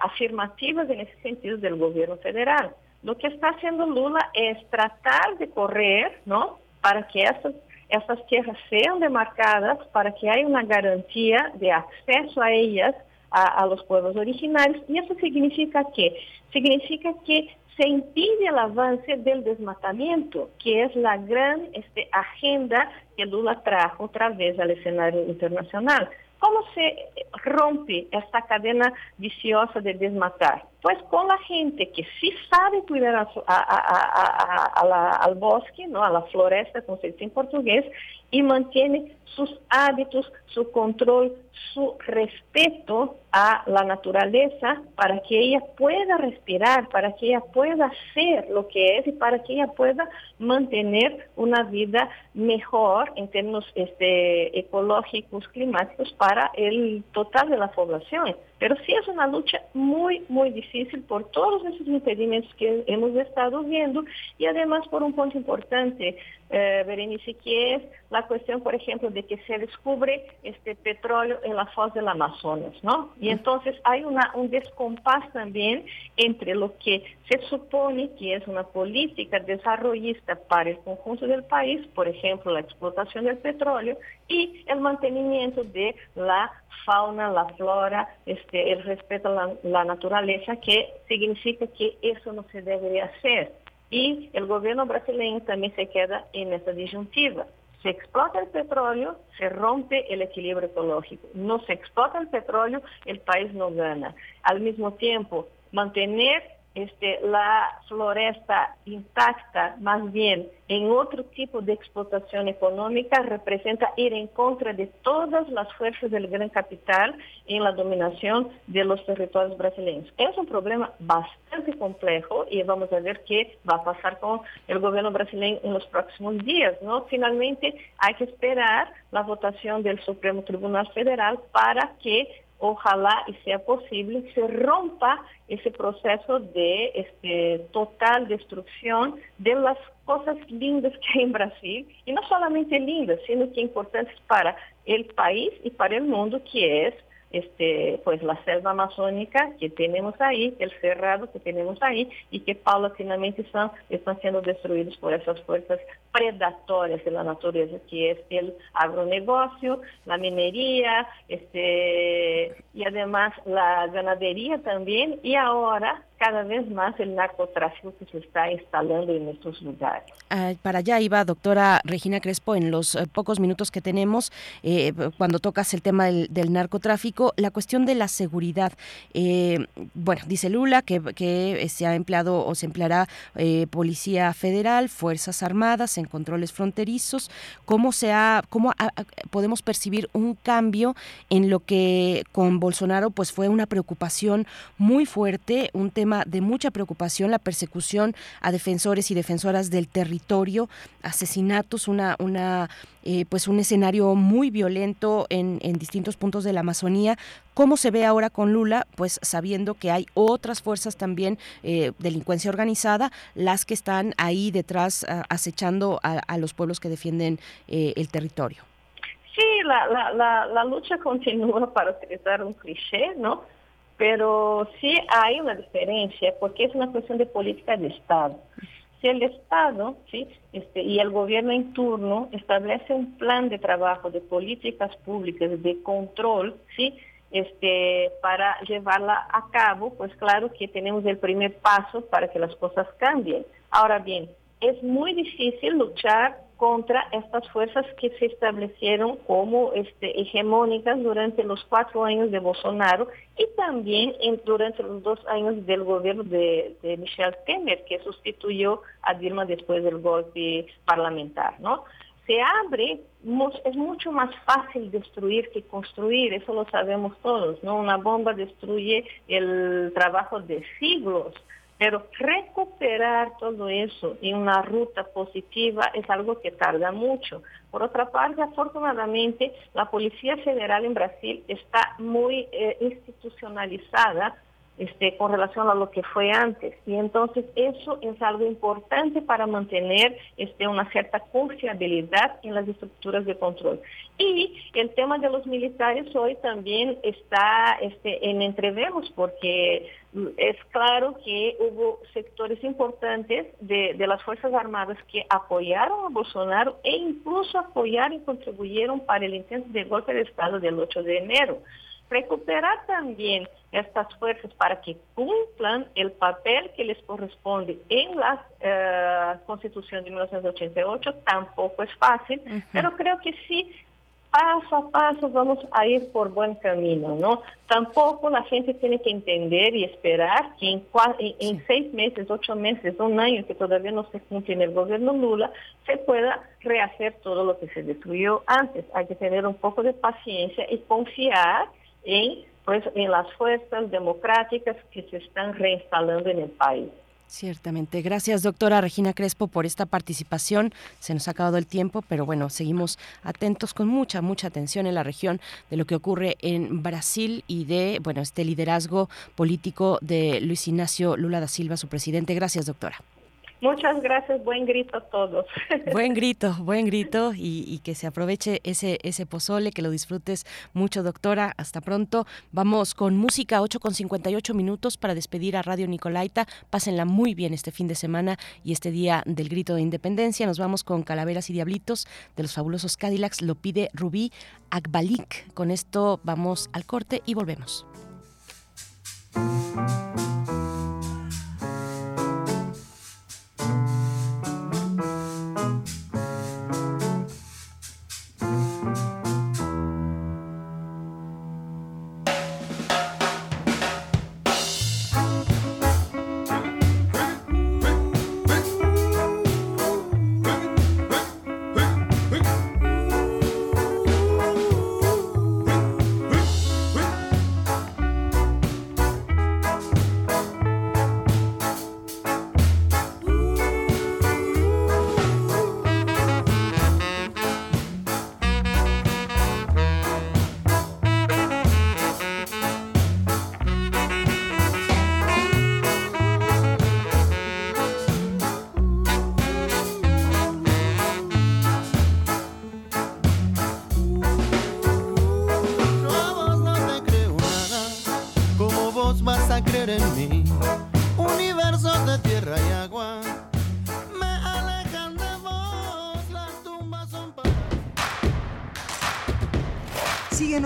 afirmativas en ese sentido del gobierno federal. Lo que está haciendo Lula es tratar de correr, ¿no? Para que estas, estas tierras sean demarcadas, para que haya una garantía de acceso a ellas a, a los pueblos originarios. Y eso significa que significa que se impide el avance del desmatamiento, que es la gran este, agenda que Lula trajo otra vez al escenario internacional. ¿Cómo se rompe esta cadena viciosa de desmatar? Pues con la gente que sí sabe cuidar a, la, al bosque, ¿no? a la floresta, como se dice en portugués, y mantiene sus hábitos, su control, su respeto a la naturaleza para que ella pueda respirar, para que ella pueda ser lo que es y para que ella pueda mantener una vida mejor en términos este, ecológicos, climáticos para el total de la población. Pero sí es una lucha muy, muy difícil por todos esos impedimentos que hemos estado viendo y además por un punto importante, eh, Berenice, que es la cuestión, por ejemplo, de que se descubre este petróleo en la foz del Amazonas, ¿no? Y entonces hay una, un descompás también entre lo que se supone que es una política desarrollista para el conjunto del país, por ejemplo, la explotación del petróleo, y el mantenimiento de la fauna, la flora, este, el respeto a la, la naturaleza, que significa que eso no se debería hacer. Y el gobierno brasileño también se queda en esa disyuntiva. Se explota el petróleo, se rompe el equilibrio ecológico. No se explota el petróleo, el país no gana. Al mismo tiempo, mantener este, la floresta intacta, más bien en otro tipo de explotación económica, representa ir en contra de todas las fuerzas del gran capital en la dominación de los territorios brasileños. Es un problema bastante complejo y vamos a ver qué va a pasar con el gobierno brasileño en los próximos días. ¿no? Finalmente hay que esperar la votación del Supremo Tribunal Federal para que ojalá y sea posible, se rompa ese proceso de este, total destrucción de las cosas lindas que hay en Brasil, y no solamente lindas, sino que importantes para el país y para el mundo, que es este, pues la selva amazónica que tenemos ahí, el cerrado que tenemos ahí y que paulatinamente están, están siendo destruidos por esas fuerzas predatorias de la naturaleza, que es el agronegocio, la minería, este, y además la ganadería también, y ahora cada vez más el narcotráfico que se está instalando en estos lugares. Ah, para allá iba, doctora Regina Crespo, en los eh, pocos minutos que tenemos, eh, cuando tocas el tema del, narcotráfico, la cuestión de la seguridad. Eh, bueno, dice Lula que, que, se ha empleado o se empleará Policía Federal, Fuerzas Armadas en controles fronterizos. ¿Cómo, se ha, cómo podemos percibir un cambio en lo que con Bolsonaro pues fue una preocupación muy fuerte, un tema de mucha preocupación, la persecución a defensores y defensoras del territorio, asesinatos, una, una eh, pues un escenario muy violento en, en distintos puntos de la Amazonía. ¿Cómo se ve ahora con Lula? Pues sabiendo que hay otras fuerzas también, eh, delincuencia organizada, las que están ahí detrás acechando a, los pueblos que defienden eh, el territorio. Sí, la, la, la, la, lucha continúa para utilizar un cliché, ¿no? Pero sí hay una diferencia porque es una cuestión de política de Estado. El Estado ¿sí? este, y el gobierno en turno establece un plan de trabajo de políticas públicas de control, ¿sí? este, para llevarla a cabo, pues claro que tenemos el primer paso para que las cosas cambien. Ahora bien, es muy difícil luchar contra estas fuerzas que se establecieron como este, hegemónicas durante los cuatro años de Bolsonaro y también durante los dos años del gobierno de, Michel Temer, que sustituyó a Dilma después del golpe parlamentar, ¿no? Se abre, es mucho más fácil destruir que construir, eso lo sabemos todos, ¿no? Una bomba destruye el trabajo de siglos pero recuperar todo eso en una ruta positiva es algo que tarda mucho. Por otra parte, afortunadamente, la Policía Federal en Brasil está muy eh, institucionalizada este, con relación a lo que fue antes. Y entonces eso es algo importante para mantener este, una cierta confiabilidad en las estructuras de control. Y el tema de los militares hoy también está este, en entreveros porque es claro que hubo sectores importantes de, de, las Fuerzas Armadas que apoyaron a Bolsonaro e incluso apoyaron y contribuyeron para el intento de golpe de Estado del 8 de enero recuperar también estas fuerzas para que cumplan el papel que les corresponde en la eh, Constitución de 1988 tampoco es fácil, pero creo que sí, paso a paso vamos a ir por buen camino, ¿no? Tampoco la gente tiene que entender y esperar que en, en, seis meses, ocho meses, un año que todavía no se cumple en el gobierno Lula, se pueda rehacer todo lo que se destruyó antes. Hay que tener un poco de paciencia y confiar en, pues, en las fuerzas democráticas que se están reinstalando en el país. Ciertamente. Gracias, doctora Regina Crespo, por esta participación. Se nos ha acabado el tiempo, pero bueno, seguimos atentos con mucha, mucha atención en la región de lo que ocurre en Brasil y de, bueno, este liderazgo político de Luis Ignacio Lula da Silva, su presidente. Gracias, doctora. Muchas gracias, buen grito a todos. Buen grito, buen grito y, que se aproveche ese, ese pozole, que lo disfrutes mucho, doctora. Hasta pronto. Vamos con música, 8 con 58 minutos para despedir a Radio Nicolaita. Pásenla muy bien este fin de semana y este día del grito de independencia. Nos vamos con Calaveras y Diablitos de los fabulosos Cadillacs. Lo pide Rubí Akbalik. Con esto vamos al corte y volvemos.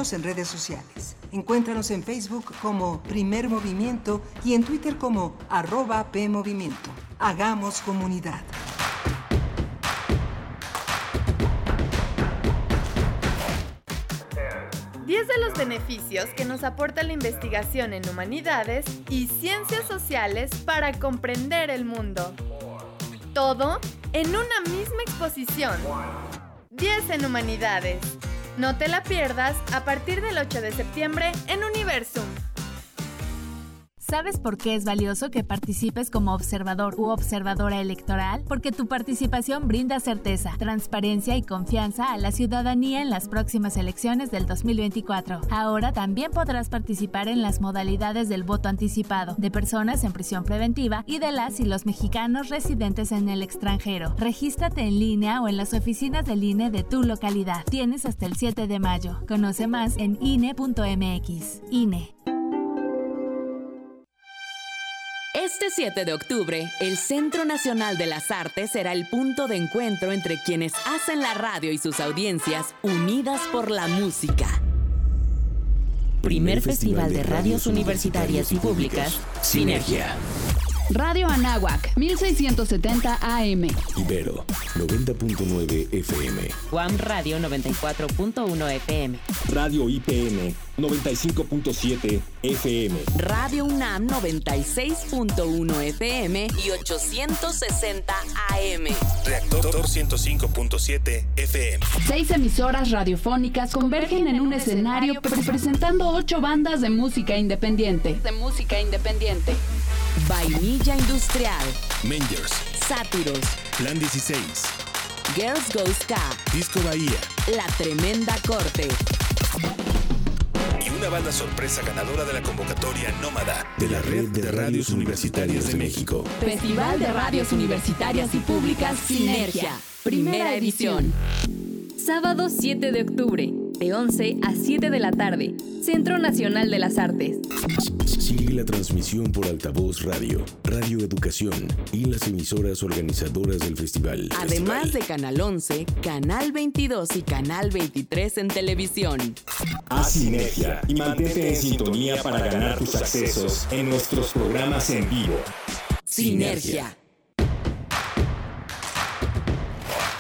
En redes sociales. Encuéntranos en Facebook como Primer Movimiento y en Twitter como arroba PMovimiento. Hagamos comunidad. Diez de los beneficios que nos aporta la investigación en humanidades y ciencias sociales para comprender el mundo. Todo en una misma exposición. 10 en humanidades. No te la pierdas a partir del 8 de septiembre en Universum. ¿Sabes por qué es valioso que participes como observador u observadora electoral? Porque tu participación brinda certeza, transparencia y confianza a la ciudadanía en las próximas elecciones del 2024. Ahora también podrás participar en las modalidades del voto anticipado, de personas en prisión preventiva y de las y los mexicanos residentes en el extranjero. Regístrate en línea o en las oficinas del INE de tu localidad. Tienes hasta el 7 de mayo. Conoce más en INE.mx. INE. Este 7 de octubre, el Centro Nacional de las Artes será el punto de encuentro entre quienes hacen la radio y sus audiencias unidas por la música. Primer Festival de Radios Universitarias y Públicas, Sinergia. Radio Anáhuac, 1670 AM. Ibero, 90.9 FM. Guam Radio 94.1 FM. Radio IPN, 95.7 FM. Radio UNAM 96.1 FM y 860 AM. Reactor 105.7 FM. Seis emisoras radiofónicas convergen en un escenario pre- presentando ocho bandas de música independiente. De música independiente. Vainilla Industrial. Mangers, Sátiros. Plan 16, Girls Go Ska. Disco Bahía La Tremenda Corte. Y una banda sorpresa ganadora de la convocatoria Nómada de la Red de Radios Universitarias de México. Festival de Radios Universitarias y Públicas Sinergia. Primera edición. Sábado 7 de octubre, de 11 a 7 de la tarde, Centro Nacional de las Artes. Sigue la transmisión por altavoz radio, Radio Educación y las emisoras organizadoras del festival. Además de Canal 11, Canal 22 y Canal 23 en televisión. Haz sinergia y mantente en sintonía para ganar tus accesos en nuestros programas en vivo. Sinergia.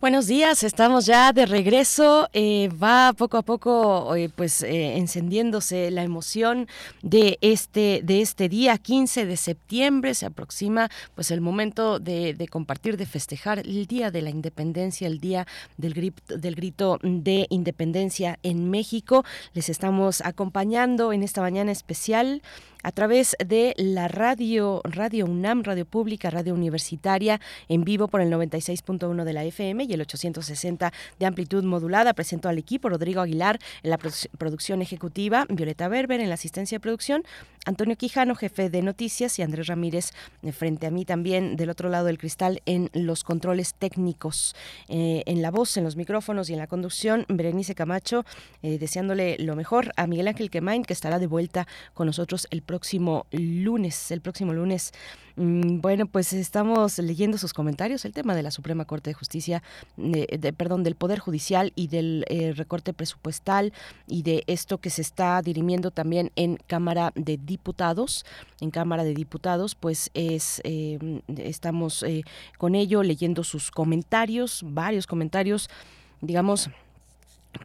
Buenos días, estamos ya de regreso. Eh, va poco a poco, eh, pues, eh, encendiéndose la emoción de este de este día, 15 de septiembre. Se aproxima, pues, el momento de, de compartir, de festejar el día de la Independencia, el día del grito, del grito de Independencia en México. Les estamos acompañando en esta mañana especial a través de la radio, Radio UNAM, Radio Pública, Radio Universitaria, en vivo por el 96.1 de la FM y el 860 de amplitud modulada. Presento al equipo Rodrigo Aguilar en la produ- producción ejecutiva, Violeta Berber en la asistencia de producción, Antonio Quijano, jefe de noticias, y Andrés Ramírez eh, frente a mí también del otro lado del cristal en los controles técnicos, eh, en la voz, en los micrófonos y en la conducción. Berenice Camacho, eh, deseándole lo mejor a Miguel Ángel Quemain, que estará de vuelta con nosotros el próximo lunes. El próximo lunes. Mm, Bueno, pues estamos leyendo sus comentarios. El tema de la Suprema Corte de Justicia, de- de- perdón, del Poder Judicial y del eh, recorte presupuestal y de esto que se está dirimiendo también en Cámara de Diputados. En Cámara de Diputados, pues es eh, estamos eh, con ello leyendo sus comentarios, varios comentarios, digamos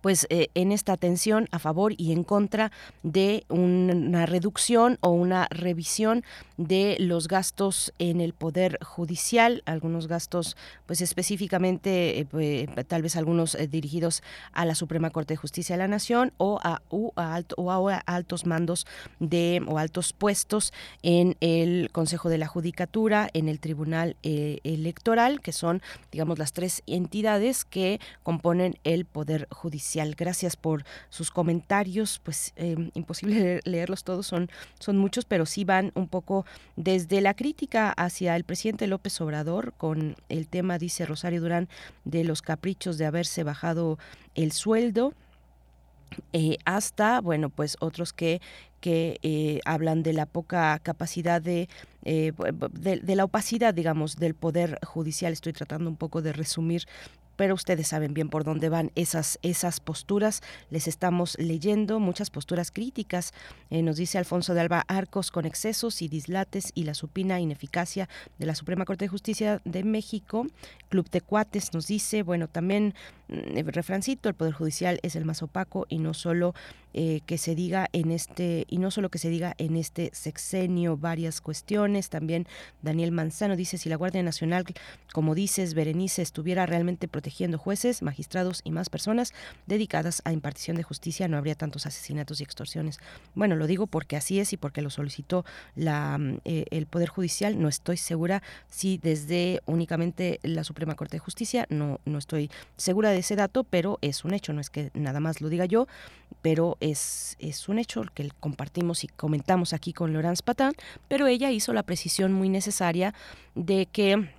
pues eh, en esta atención a favor y en contra de una reducción o una revisión de los gastos en el poder judicial, algunos gastos pues específicamente eh, tal vez algunos eh, dirigidos a la Suprema Corte de Justicia de la Nación o a, a altos mandos de o altos puestos en el Consejo de la Judicatura, en el Tribunal Electoral, que son digamos las tres entidades que componen el poder judicial Gracias por sus comentarios, pues em, imposible leerlos todos, son, son muchos, pero sí van un poco desde la crítica hacia el presidente López Obrador con el tema, dice Rosario Durán, de los caprichos de haberse bajado el sueldo. Eh, hasta, bueno, pues otros que que eh, hablan de la poca capacidad de, eh, de, de, la opacidad, digamos, del poder judicial. Estoy tratando un poco de resumir pero ustedes saben bien por dónde van esas, esas posturas. Les estamos leyendo muchas posturas críticas. Eh, nos dice Alfonso de Alba Arcos con excesos y dislates y la supina ineficacia de la Suprema Corte de Justicia de México. Club de Cuates nos dice, bueno, también mm, refrancito, el Poder Judicial es el más opaco y no solo eh, que se diga en este, y no solo que se diga en este sexenio varias cuestiones. También Daniel Manzano dice, si la Guardia Nacional, como dices, Berenice, estuviera realmente protegiendo jueces, magistrados y más personas dedicadas a impartición de justicia, no habría tantos asesinatos y extorsiones. Bueno, lo digo porque así es y porque lo solicitó eh, el Poder Judicial. No estoy segura si desde únicamente la Suprema Corte de Justicia, no, no estoy segura de ese dato, pero es un hecho, no es que nada más lo diga yo, pero es, es un hecho que compartimos y comentamos aquí con Laurence Patán, pero ella hizo la precisión muy necesaria de que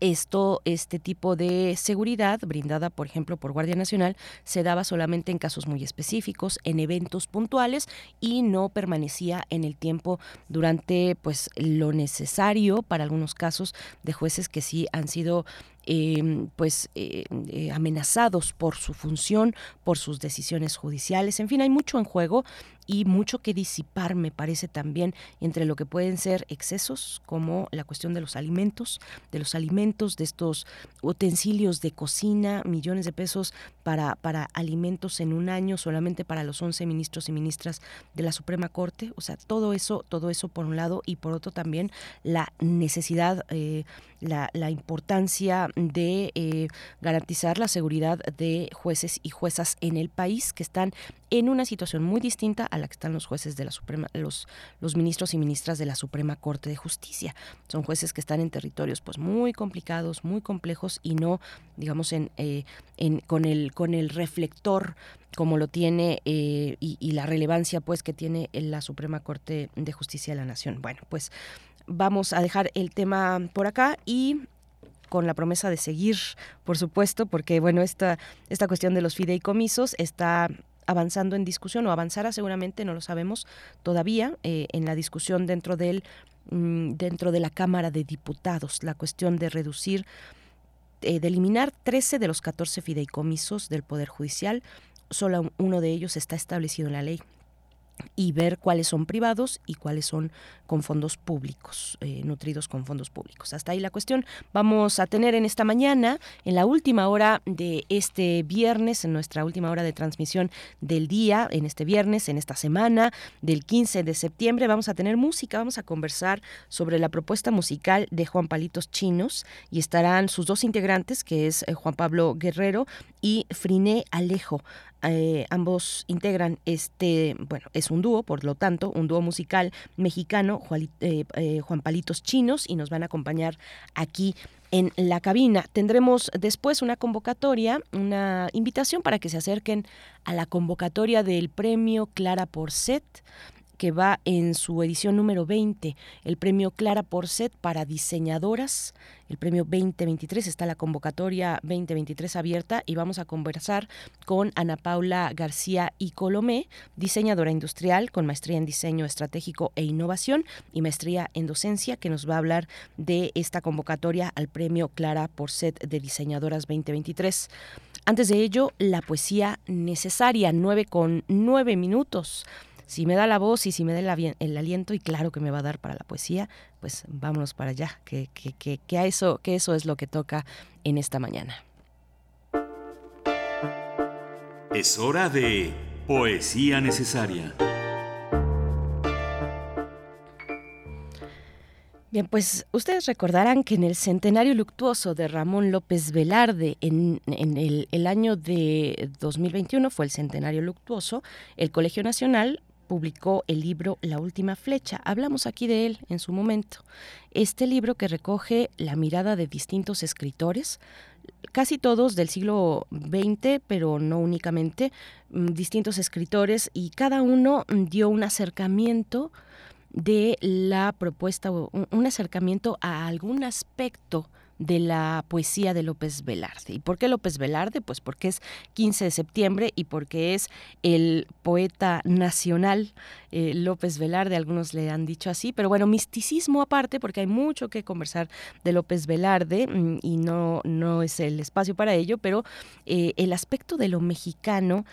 esto, este tipo de seguridad brindada, por ejemplo, por Guardia Nacional, se daba solamente en casos muy específicos, en eventos puntuales y no permanecía en el tiempo durante, pues, lo necesario para algunos casos de jueces que sí han sido eh, pues eh, eh, amenazados por su función, por sus decisiones judiciales. En fin, hay mucho en juego y mucho que disipar, me parece también, entre lo que pueden ser excesos, como la cuestión de los alimentos, de los alimentos, de estos utensilios de cocina, millones de pesos para, para alimentos en un año, solamente para los 11 ministros y ministras de la Suprema Corte. O sea, todo eso, todo eso por un lado, y por otro también la necesidad, eh, la, la, importancia de eh, garantizar la seguridad de jueces y juezas en el país que están en una situación muy distinta a la que están los jueces de la Suprema, los, los ministros y ministras de la Suprema Corte de Justicia. Son jueces que están en territorios pues muy complicados, muy complejos y no, digamos, en, eh, en con el con el reflector como lo tiene eh, y, y, la relevancia pues que tiene la Suprema Corte de Justicia de la Nación. Bueno, pues vamos a dejar el tema por acá y con la promesa de seguir, por supuesto, porque bueno, esta, esta cuestión de los fideicomisos está avanzando en discusión o avanzará seguramente, no lo sabemos todavía, eh, en la discusión dentro del mm, dentro de la Cámara de Diputados, la cuestión de reducir, eh, de eliminar 13 de los 14 fideicomisos del Poder Judicial, solo uno de ellos está establecido en la ley y ver cuáles son privados y cuáles son con fondos públicos, eh, nutridos con fondos públicos. Hasta ahí la cuestión. Vamos a tener en esta mañana, en la última hora de este viernes, en nuestra última hora de transmisión del día, en este viernes, en esta semana del 15 de septiembre, vamos a tener música, vamos a conversar sobre la propuesta musical de Juan Palitos Chinos y estarán sus dos integrantes, que es eh, Juan Pablo Guerrero y Friné Alejo. Eh, ambos integran este, bueno, es un dúo, por lo tanto, un dúo musical mexicano, Juan, eh, eh, Juan Palitos Chinos, y nos van a acompañar aquí en la cabina. Tendremos después una convocatoria, una invitación para que se acerquen a la convocatoria del premio Clara Porcet que va en su edición número 20, el premio Clara Porcet para diseñadoras, el premio 2023, está la convocatoria 2023 abierta y vamos a conversar con Ana Paula García y Colomé, diseñadora industrial con maestría en diseño estratégico e innovación y maestría en docencia, que nos va a hablar de esta convocatoria al premio Clara Porcet de Diseñadoras 2023. Antes de ello, la poesía necesaria, 9 con 9 minutos si me da la voz y si me da el, el, aliento, y claro que me va a dar para la poesía, pues vámonos para allá, que, que, que, que, a eso, que eso es lo que toca en esta mañana. Es hora de Poesía Necesaria. Bien, pues ustedes recordarán que en el centenario luctuoso de Ramón López Velarde, en, en el, el, año de 2021, fue el centenario luctuoso, el Colegio Nacional publicó el libro La Última Flecha. Hablamos aquí de él en su momento. Este libro que recoge la mirada de distintos escritores, casi todos del siglo XX, pero no únicamente, mm, distintos escritores y cada uno dio un acercamiento de la propuesta, un acercamiento a algún aspecto de la poesía de López Velarde. ¿Y por qué López Velarde? Pues porque es 15 de septiembre y porque es el poeta nacional eh, López Velarde, algunos le han dicho así, pero bueno, misticismo aparte, porque hay mucho que conversar de López Velarde mm, y no, no es el espacio para ello, pero eh, el aspecto de lo mexicano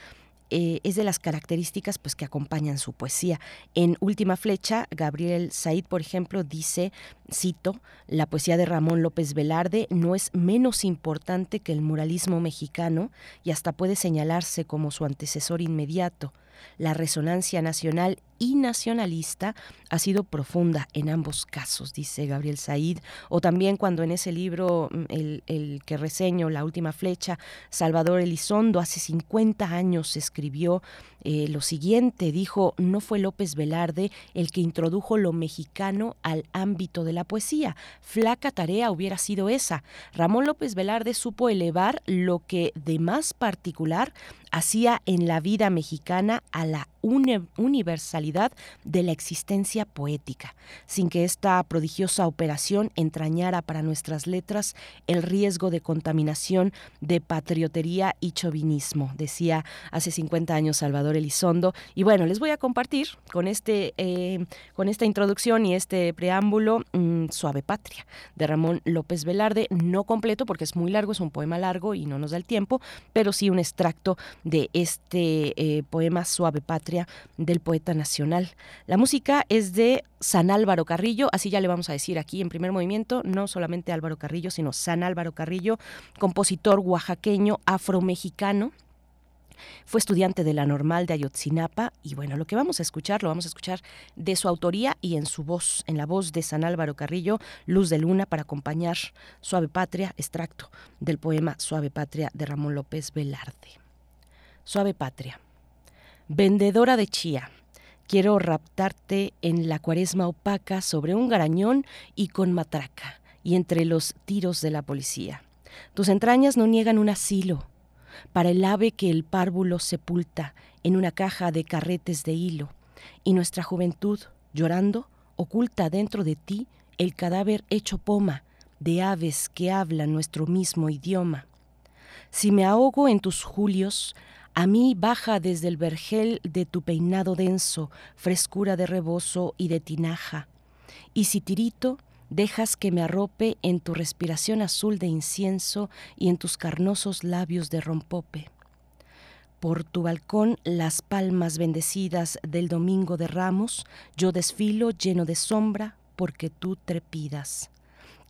eh, es de las características pues, que acompañan su poesía. En Última Flecha, Gabriel Said, por ejemplo, dice, cito, la poesía de Ramón López Velarde no es menos importante que el muralismo mexicano y hasta puede señalarse como su antecesor inmediato. La resonancia nacional y nacionalista ha sido profunda en ambos casos, dice Gabriel Said, o también cuando en ese libro, mm, el, que reseño, La Última Flecha, Salvador Elizondo hace 50 años escribió eh, lo siguiente, dijo, no fue López Velarde el que introdujo lo mexicano al ámbito de la poesía, flaca tarea hubiera sido esa. Ramón López Velarde supo elevar lo que de más particular hacía en la vida mexicana a la universalidad de la existencia poética, sin que esta prodigiosa operación entrañara para nuestras letras el riesgo de contaminación de patriotería y chauvinismo, decía hace 50 años Salvador Elizondo. Y bueno, les voy a compartir con, este, eh, con esta introducción y este preámbulo mm, Suave Patria de Ramón López Velarde, no completo porque es muy largo, es un poema largo y no nos da el tiempo, pero sí un extracto de este eh, poema Suave Patria del poeta nacional. La música es de San Álvaro Carrillo, así ya le vamos a decir aquí en primer movimiento, no solamente Álvaro Carrillo, sino San Álvaro Carrillo, compositor oaxaqueño afromexicano. Fue estudiante de la normal de Ayotzinapa y bueno, lo que vamos a escuchar lo vamos a escuchar de su autoría y en su voz, en la voz de San Álvaro Carrillo, Luz de Luna, para acompañar Suave Patria, extracto del poema Suave Patria de Ramón López Velarde. Suave Patria. Vendedora de chía. Quiero raptarte en la cuaresma opaca sobre un garañón y con matraca, y entre los tiros de la policía. Tus entrañas no niegan un asilo para el ave que el párvulo sepulta en una caja de carretes de hilo, y nuestra juventud, llorando, oculta dentro de ti el cadáver hecho poma de aves que hablan nuestro mismo idioma. Si me ahogo en tus julios, a mí baja desde el vergel de tu peinado denso, frescura de rebozo y de tinaja. Y si tirito, dejas que me arrope en tu respiración azul de incienso y en tus carnosos labios de rompope. Por tu balcón las palmas bendecidas del domingo de ramos, yo desfilo lleno de sombra porque tú trepidas.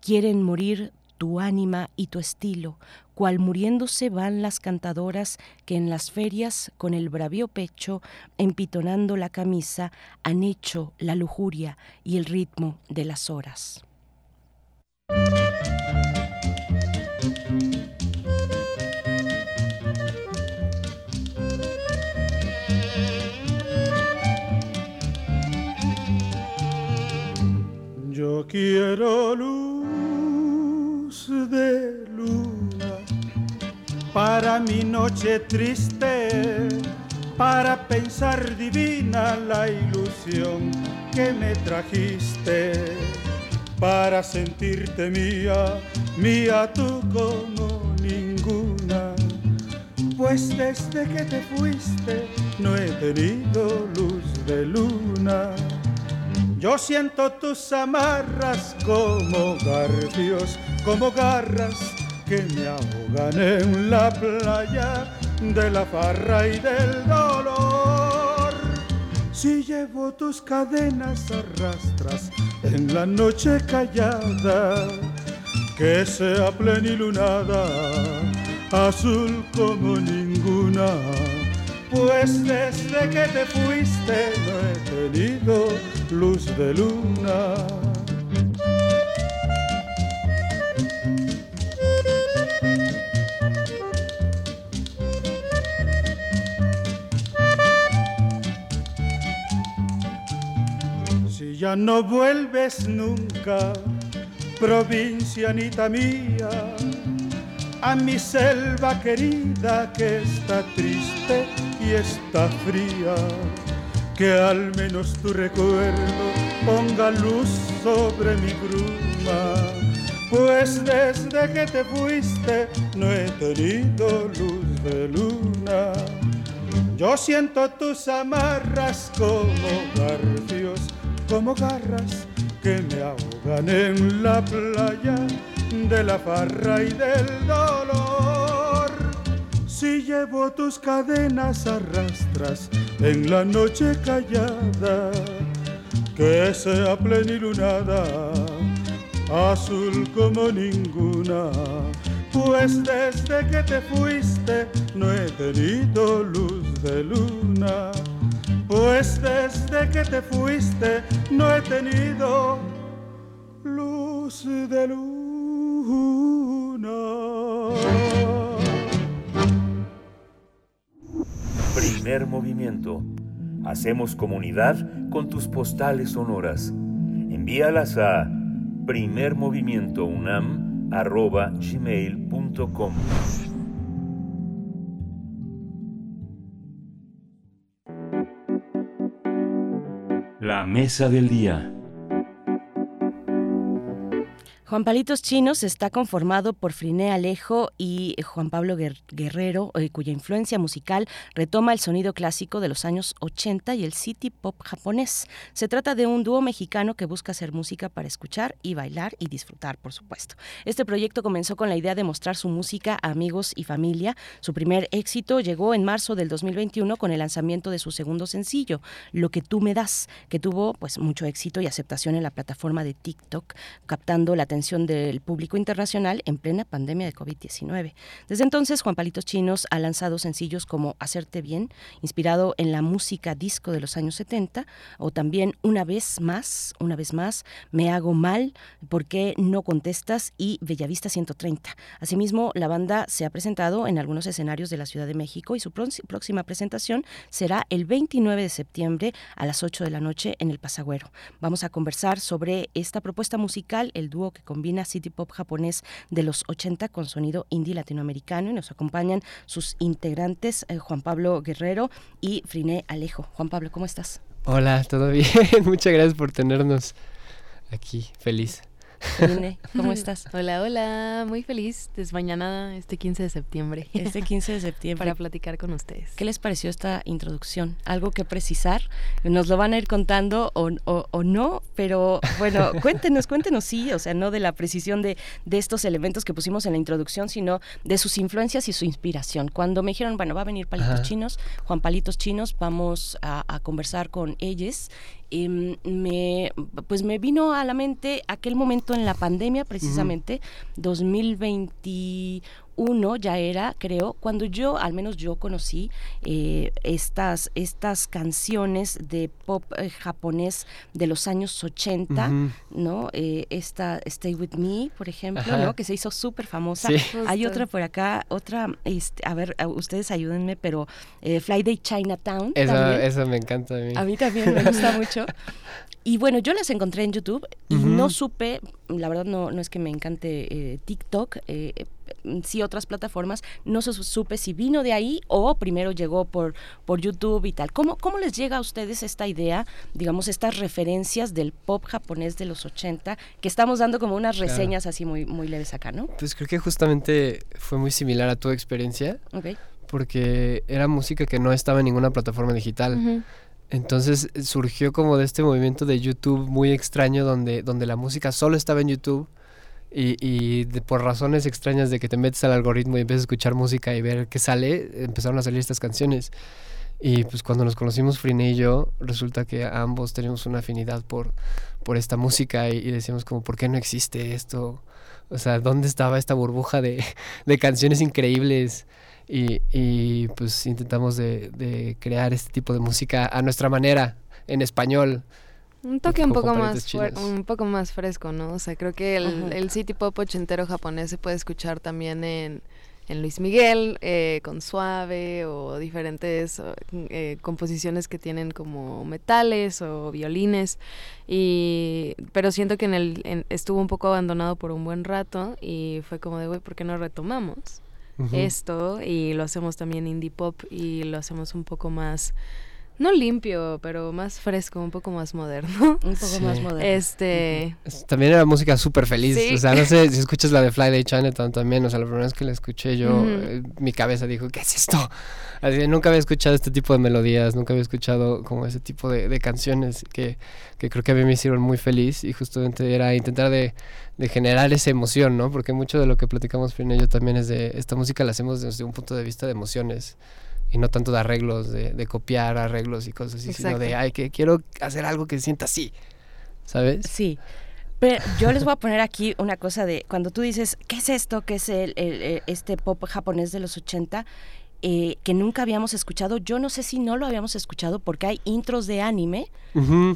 Quieren morir tu ánima y tu estilo, cual muriéndose van las cantadoras que en las ferias con el bravío pecho, empitonando la camisa, han hecho la lujuria y el ritmo de las horas. Yo quiero luz de para mi noche triste, para pensar divina la ilusión que me trajiste, para sentirte mía, mía tú como ninguna. Pues desde que te fuiste no he tenido luz de luna. Yo siento tus amarras como garfios, como garras que me ahogan en la playa de la farra y del dolor. Si llevo tus cadenas arrastras en la noche callada, que sea plenilunada, azul como ninguna. Pues desde que te fuiste no he tenido luz de luna. Ya no vuelves nunca, provincianita mía, a mi selva querida que está triste y está fría. Que al menos tu recuerdo ponga luz sobre mi bruma. Pues desde que te fuiste no he tenido luz de luna. Yo siento tus amarras como garfios, como garras que me ahogan en la playa de la farra y del dolor. Si llevo tus cadenas arrastras en la noche callada, que sea plenilunada, azul como ninguna. Pues desde que te fuiste no he tenido luz de luna. Pues desde que te fuiste no he tenido luz de luna. Primer movimiento. Hacemos comunidad con tus postales sonoras. Envíalas a primermovimientounam.gmail.com Mesa del día. Juan Palitos Chinos está conformado por Friné Alejo y Juan Pablo Guerrero, eh, cuya influencia musical retoma el sonido clásico de los años 80 y el city pop japonés. Se trata de un dúo mexicano que busca hacer música para escuchar y bailar y disfrutar, por supuesto. Este proyecto comenzó con la idea de mostrar su música a amigos y familia. Su primer éxito llegó en marzo del 2021 con el lanzamiento de su segundo sencillo, Lo que tú me das, que tuvo pues mucho éxito y aceptación en la plataforma de TikTok, captando la atención del público internacional en plena pandemia de COVID-19. Desde entonces, Juan Palitos Chinos ha lanzado sencillos como Hacerte Bien, inspirado en la música disco de los años 70, o también Una vez más, una vez más, Me hago mal, ¿por qué no contestas? y Bellavista 130. Asimismo, la banda se ha presentado en algunos escenarios de la Ciudad de México y su próxima presentación será el 29 de septiembre a las 8 de la noche en el Pasagüero. Vamos a conversar sobre esta propuesta musical, el dúo que combina city pop japonés de los 80 con sonido indie latinoamericano y nos acompañan sus integrantes eh, Juan Pablo Guerrero y Friné Alejo. Juan Pablo, ¿cómo estás? Hola, ¿todo bien? Muchas gracias por tenernos aquí, feliz. ¿Cómo estás? Hola, hola, muy feliz, desmañanada este 15 de septiembre. Este 15 de septiembre. Para platicar con ustedes. ¿Qué les pareció esta introducción? ¿Algo que precisar? Nos lo van a ir contando o, o, no, pero bueno, cuéntenos, cuéntenos sí, o sea, no de la precisión de, de, estos elementos que pusimos en la introducción, sino de sus influencias y su inspiración. Cuando me dijeron, bueno, va a venir Palitos Chinos, Juan Palitos Chinos, vamos a, a conversar con ellos Em, me, pues me vino a la mente aquel momento en la pandemia, precisamente, 2021 ya era, creo, cuando yo, al menos yo conocí eh, estas, estas canciones de pop eh, japonés de los años 80, ¿no? Eh, esta Stay With Me, por ejemplo, ¿no? Que se hizo súper famosa. Hay otra por acá, otra, este, a ver, ustedes ayúdenme, pero Fly Day Chinatown. Esa, me encanta a mí. A mí también me gusta mucho. Y bueno, yo las encontré en YouTube y no supe, la verdad no, no es que me encante eh, TikTok, eh, sí otras plataformas, no supe si vino de ahí o primero llegó por, por YouTube y tal. ¿Cómo, ¿Cómo les llega a ustedes esta idea, digamos, estas referencias del pop japonés de los 80, que estamos dando como unas reseñas así muy, muy leves acá, ¿no? Pues creo que justamente fue muy similar a tu experiencia. Porque era música que no estaba en ninguna plataforma digital. Entonces eh, surgió como de este movimiento de YouTube muy extraño donde, donde la música solo estaba en YouTube y, y por razones extrañas de que te metes al algoritmo y empiezas a escuchar música y ver qué sale, empezaron a salir estas canciones. Y pues cuando nos conocimos Frine y yo, resulta que ambos teníamos una afinidad por, por esta música y, y decíamos como, ¿por qué no existe esto? O sea, ¿dónde estaba esta burbuja de, de canciones increíbles? y, pues intentamos de, crear este tipo de música a nuestra manera, en español. Un toque un poco más un poco más fresco, ¿no? O sea, creo que el, el city pop ochentero japonés se puede escuchar también en, en Luis Miguel, eh, con Suave o diferentes eh, composiciones que tienen como metales o violines. Y, pero siento que en el, estuvo un poco abandonado por un buen rato y fue como de, güey, ¿por qué no retomamos esto? Y lo hacemos también indie pop y lo hacemos un poco más no limpio, pero más fresco, un poco más moderno. Un poco más moderno. Este. También era música súper feliz. O sea, no sé si escuchas la de Fly Day Chinatown también. O sea, la primera vez que la escuché yo, eh, mi cabeza dijo, ¿qué es esto? Así, nunca había escuchado este tipo de melodías, nunca había escuchado como ese tipo de, canciones que, que, creo que a mí me hicieron muy feliz y justamente era intentar de, de generar esa emoción, ¿no? Porque mucho de lo que platicamos Frina y yo también es de esta música la hacemos desde un punto de vista de emociones y no tanto de arreglos, de, copiar arreglos y cosas así, sino de, ay, que quiero hacer algo que se sienta así, ¿sabes? Sí. Pero yo les voy a poner aquí una cosa de, cuando tú dices, ¿qué es esto? ¿Qué es el, este pop japonés de los 80? Eh, que nunca habíamos escuchado. Yo no sé si no lo habíamos escuchado porque hay intros de anime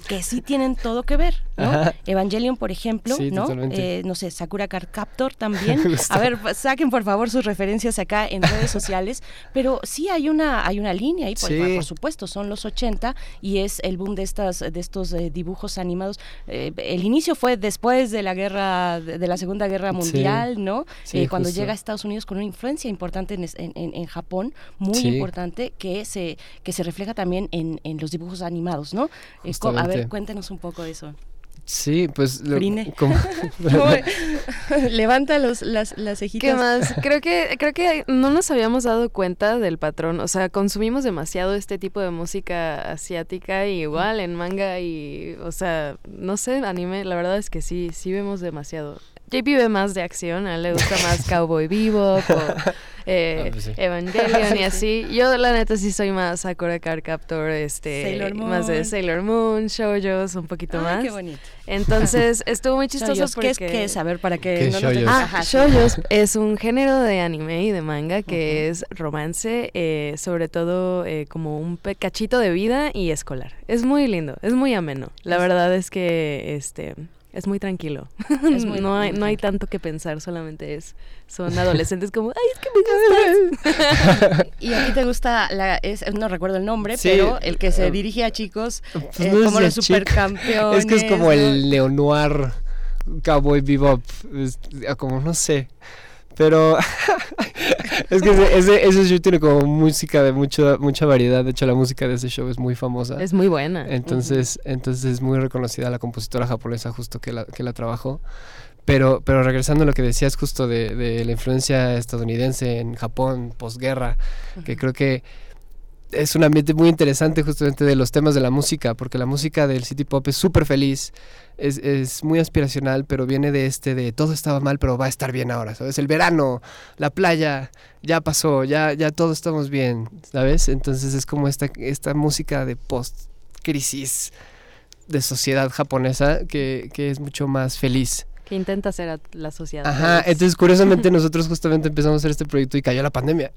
que sí tienen todo que ver, ¿no? Evangelion, por ejemplo, ¿no? Eh, no sé, Sakura Card Captor también. a ver, saquen por favor sus referencias acá en redes sociales, pero sí hay una hay una línea ahí, por, supuesto, son los 80 y es el boom de estas de estos eh, dibujos animados. el inicio fue después de la guerra de la Segunda Guerra Mundial, ¿no? cuando llega a Estados Unidos con una influencia importante en, en Japón muy importante que se, que se refleja también en, en los dibujos animados, ¿no? Eh, a ver, cuéntenos un poco de eso. Sí, pues... Levanta los, las, las cejitas. ¿Qué más? Creo que, creo que no nos habíamos dado cuenta del patrón. O sea, consumimos demasiado este tipo de música asiática y igual en manga y... O sea, no sé, anime, la verdad es que sí, sí vemos demasiado. JP ve más de acción, a él le gusta más Cowboy Vivo o eh, ah, pues Evangelion y así. Yo la neta sí soy más Sakura Card Captor, este, más de Sailor Moon, Shoujos, un poquito más. qué bonito. Entonces estuvo muy chistoso porque... ¿Qué es, A ver, para que no nos... Ah, Shoujos es un género de anime y de manga que es romance, eh, sobre todo eh, como un cachito de vida y escolar. Es muy lindo, es muy ameno. La verdad es que este es muy tranquilo. no, hay, no hay tanto que pensar, solamente es son adolescentes como, ay, es que me gustas. y a ti te gusta, la, es, no recuerdo el nombre, pero el que se dirige a chicos pues eh, como los supercampeones. Es que es como el neo-noir cowboy bebop, como no sé. Pero es que ese, ese, show tiene como música de mucha mucha variedad. De hecho, la música de ese show es muy famosa. Es muy buena. Entonces, entonces es muy reconocida la compositora japonesa justo que la, que la trabajó. Pero, pero regresando a lo que decías justo de, de la influencia estadounidense en Japón, posguerra, que creo que es un ambiente muy interesante justamente de los temas de la música, porque la música del city pop es súper feliz, es, es, muy aspiracional, pero viene de este de todo estaba mal, pero va a estar bien ahora, ¿sabes? El verano, la playa, ya pasó, ya, ya todos estamos bien, ¿sabes? Entonces es como esta, esta música de post-crisis de sociedad japonesa que, que es mucho más feliz. Que intenta ser la sociedad. Ajá, entonces curiosamente nosotros justamente empezamos a hacer este proyecto y cayó la pandemia.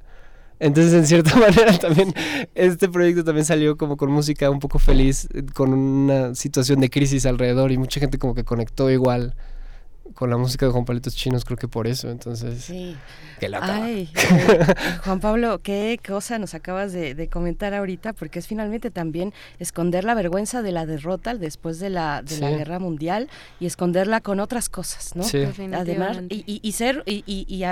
Entonces, en cierta manera, también este proyecto también salió como con música un poco feliz, eh, con una situación de crisis alrededor y mucha gente como que conectó igual con la música de Juan Palitos Chinos, creo que por eso, entonces... Sí. Ay, Juan Pablo, qué cosa nos acabas de, comentar ahorita, porque es finalmente también esconder la vergüenza de la derrota después de la, de la guerra mundial y esconderla con otras cosas, ¿no? Sí. Además, y, y, ser, y, y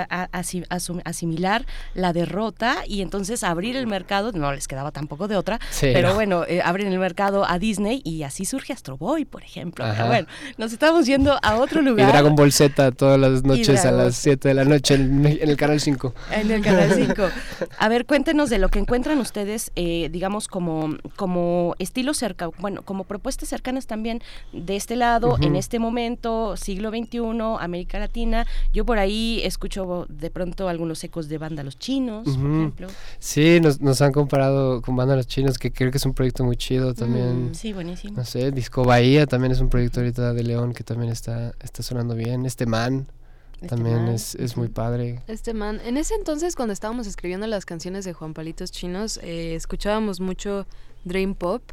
asimilar la derrota y entonces abrir el mercado, no les quedaba tampoco de otra, pero bueno, eh, abren el mercado a Disney y así surge Astro Boy, por ejemplo. bueno, nos estamos yendo a otro lugar bolseta todas las noches a las 7 de la noche en, el Canal 5. En el Canal 5. A ver, cuéntenos de lo que encuentran ustedes, eh, digamos, como, como estilo cerca, bueno, como propuestas cercanas también de este lado, en este momento, siglo XXI, América Latina. Yo por ahí escucho de pronto algunos ecos de banda Los Chinos, por ejemplo. Sí, nos, nos han comparado con banda Los Chinos, que creo que es un proyecto muy chido también. Mm, sí, buenísimo. No sé, Disco Bahía también es un proyecto ahorita de León que también está, está sonando bien. Este man este también es, es, muy padre. Este man, en ese entonces cuando estábamos escribiendo las canciones de Juan Palitos Chinos, eh, escuchábamos mucho Dream Pop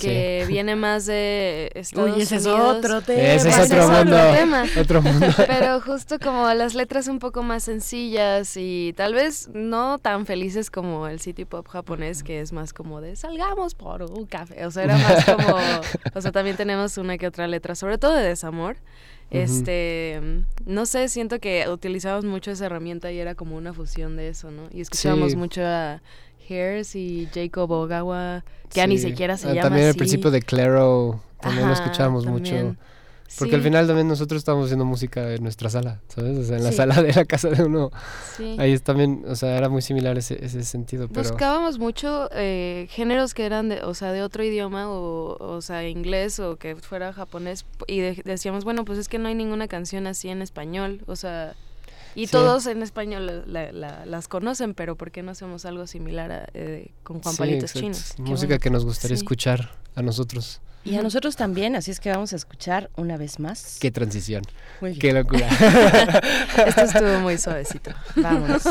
que viene más de Estados Uy, ese es Unidos. otro tema. Ese es Ese otro mundo. tema. Otro mundo. Pero justo como las letras un poco más sencillas y tal vez no tan felices como el city pop japonés, que es más como de salgamos por un café. O sea, era más como. O sea, también tenemos una que otra letra, sobre todo de desamor. Este, no sé, siento que utilizábamos mucho esa herramienta y era como una fusión de eso, ¿no? Y escuchábamos Sí. mucho a Hairs y Jacob Ogawa, que ya ni siquiera se Ah, llama También al principio de Claro también lo Ajá, escuchábamos también. mucho. Porque al final también nosotros estábamos haciendo música en nuestra sala, ¿sabes? O sea, en la Sí. sala de la casa de uno. Sí. Ahí es también, o sea, era muy similar ese, ese sentido, pero... Buscábamos mucho eh, géneros que eran de, o sea, de otro idioma o, o sea, inglés o que fuera japonés y de- decíamos, bueno, pues es que no hay ninguna canción así en español, o sea, y Sí. todos en español la- la- las conocen, pero ¿por qué no hacemos algo similar a, eh, con Juan Sí, Palitos exacto. Chinos? Música bueno. que nos gustaría Sí. escuchar a nosotros. Y a nosotros también, así es que vamos a escuchar una vez más. Qué transición. Muy bien. Qué locura. Esto estuvo muy suavecito. Vámonos.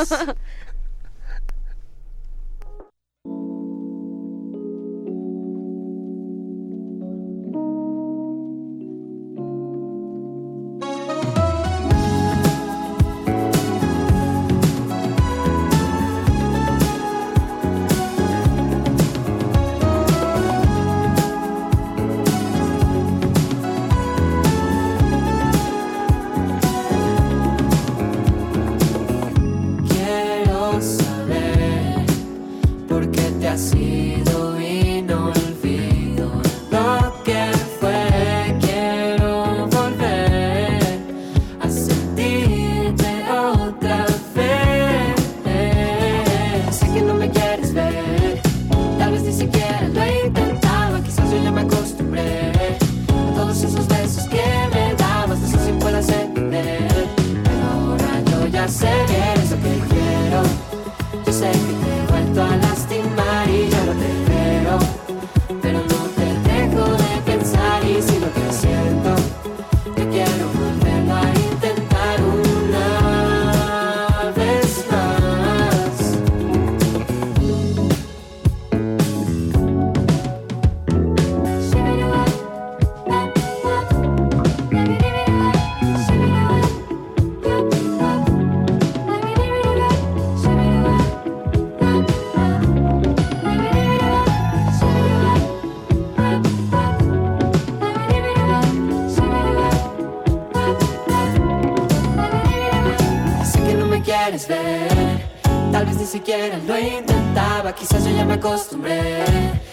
Siquiera lo intentaba, quizás yo ya me acostumbré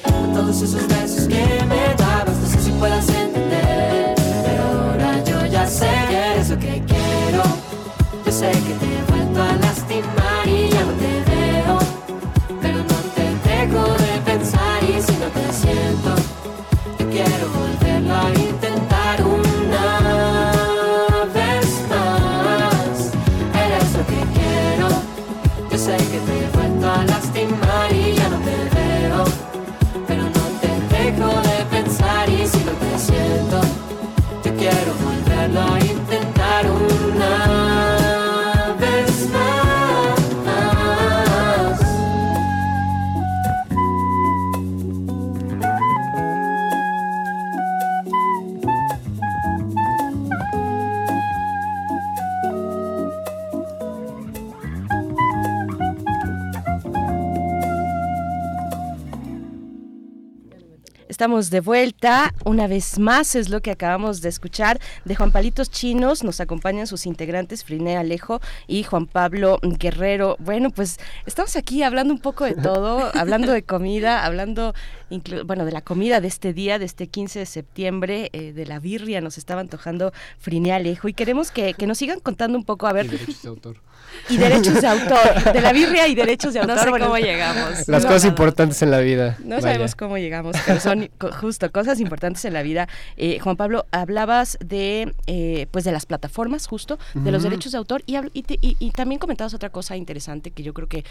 a todos esos besos que me Estamos de vuelta, una vez más es lo que acabamos de escuchar de Juan Palitos Chinos, nos acompañan sus integrantes Friné Alejo y Juan Pablo Guerrero. Bueno, pues estamos aquí hablando un poco de todo, hablando de comida, hablando bueno, de la comida de este día, de este 15 de septiembre, eh, de la birria, nos estaba antojando Friné Alejo y queremos que, que nos sigan contando un poco, a ver, Y derechos de autor. y derechos de autor, de la birria y derechos de No autor. sé bueno, cómo llegamos. Las no, cosas nada. importantes en la vida. No vaya. sabemos cómo llegamos, pero son co- justo cosas importantes en la vida. Eh, Juan Pablo, hablabas de eh, pues de las plataformas, justo, de los derechos de autor y, y, te- y- y también comentabas otra cosa interesante que yo creo que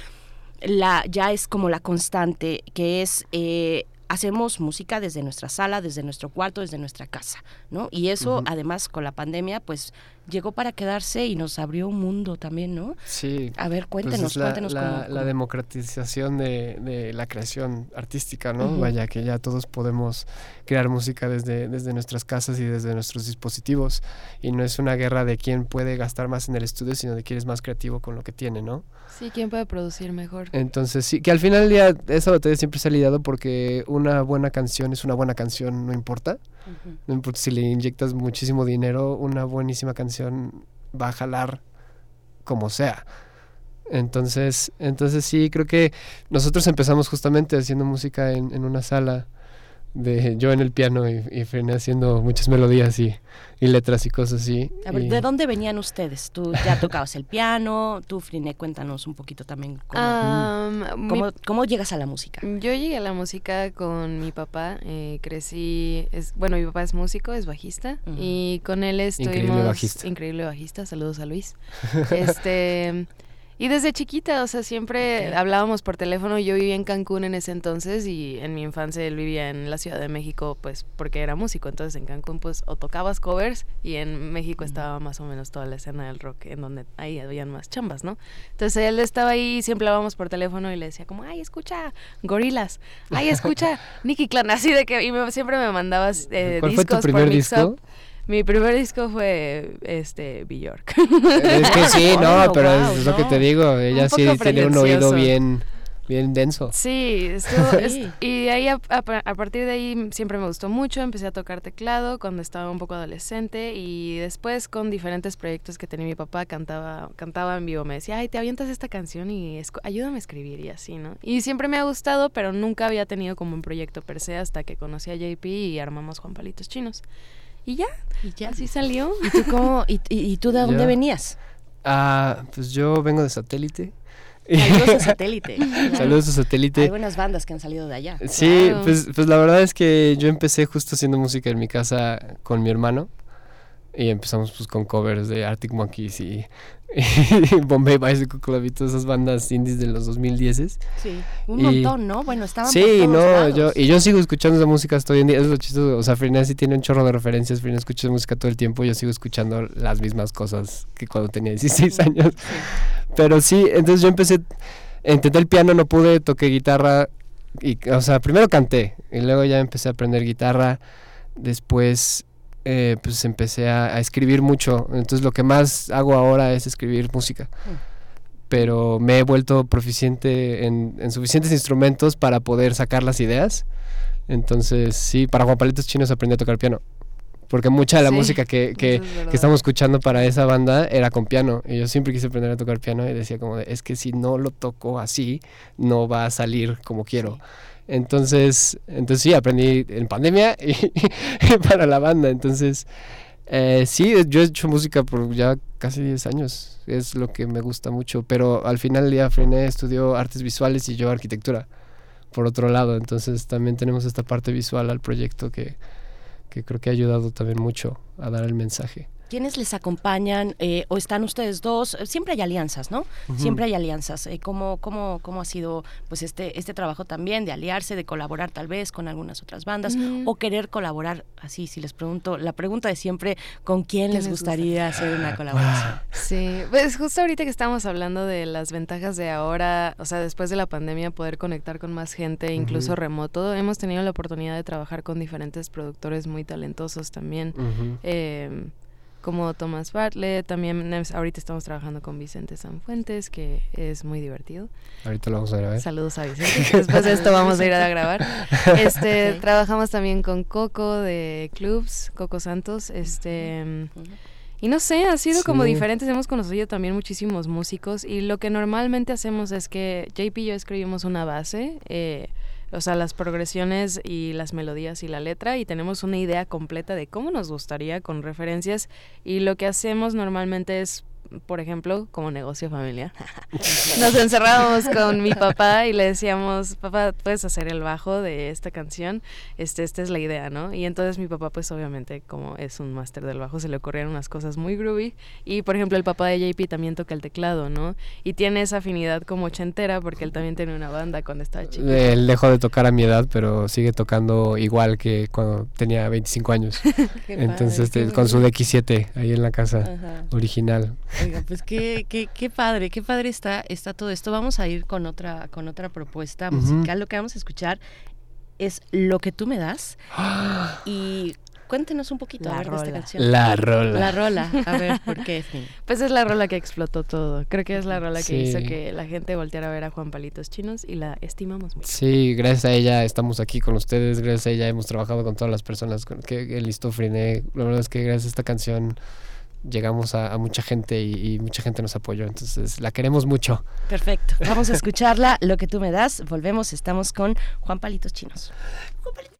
la ya es como la constante, que es eh, hacemos música desde nuestra sala, desde nuestro cuarto, desde nuestra casa, ¿no? Y eso, además, con la pandemia, pues llegó para quedarse y nos abrió un mundo también, ¿no? Sí. A ver, pues cuéntenos, la, cuéntenos la, cómo, la democratización de, de, la creación artística, ¿no? Vaya, que ya todos podemos crear música desde, desde nuestras casas y desde nuestros dispositivos. Y no es una guerra de quién puede gastar más en el estudio, sino de quién es más creativo con lo que tiene, ¿no? Sí, quién puede producir mejor. Entonces, sí, que al final del día esa batalla siempre se ha lidiado porque una buena canción es una buena canción, no importa. Si le inyectas muchísimo dinero, una buenísima canción va a jalar como sea. Entonces, entonces sí, creo que nosotros empezamos justamente haciendo música en, en una sala de yo en el piano y, y Frené haciendo muchas melodías y, y, letras y cosas así. A ver, y... ¿de dónde venían ustedes? Tú ya tocabas el piano, tú Friné, cuéntanos un poquito también cómo, um, cómo, mi, cómo, llegas a la música. Yo llegué a la música con mi papá, eh, crecí, es, bueno, mi papá es músico, es bajista uh -huh. y con él estuvimos... Increíble bajista. Increíble bajista, saludos a Luis. este... Y desde chiquita, o sea, siempre okay. hablábamos por teléfono. Yo vivía en Cancún en ese entonces y en mi infancia él vivía en la Ciudad de México, pues porque era músico. Entonces en Cancún, pues o tocabas covers y en México estaba más o menos toda la escena del rock, en donde ahí habían más chambas, ¿no? Entonces él estaba ahí y siempre hablábamos por teléfono y le decía como, ay, escucha Gorilas, ay, escucha Nicky Clan, así de que, y me, siempre me mandabas eh, ¿Cuál discos fue tu primer por disco? Mi primer disco fue este Bjork. Es que sí, no, pero wow, es, lo no. que te digo, ella sí tiene un oído bien bien denso. Sí, estuvo, es, y ahí a, a, a, partir de ahí siempre me gustó mucho, empecé a tocar teclado cuando estaba un poco adolescente y después con diferentes proyectos que tenía mi papá, cantaba cantaba en vivo, me decía, ay, te avientas esta canción y ayúdame a escribir y así, ¿no? Y siempre me ha gustado, pero nunca había tenido como un proyecto per se hasta que conocí a JP y armamos Juan Palitos Chinos. Y ya, y ya así salió. ¿Y tú, cómo, y, y, tú de dónde yo, venías? Ah, pues yo vengo de satélite. Saludos a satélite. Saludos a satélite. Hay buenas bandas que han salido de allá. Sí, pues, pues la verdad es que yo empecé justo haciendo música en mi casa con mi hermano. Y empezamos pues con covers de Arctic Monkeys y Bombay Bicycle Club y todas esas bandas indies de los 2010 Sí, un y, montón, ¿no? Bueno, estaban Sí, por todos no, lados. yo y yo sigo escuchando esa música hasta hoy en día, es lo chistoso, o sea, Frina sí tiene un chorro de referencias, Frina escucha música todo el tiempo, yo sigo escuchando las mismas cosas que cuando tenía 16 años. Sí. Pero sí, entonces yo empecé intenté el piano, no pude, toqué guitarra y o sea, primero canté y luego ya empecé a aprender guitarra, después eh, pues empecé a, a, escribir mucho. Entonces lo que más hago ahora es escribir música. Pero me he vuelto proficiente en, en, suficientes instrumentos para poder sacar las ideas. Entonces sí, para Juan Palitos Chinos aprendí a tocar piano. Porque mucha de la sí, música que, que, que, estamos escuchando para esa banda era con piano. Y yo siempre quise aprender a tocar piano y decía como de, es que si no lo toco así, no va a salir como quiero. Sí. Entonces, entonces sí, aprendí en pandemia y, para la banda. Entonces, eh, sí, yo he hecho música por ya casi 10 años. Es lo que me gusta mucho. Pero al final ya Frené estudió artes visuales y yo arquitectura, por otro lado. Entonces también tenemos esta parte visual al proyecto que, que creo que ha ayudado también mucho a dar el mensaje. ¿Quiénes les acompañan eh, o están ustedes dos? Siempre hay alianzas, ¿no? Uh -huh. Siempre hay alianzas. Eh, ¿cómo, cómo, ¿Cómo ha sido pues este, este trabajo también de aliarse, de colaborar tal vez con algunas otras bandas uh -huh. o querer colaborar? Así, si les pregunto, la pregunta de siempre, ¿con quién les gustaría gusta? hacer una colaboración? Sí, pues justo ahorita que estamos hablando de las ventajas de ahora, o sea, después de la pandemia, poder conectar con más gente, incluso uh -huh. remoto, hemos tenido la oportunidad de trabajar con diferentes productores muy talentosos también. Eh, como Thomas Bartlett, también ahorita estamos trabajando con Vicente Sanfuentes, que es muy divertido. Ahorita lo vamos a grabar. Saludos a Vicente. Después de esto vamos a ir a grabar. Este, okay. trabajamos también con Coco de Clubs, Coco Santos, este uh -huh. Y no sé, ha sido sí. como diferentes, hemos conocido también muchísimos músicos y lo que normalmente hacemos es que JP y yo escribimos una base, eh, o sea, las progresiones y las melodías y la letra y tenemos una idea completa de cómo nos gustaría con referencias y lo que hacemos normalmente es por ejemplo, como negocio familiar, nos encerrábamos con mi papá y le decíamos, papá, puedes hacer el bajo de esta canción, este, esta es la idea, ¿no? Y entonces mi papá, pues obviamente, como es un máster del bajo, se le ocurrieron unas cosas muy groovy. Y por ejemplo, el papá de JP también toca el teclado, ¿no? Y tiene esa afinidad como ochentera porque él también tiene una banda cuando estaba chico. Él dejó de tocar a mi edad, pero sigue tocando igual que cuando tenía 25 años. Entonces, este, con su DX7 ahí en la casa original. Oiga, pues qué, qué, qué padre, qué padre está, está todo esto. Vamos a ir con otra, con otra propuesta musical. Lo que vamos a escuchar es Lo que tú me das. y cuéntenos un poquito la a ver, de esta canción. La rola. La rola. A ver, ¿por qué? Pues es la rola que explotó todo. Creo que es la rola que hizo que la gente volteara a ver a Juan Palitos Chinos y la estimamos mucho. Sí, gracias a ella estamos aquí con ustedes. Gracias a ella hemos trabajado con todas las personas con que el listo Friné. La verdad es que gracias a esta canción llegamos a, mucha gente y, y, mucha gente nos apoyó. Entonces la queremos mucho. Perfecto. Vamos a escucharla. Lo que tú me das. Volvemos. Estamos con Juan Palitos Chinos. Juan Palitos.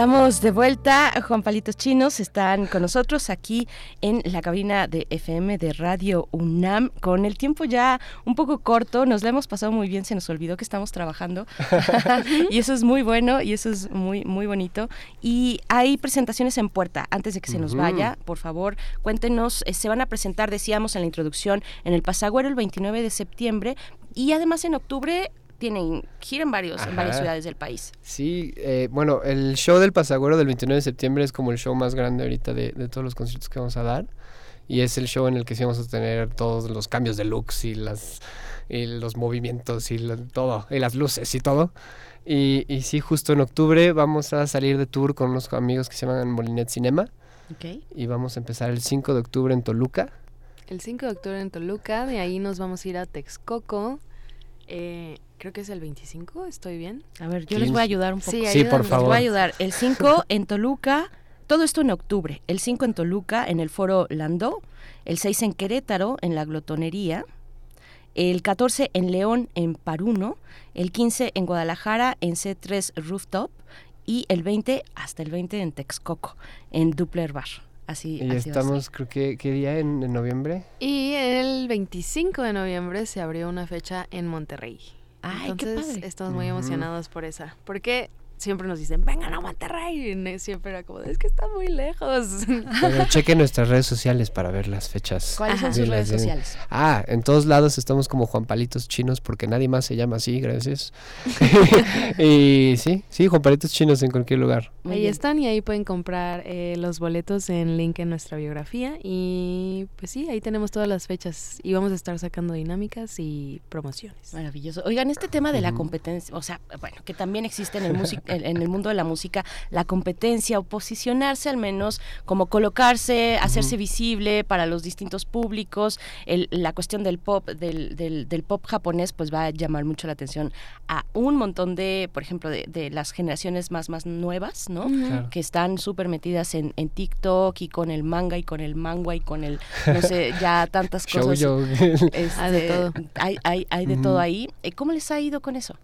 Estamos de vuelta, Juan Palitos Chinos están con nosotros aquí en la cabina de FM de Radio UNAM, con el tiempo ya un poco corto, nos la hemos pasado muy bien, se nos olvidó que estamos trabajando. Y eso es muy bueno y eso es muy, muy bonito. Y hay presentaciones en puerta, antes de que se nos vaya, por favor, cuéntenos, eh, se van a presentar, decíamos en la introducción, en el Pasagüero el 29 de septiembre y además en octubre tienen gira en, varios, en varias ciudades del país. Sí, eh, bueno, el show del Pasagüero del 29 de septiembre es como el show más grande ahorita de, todos los conciertos que vamos a dar. Y es el show en el que sí vamos a tener todos los cambios de looks y, las, los movimientos y todo, y las luces y todo. Y, y, sí, justo en octubre vamos a salir de tour con unos amigos que se llaman Molinet Cinema. Okay. Y vamos a empezar el 5 de octubre en Toluca. El 5 de octubre en Toluca, de ahí nos vamos a ir a Texcoco. Eh, creo que es el 25, ¿estoy bien? A ver, yo les voy a ayudar un poco. Sí, por favor. Les voy a ayudar. El 5 en Toluca, todo esto en octubre. El 5 en Toluca, en el Foro Landó. El 6 en Querétaro, en la Glotonería. El 14 en León, en Paruno. El 15 en Guadalajara, en C3 Rooftop. Y el 20, hasta el 20 en Texcoco, en Dupler Bar. Así, y estamos, creo que, ¿qué día en, en noviembre? Y el 25 de noviembre se abrió una fecha en Monterrey. Ay, Entonces, estamos muy emocionados por esa. Porque siempre nos dicen, vengan a Monterrey. Y siempre era como, es que está muy lejos. Pero chequen nuestras redes sociales para ver las fechas. ¿Cuáles son sus redes sociales? Ah, en todos lados estamos como Juan Palitos Chinos porque nadie más se llama así, gracias. y sí, sí, Juan Palitos Chinos en cualquier lugar. ahí están y ahí pueden comprar eh, los boletos en link en nuestra biografía. Y pues sí, ahí tenemos todas las fechas y vamos a estar sacando dinámicas y promociones. Maravilloso. Oigan, este tema de la competencia, o sea, bueno, que también existe en el músico en el mundo de la música la competencia o posicionarse al menos como colocarse, hacerse visible para los distintos públicos. la cuestión del pop, del, del, pop japonés, pues va a llamar mucho la atención a un montón de, por ejemplo, de, las generaciones más, más nuevas, ¿no? Que están súper metidas en, en TikTok y con el manga y con el manga y con el, no sé, ya tantas cosas. Este, hay de todo. Hay, hay, hay de todo ahí. Eh, ¿Cómo les ha ido con eso?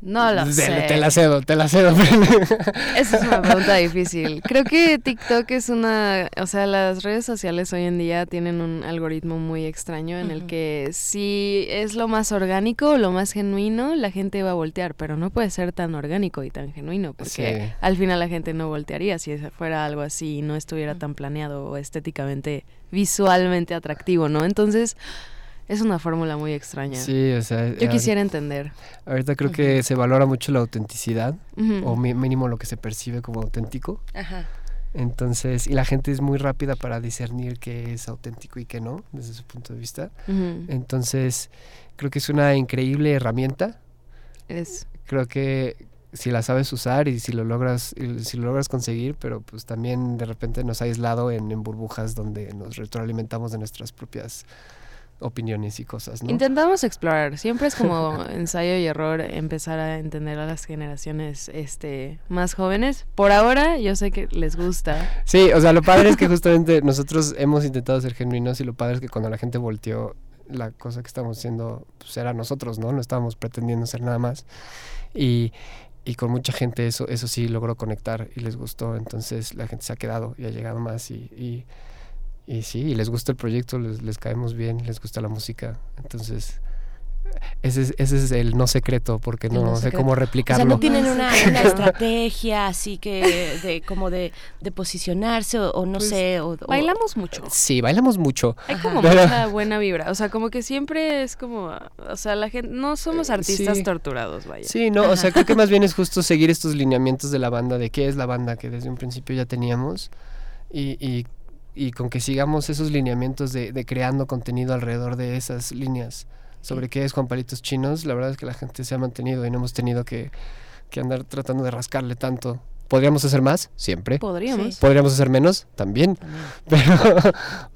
No lo sé. Te la cedo, te la cedo. Esa es una pregunta difícil. Creo que TikTok es una, o sea, las redes sociales hoy en día tienen un algoritmo muy extraño en el que si es lo más orgánico, lo más genuino, la gente va a voltear, pero no puede ser tan orgánico y tan genuino, porque al final la gente no voltearía si fuera algo así y no estuviera tan planeado o estéticamente, visualmente atractivo, ¿no? Entonces, es una fórmula muy extraña. Sí, o sea... Yo quisiera entender. Ahorita creo que se valora mucho la autenticidad, o mínimo lo que se percibe como auténtico. Ajá. Entonces, y la gente es muy rápida para discernir qué es auténtico y qué no, desde su punto de vista. Entonces, creo que es una increíble herramienta. Es. Creo que si la sabes usar y si lo logras, si lo logras conseguir, pero pues también de repente nos ha aislado en, en burbujas donde nos retroalimentamos de nuestras propias opiniones y cosas. ¿no? Intentamos explorar, siempre es como ensayo y error empezar a entender a las generaciones este más jóvenes. Por ahora yo sé que les gusta. Sí, o sea, lo padre es que justamente nosotros hemos intentado ser genuinos y lo padre es que cuando la gente volteó la cosa que estamos haciendo pues era nosotros, ¿no? No estábamos pretendiendo ser nada más. Y, y con mucha gente eso, eso sí logró conectar y les gustó, entonces la gente se ha quedado y ha llegado más y, y y sí, les gusta el proyecto, les, les caemos bien, les gusta la música. Entonces, ese es, ese es el no secreto, porque no, sé cómo replicarlo. O sea, no tienen una, estrategia así que de como de, de posicionarse o, no pues, sé. O, bailamos mucho. Sí, bailamos mucho. Hay como mucha buena vibra. O sea, como que siempre es como, o sea, la gente, no somos artistas torturados, vaya. Sí, no, o sea, creo que más bien es justo seguir estos lineamientos de la banda, de qué es la banda que desde un principio ya teníamos. Y, y y con que sigamos esos lineamientos de, de, creando contenido alrededor de esas líneas sobre qué es Juan Palitos Chinos, la verdad es que la gente se ha mantenido y no hemos tenido que, que andar tratando de rascarle tanto ¿Podríamos hacer más? Siempre. Podríamos. ¿Podríamos hacer menos? También. Pero,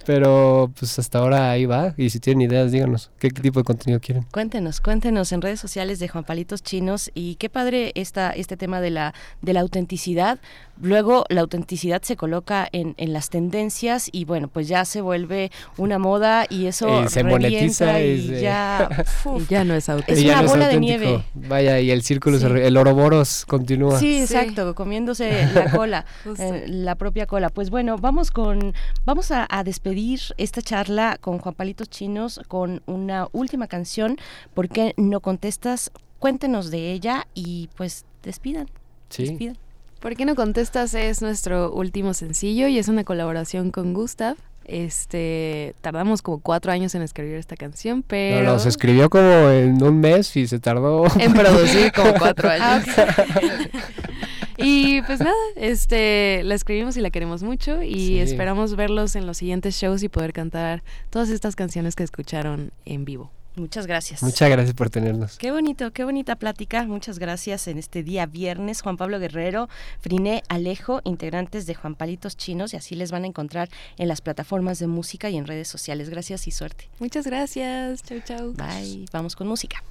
pero pues hasta ahora ahí va. Y si tienen ideas, díganos qué, tipo de contenido quieren. Cuéntenos, cuéntenos en redes sociales de Juan Palitos Chinos. Y qué padre esta, este tema de la, de la autenticidad. Luego la autenticidad se coloca en, en las tendencias y bueno, pues ya se vuelve una moda y eso eh, se monetiza y, ya, ya no es auténtico. Es una bola de nieve. Vaya, y el círculo, el oroboros continúa. Sí, exacto, comiéndose la cola, eh, la propia cola. Pues bueno, vamos con, vamos a, despedir esta charla con Juan Palitos Chinos con una última canción. ¿Por qué no contestas? Cuéntenos de ella y pues despidan. Sí. Despidan. ¿Por qué no contestas? Es nuestro último sencillo y es una colaboración con Gustav. Este, tardamos como cuatro años en escribir esta canción, pero... No, se escribió como en un mes y se tardó... En producir como cuatro años. y pues nada, este, la escribimos y la queremos mucho y esperamos verlos en los siguientes shows y poder cantar todas estas canciones que escucharon en vivo. Muchas gracias. Muchas gracias por tenernos. Qué bonito, qué bonita plática. Muchas gracias en este día viernes. Juan Pablo Guerrero, Friné Alejo, integrantes de Juan Palitos Chinos, y así les van a encontrar en las plataformas de música y en redes sociales. Gracias y suerte. Muchas gracias. Chau, chau. Bye. Vamos con música.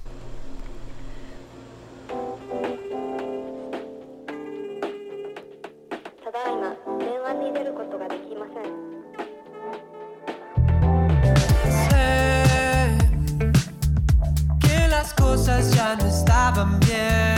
間に出ることができません。Sé que las cosas ya no estaban bien.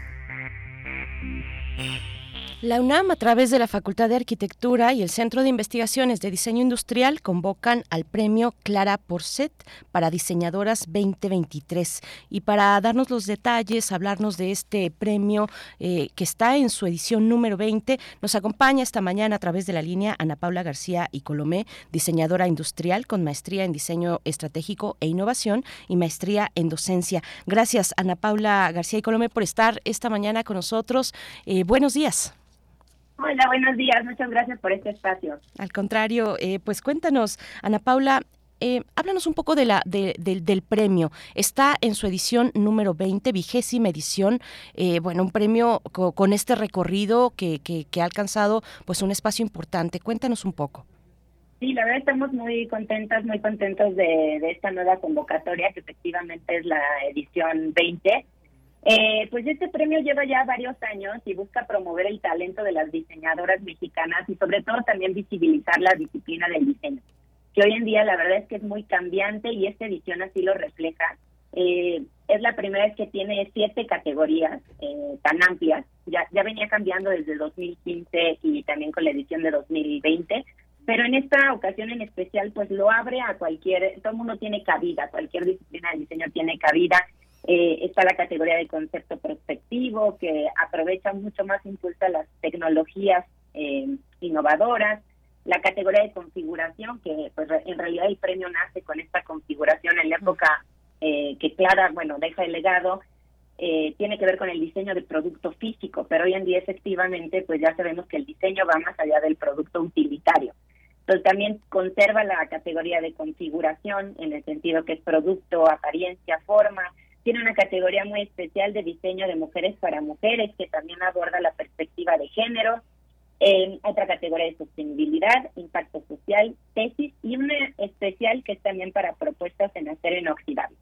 La UNAM, a través de la Facultad de Arquitectura y el Centro de Investigaciones de Diseño Industrial, convocan al premio Clara Porcet para Diseñadoras 2023. Y para darnos los detalles, hablarnos de este premio eh, que está en su edición número 20, nos acompaña esta mañana a través de la línea Ana Paula García y Colomé, diseñadora industrial con maestría en diseño estratégico e innovación y maestría en docencia. Gracias, Ana Paula García y Colomé, por estar esta mañana con nosotros. Eh, buenos días. Hola, buenos días. Muchas gracias por este espacio. Al contrario, eh, pues cuéntanos, Ana Paula, eh, háblanos un poco de la, del premio. Está en su edición número 20, vigésima edición. Eh, bueno, un premio con este recorrido que, que, ha alcanzado pues un espacio importante. Cuéntanos un poco. Sí, la verdad estamos muy contentas, muy contentos de, de esta nueva convocatoria, que efectivamente es la edición 20 eh, pues este premio lleva ya varios años y busca promover el talento de las diseñadoras mexicanas y sobre todo también visibilizar la disciplina del diseño, que hoy en día la verdad es que es muy cambiante y esta edición así lo refleja. Eh, es la primera vez que tiene siete categorías eh, tan amplias, ya, ya venía cambiando desde 2015 y también con la edición de 2020, pero en esta ocasión en especial pues lo abre a cualquier, todo el mundo tiene cabida, cualquier disciplina de diseño tiene cabida eh, está la categoría de concepto prospectivo, que aprovecha mucho más, impulsa las tecnologías eh, innovadoras. La categoría de configuración, que pues en realidad el premio nace con esta configuración en la época eh, que Clara, bueno, deja el legado, tiene que ver con el diseño de producto físico, pero hoy en día efectivamente pues ya sabemos que el diseño va más allá del producto utilitario. Entonces también conserva la categoría de configuración en el sentido que es producto, apariencia, forma, tiene una categoría muy especial de diseño de mujeres para mujeres que también aborda la perspectiva de género. Eh, otra categoría de sostenibilidad, impacto social, tesis y una especial que es también para propuestas en acero inoxidable.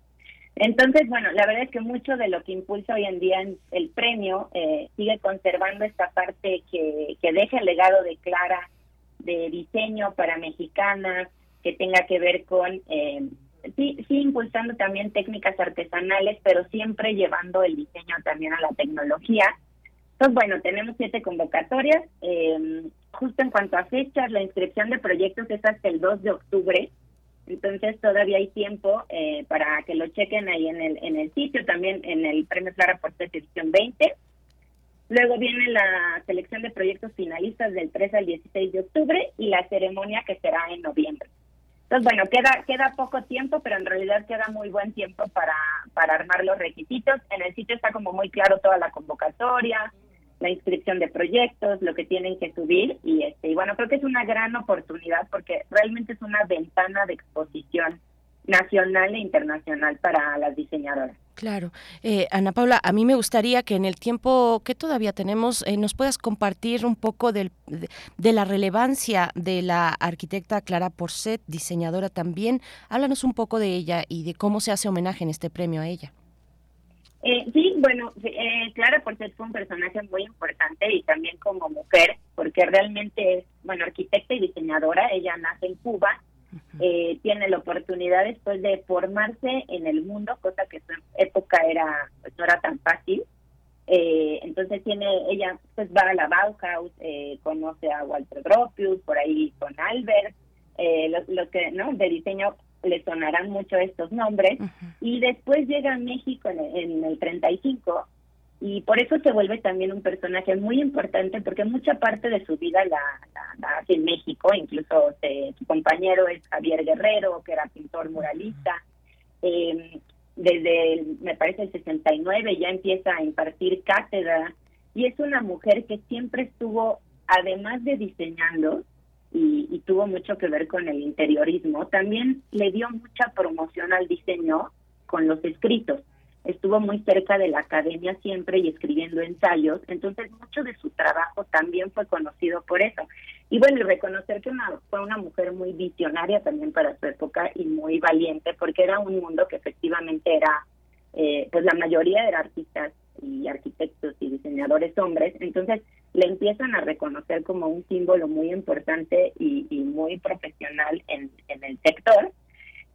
Entonces, bueno, la verdad es que mucho de lo que impulsa hoy en día el premio eh, sigue conservando esta parte que, que deja el legado de Clara de diseño para mexicanas, que tenga que ver con eh, sí, sí impulsando también técnicas artesanales, pero siempre llevando el diseño también a la tecnología. Entonces, bueno, tenemos siete convocatorias. Eh, justo en cuanto a fechas, la inscripción de proyectos es hasta el 2 de octubre. Entonces todavía hay tiempo eh, para que lo chequen ahí en el en el sitio, también en el Premio Clara por edición 20. Luego viene la selección de proyectos finalistas del 3 al 16 de octubre y la ceremonia que será en noviembre. Entonces, bueno, queda queda poco tiempo, pero en realidad queda muy buen tiempo para, para armar los requisitos. En el sitio está como muy claro toda la convocatoria, la inscripción de proyectos, lo que tienen que subir y este y bueno, creo que es una gran oportunidad porque realmente es una ventana de exposición nacional e internacional para las diseñadoras. Claro. Eh, Ana Paula, a mí me gustaría que en el tiempo que todavía tenemos eh, nos puedas compartir un poco del, de, la relevancia de la arquitecta Clara Porcet, diseñadora también. Háblanos un poco de ella y de cómo se hace homenaje en este premio a ella. Eh, sí, bueno, eh, Clara Porcet fue un personaje muy importante y también como mujer, porque realmente es, bueno, arquitecta y diseñadora. Ella nace en Cuba eh, tiene la oportunidad después de formarse en el mundo, cosa que en su época era pues, no era tan fácil. Eh, entonces tiene ella pues va a la Bauhaus, eh, conoce a Walter Gropius, por ahí con Albert, eh, los, que no de diseño le sonarán mucho estos nombres. Y después llega a México en, en el 35 y por eso se vuelve también un personaje muy importante porque mucha parte de su vida la, hace en México, incluso eh, su compañero es Javier Guerrero, que era pintor muralista. Eh, desde, me parece, el 69 ya empieza a impartir cátedra y es una mujer que siempre estuvo, además de diseñando, y, y tuvo mucho que ver con el interiorismo, también le dio mucha promoción al diseño con los escritos estuvo muy cerca de la academia siempre y escribiendo ensayos, entonces mucho de su trabajo también fue conocido por eso. Y bueno, y reconocer que una, fue una mujer muy visionaria también para su época y muy valiente, porque era un mundo que efectivamente era eh, pues la mayoría de artistas y arquitectos y diseñadores hombres, entonces le empiezan a reconocer como un símbolo muy importante y, muy profesional en el sector.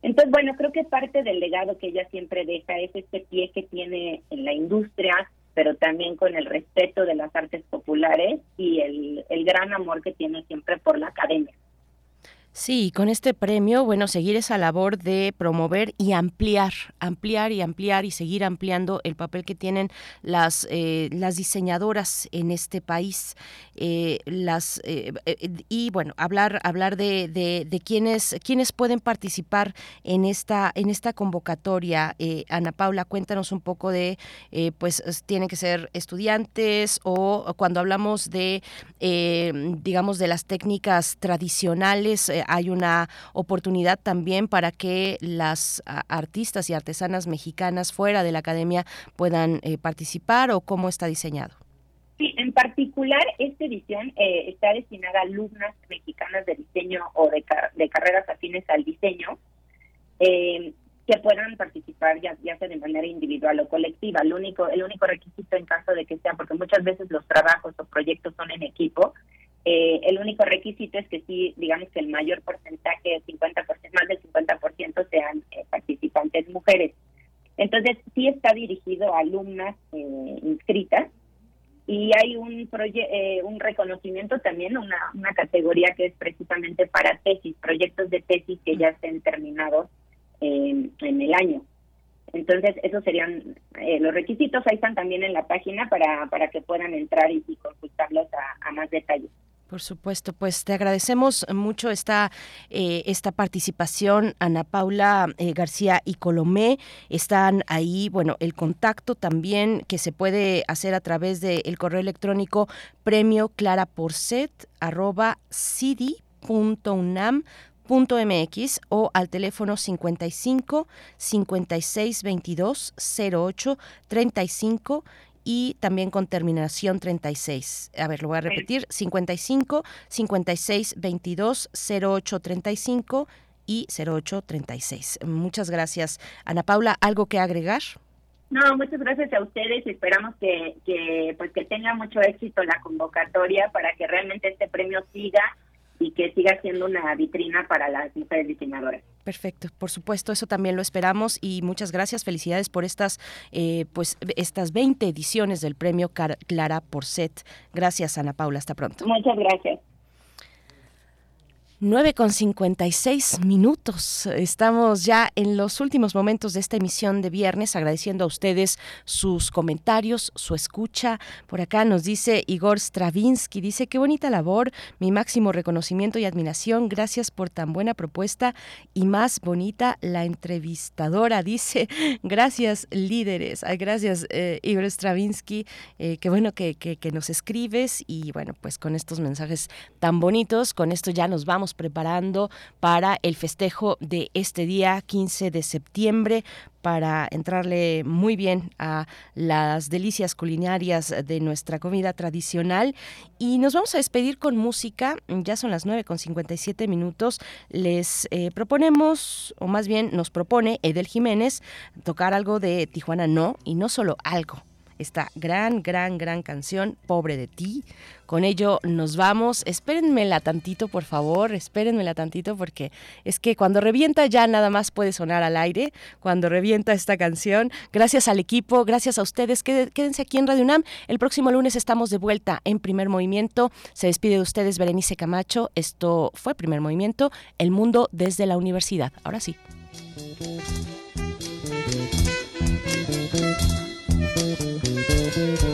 Entonces, bueno, creo que parte del legado que ella siempre deja es este pie que tiene en la industria, pero también con el respeto de las artes populares y el, el gran amor que tiene siempre por la academia. Sí, con este premio, bueno, seguir esa labor de promover y ampliar, ampliar y ampliar y seguir ampliando el papel que tienen las, eh, las diseñadoras en este país. Eh, las eh, y bueno, hablar, hablar de, de, de quienes pueden participar en esta, en esta convocatoria. Ana Paula, cuéntanos un poco de, pues, tienen que ser estudiantes o cuando hablamos de, digamos, de las técnicas tradicionales hay una oportunidad también para que las artistas y artesanas mexicanas fuera de la academia puedan eh, participar o cómo está diseñado. Sí, en particular esta edición eh, está destinada a alumnas mexicanas de diseño o de, de carreras afines al diseño eh, que puedan participar ya, ya sea de manera individual o colectiva. El único, el único requisito en caso de que sea, porque muchas veces los trabajos o proyectos son en equipo, eh, el único requisito es que sí, digamos que el mayor porcentaje, 50%, más del 50% sean eh, participantes mujeres. Entonces, sí está dirigido a alumnas eh, inscritas y hay un un reconocimiento también, una, categoría que es precisamente para tesis, proyectos de tesis que ya estén terminados en el año. Entonces, esos serían los requisitos. Ahí están también en la página para, para que puedan entrar y, consultarlos a, a más detalles. Por supuesto, pues te agradecemos mucho esta, eh, esta participación, Ana Paula eh, García y Colomé. Están ahí, bueno, el contacto también que se puede hacer a través del correo electrónico premio arroba .mx o al teléfono 55 56 22 08 35 y también con terminación 36. A ver, lo voy a repetir, 55 56 22 08 35 y 08 36. Muchas gracias. Ana Paula, ¿algo que agregar? No, muchas gracias a ustedes. Esperamos que, que, pues, que tenga mucho éxito la convocatoria para que realmente este premio siga y que siga siendo una vitrina para las mujeres diseñadoras. Perfecto, por supuesto, eso también lo esperamos y muchas gracias, felicidades por estas, eh, pues, estas 20 ediciones del premio Clara Porcet. Gracias, Ana Paula, hasta pronto. Muchas gracias. 9 con 56 minutos. Estamos ya en los últimos momentos de esta emisión de viernes, agradeciendo a ustedes sus comentarios, su escucha. Por acá nos dice Igor Stravinsky, dice, qué bonita labor, mi máximo reconocimiento y admiración, gracias por tan buena propuesta y más bonita la entrevistadora, dice, gracias líderes, Ay, gracias eh, Igor Stravinsky, eh, qué bueno que, que, que nos escribes y bueno, pues con estos mensajes tan bonitos, con esto ya nos vamos preparando para el festejo de este día 15 de septiembre para entrarle muy bien a las delicias culinarias de nuestra comida tradicional. Y nos vamos a despedir con música, ya son las 9 con 57 minutos. Les eh, proponemos, o más bien nos propone Edel Jiménez, tocar algo de Tijuana No, y no solo algo, esta gran, gran, gran canción, Pobre de ti. Con ello nos vamos. Espérenmela tantito, por favor, espérenmela tantito porque es que cuando revienta ya nada más puede sonar al aire, cuando revienta esta canción. Gracias al equipo, gracias a ustedes. Quédense aquí en Radio UNAM. El próximo lunes estamos de vuelta en Primer Movimiento. Se despide de ustedes Berenice Camacho. Esto fue Primer Movimiento, el mundo desde la universidad. Ahora sí. Thank you.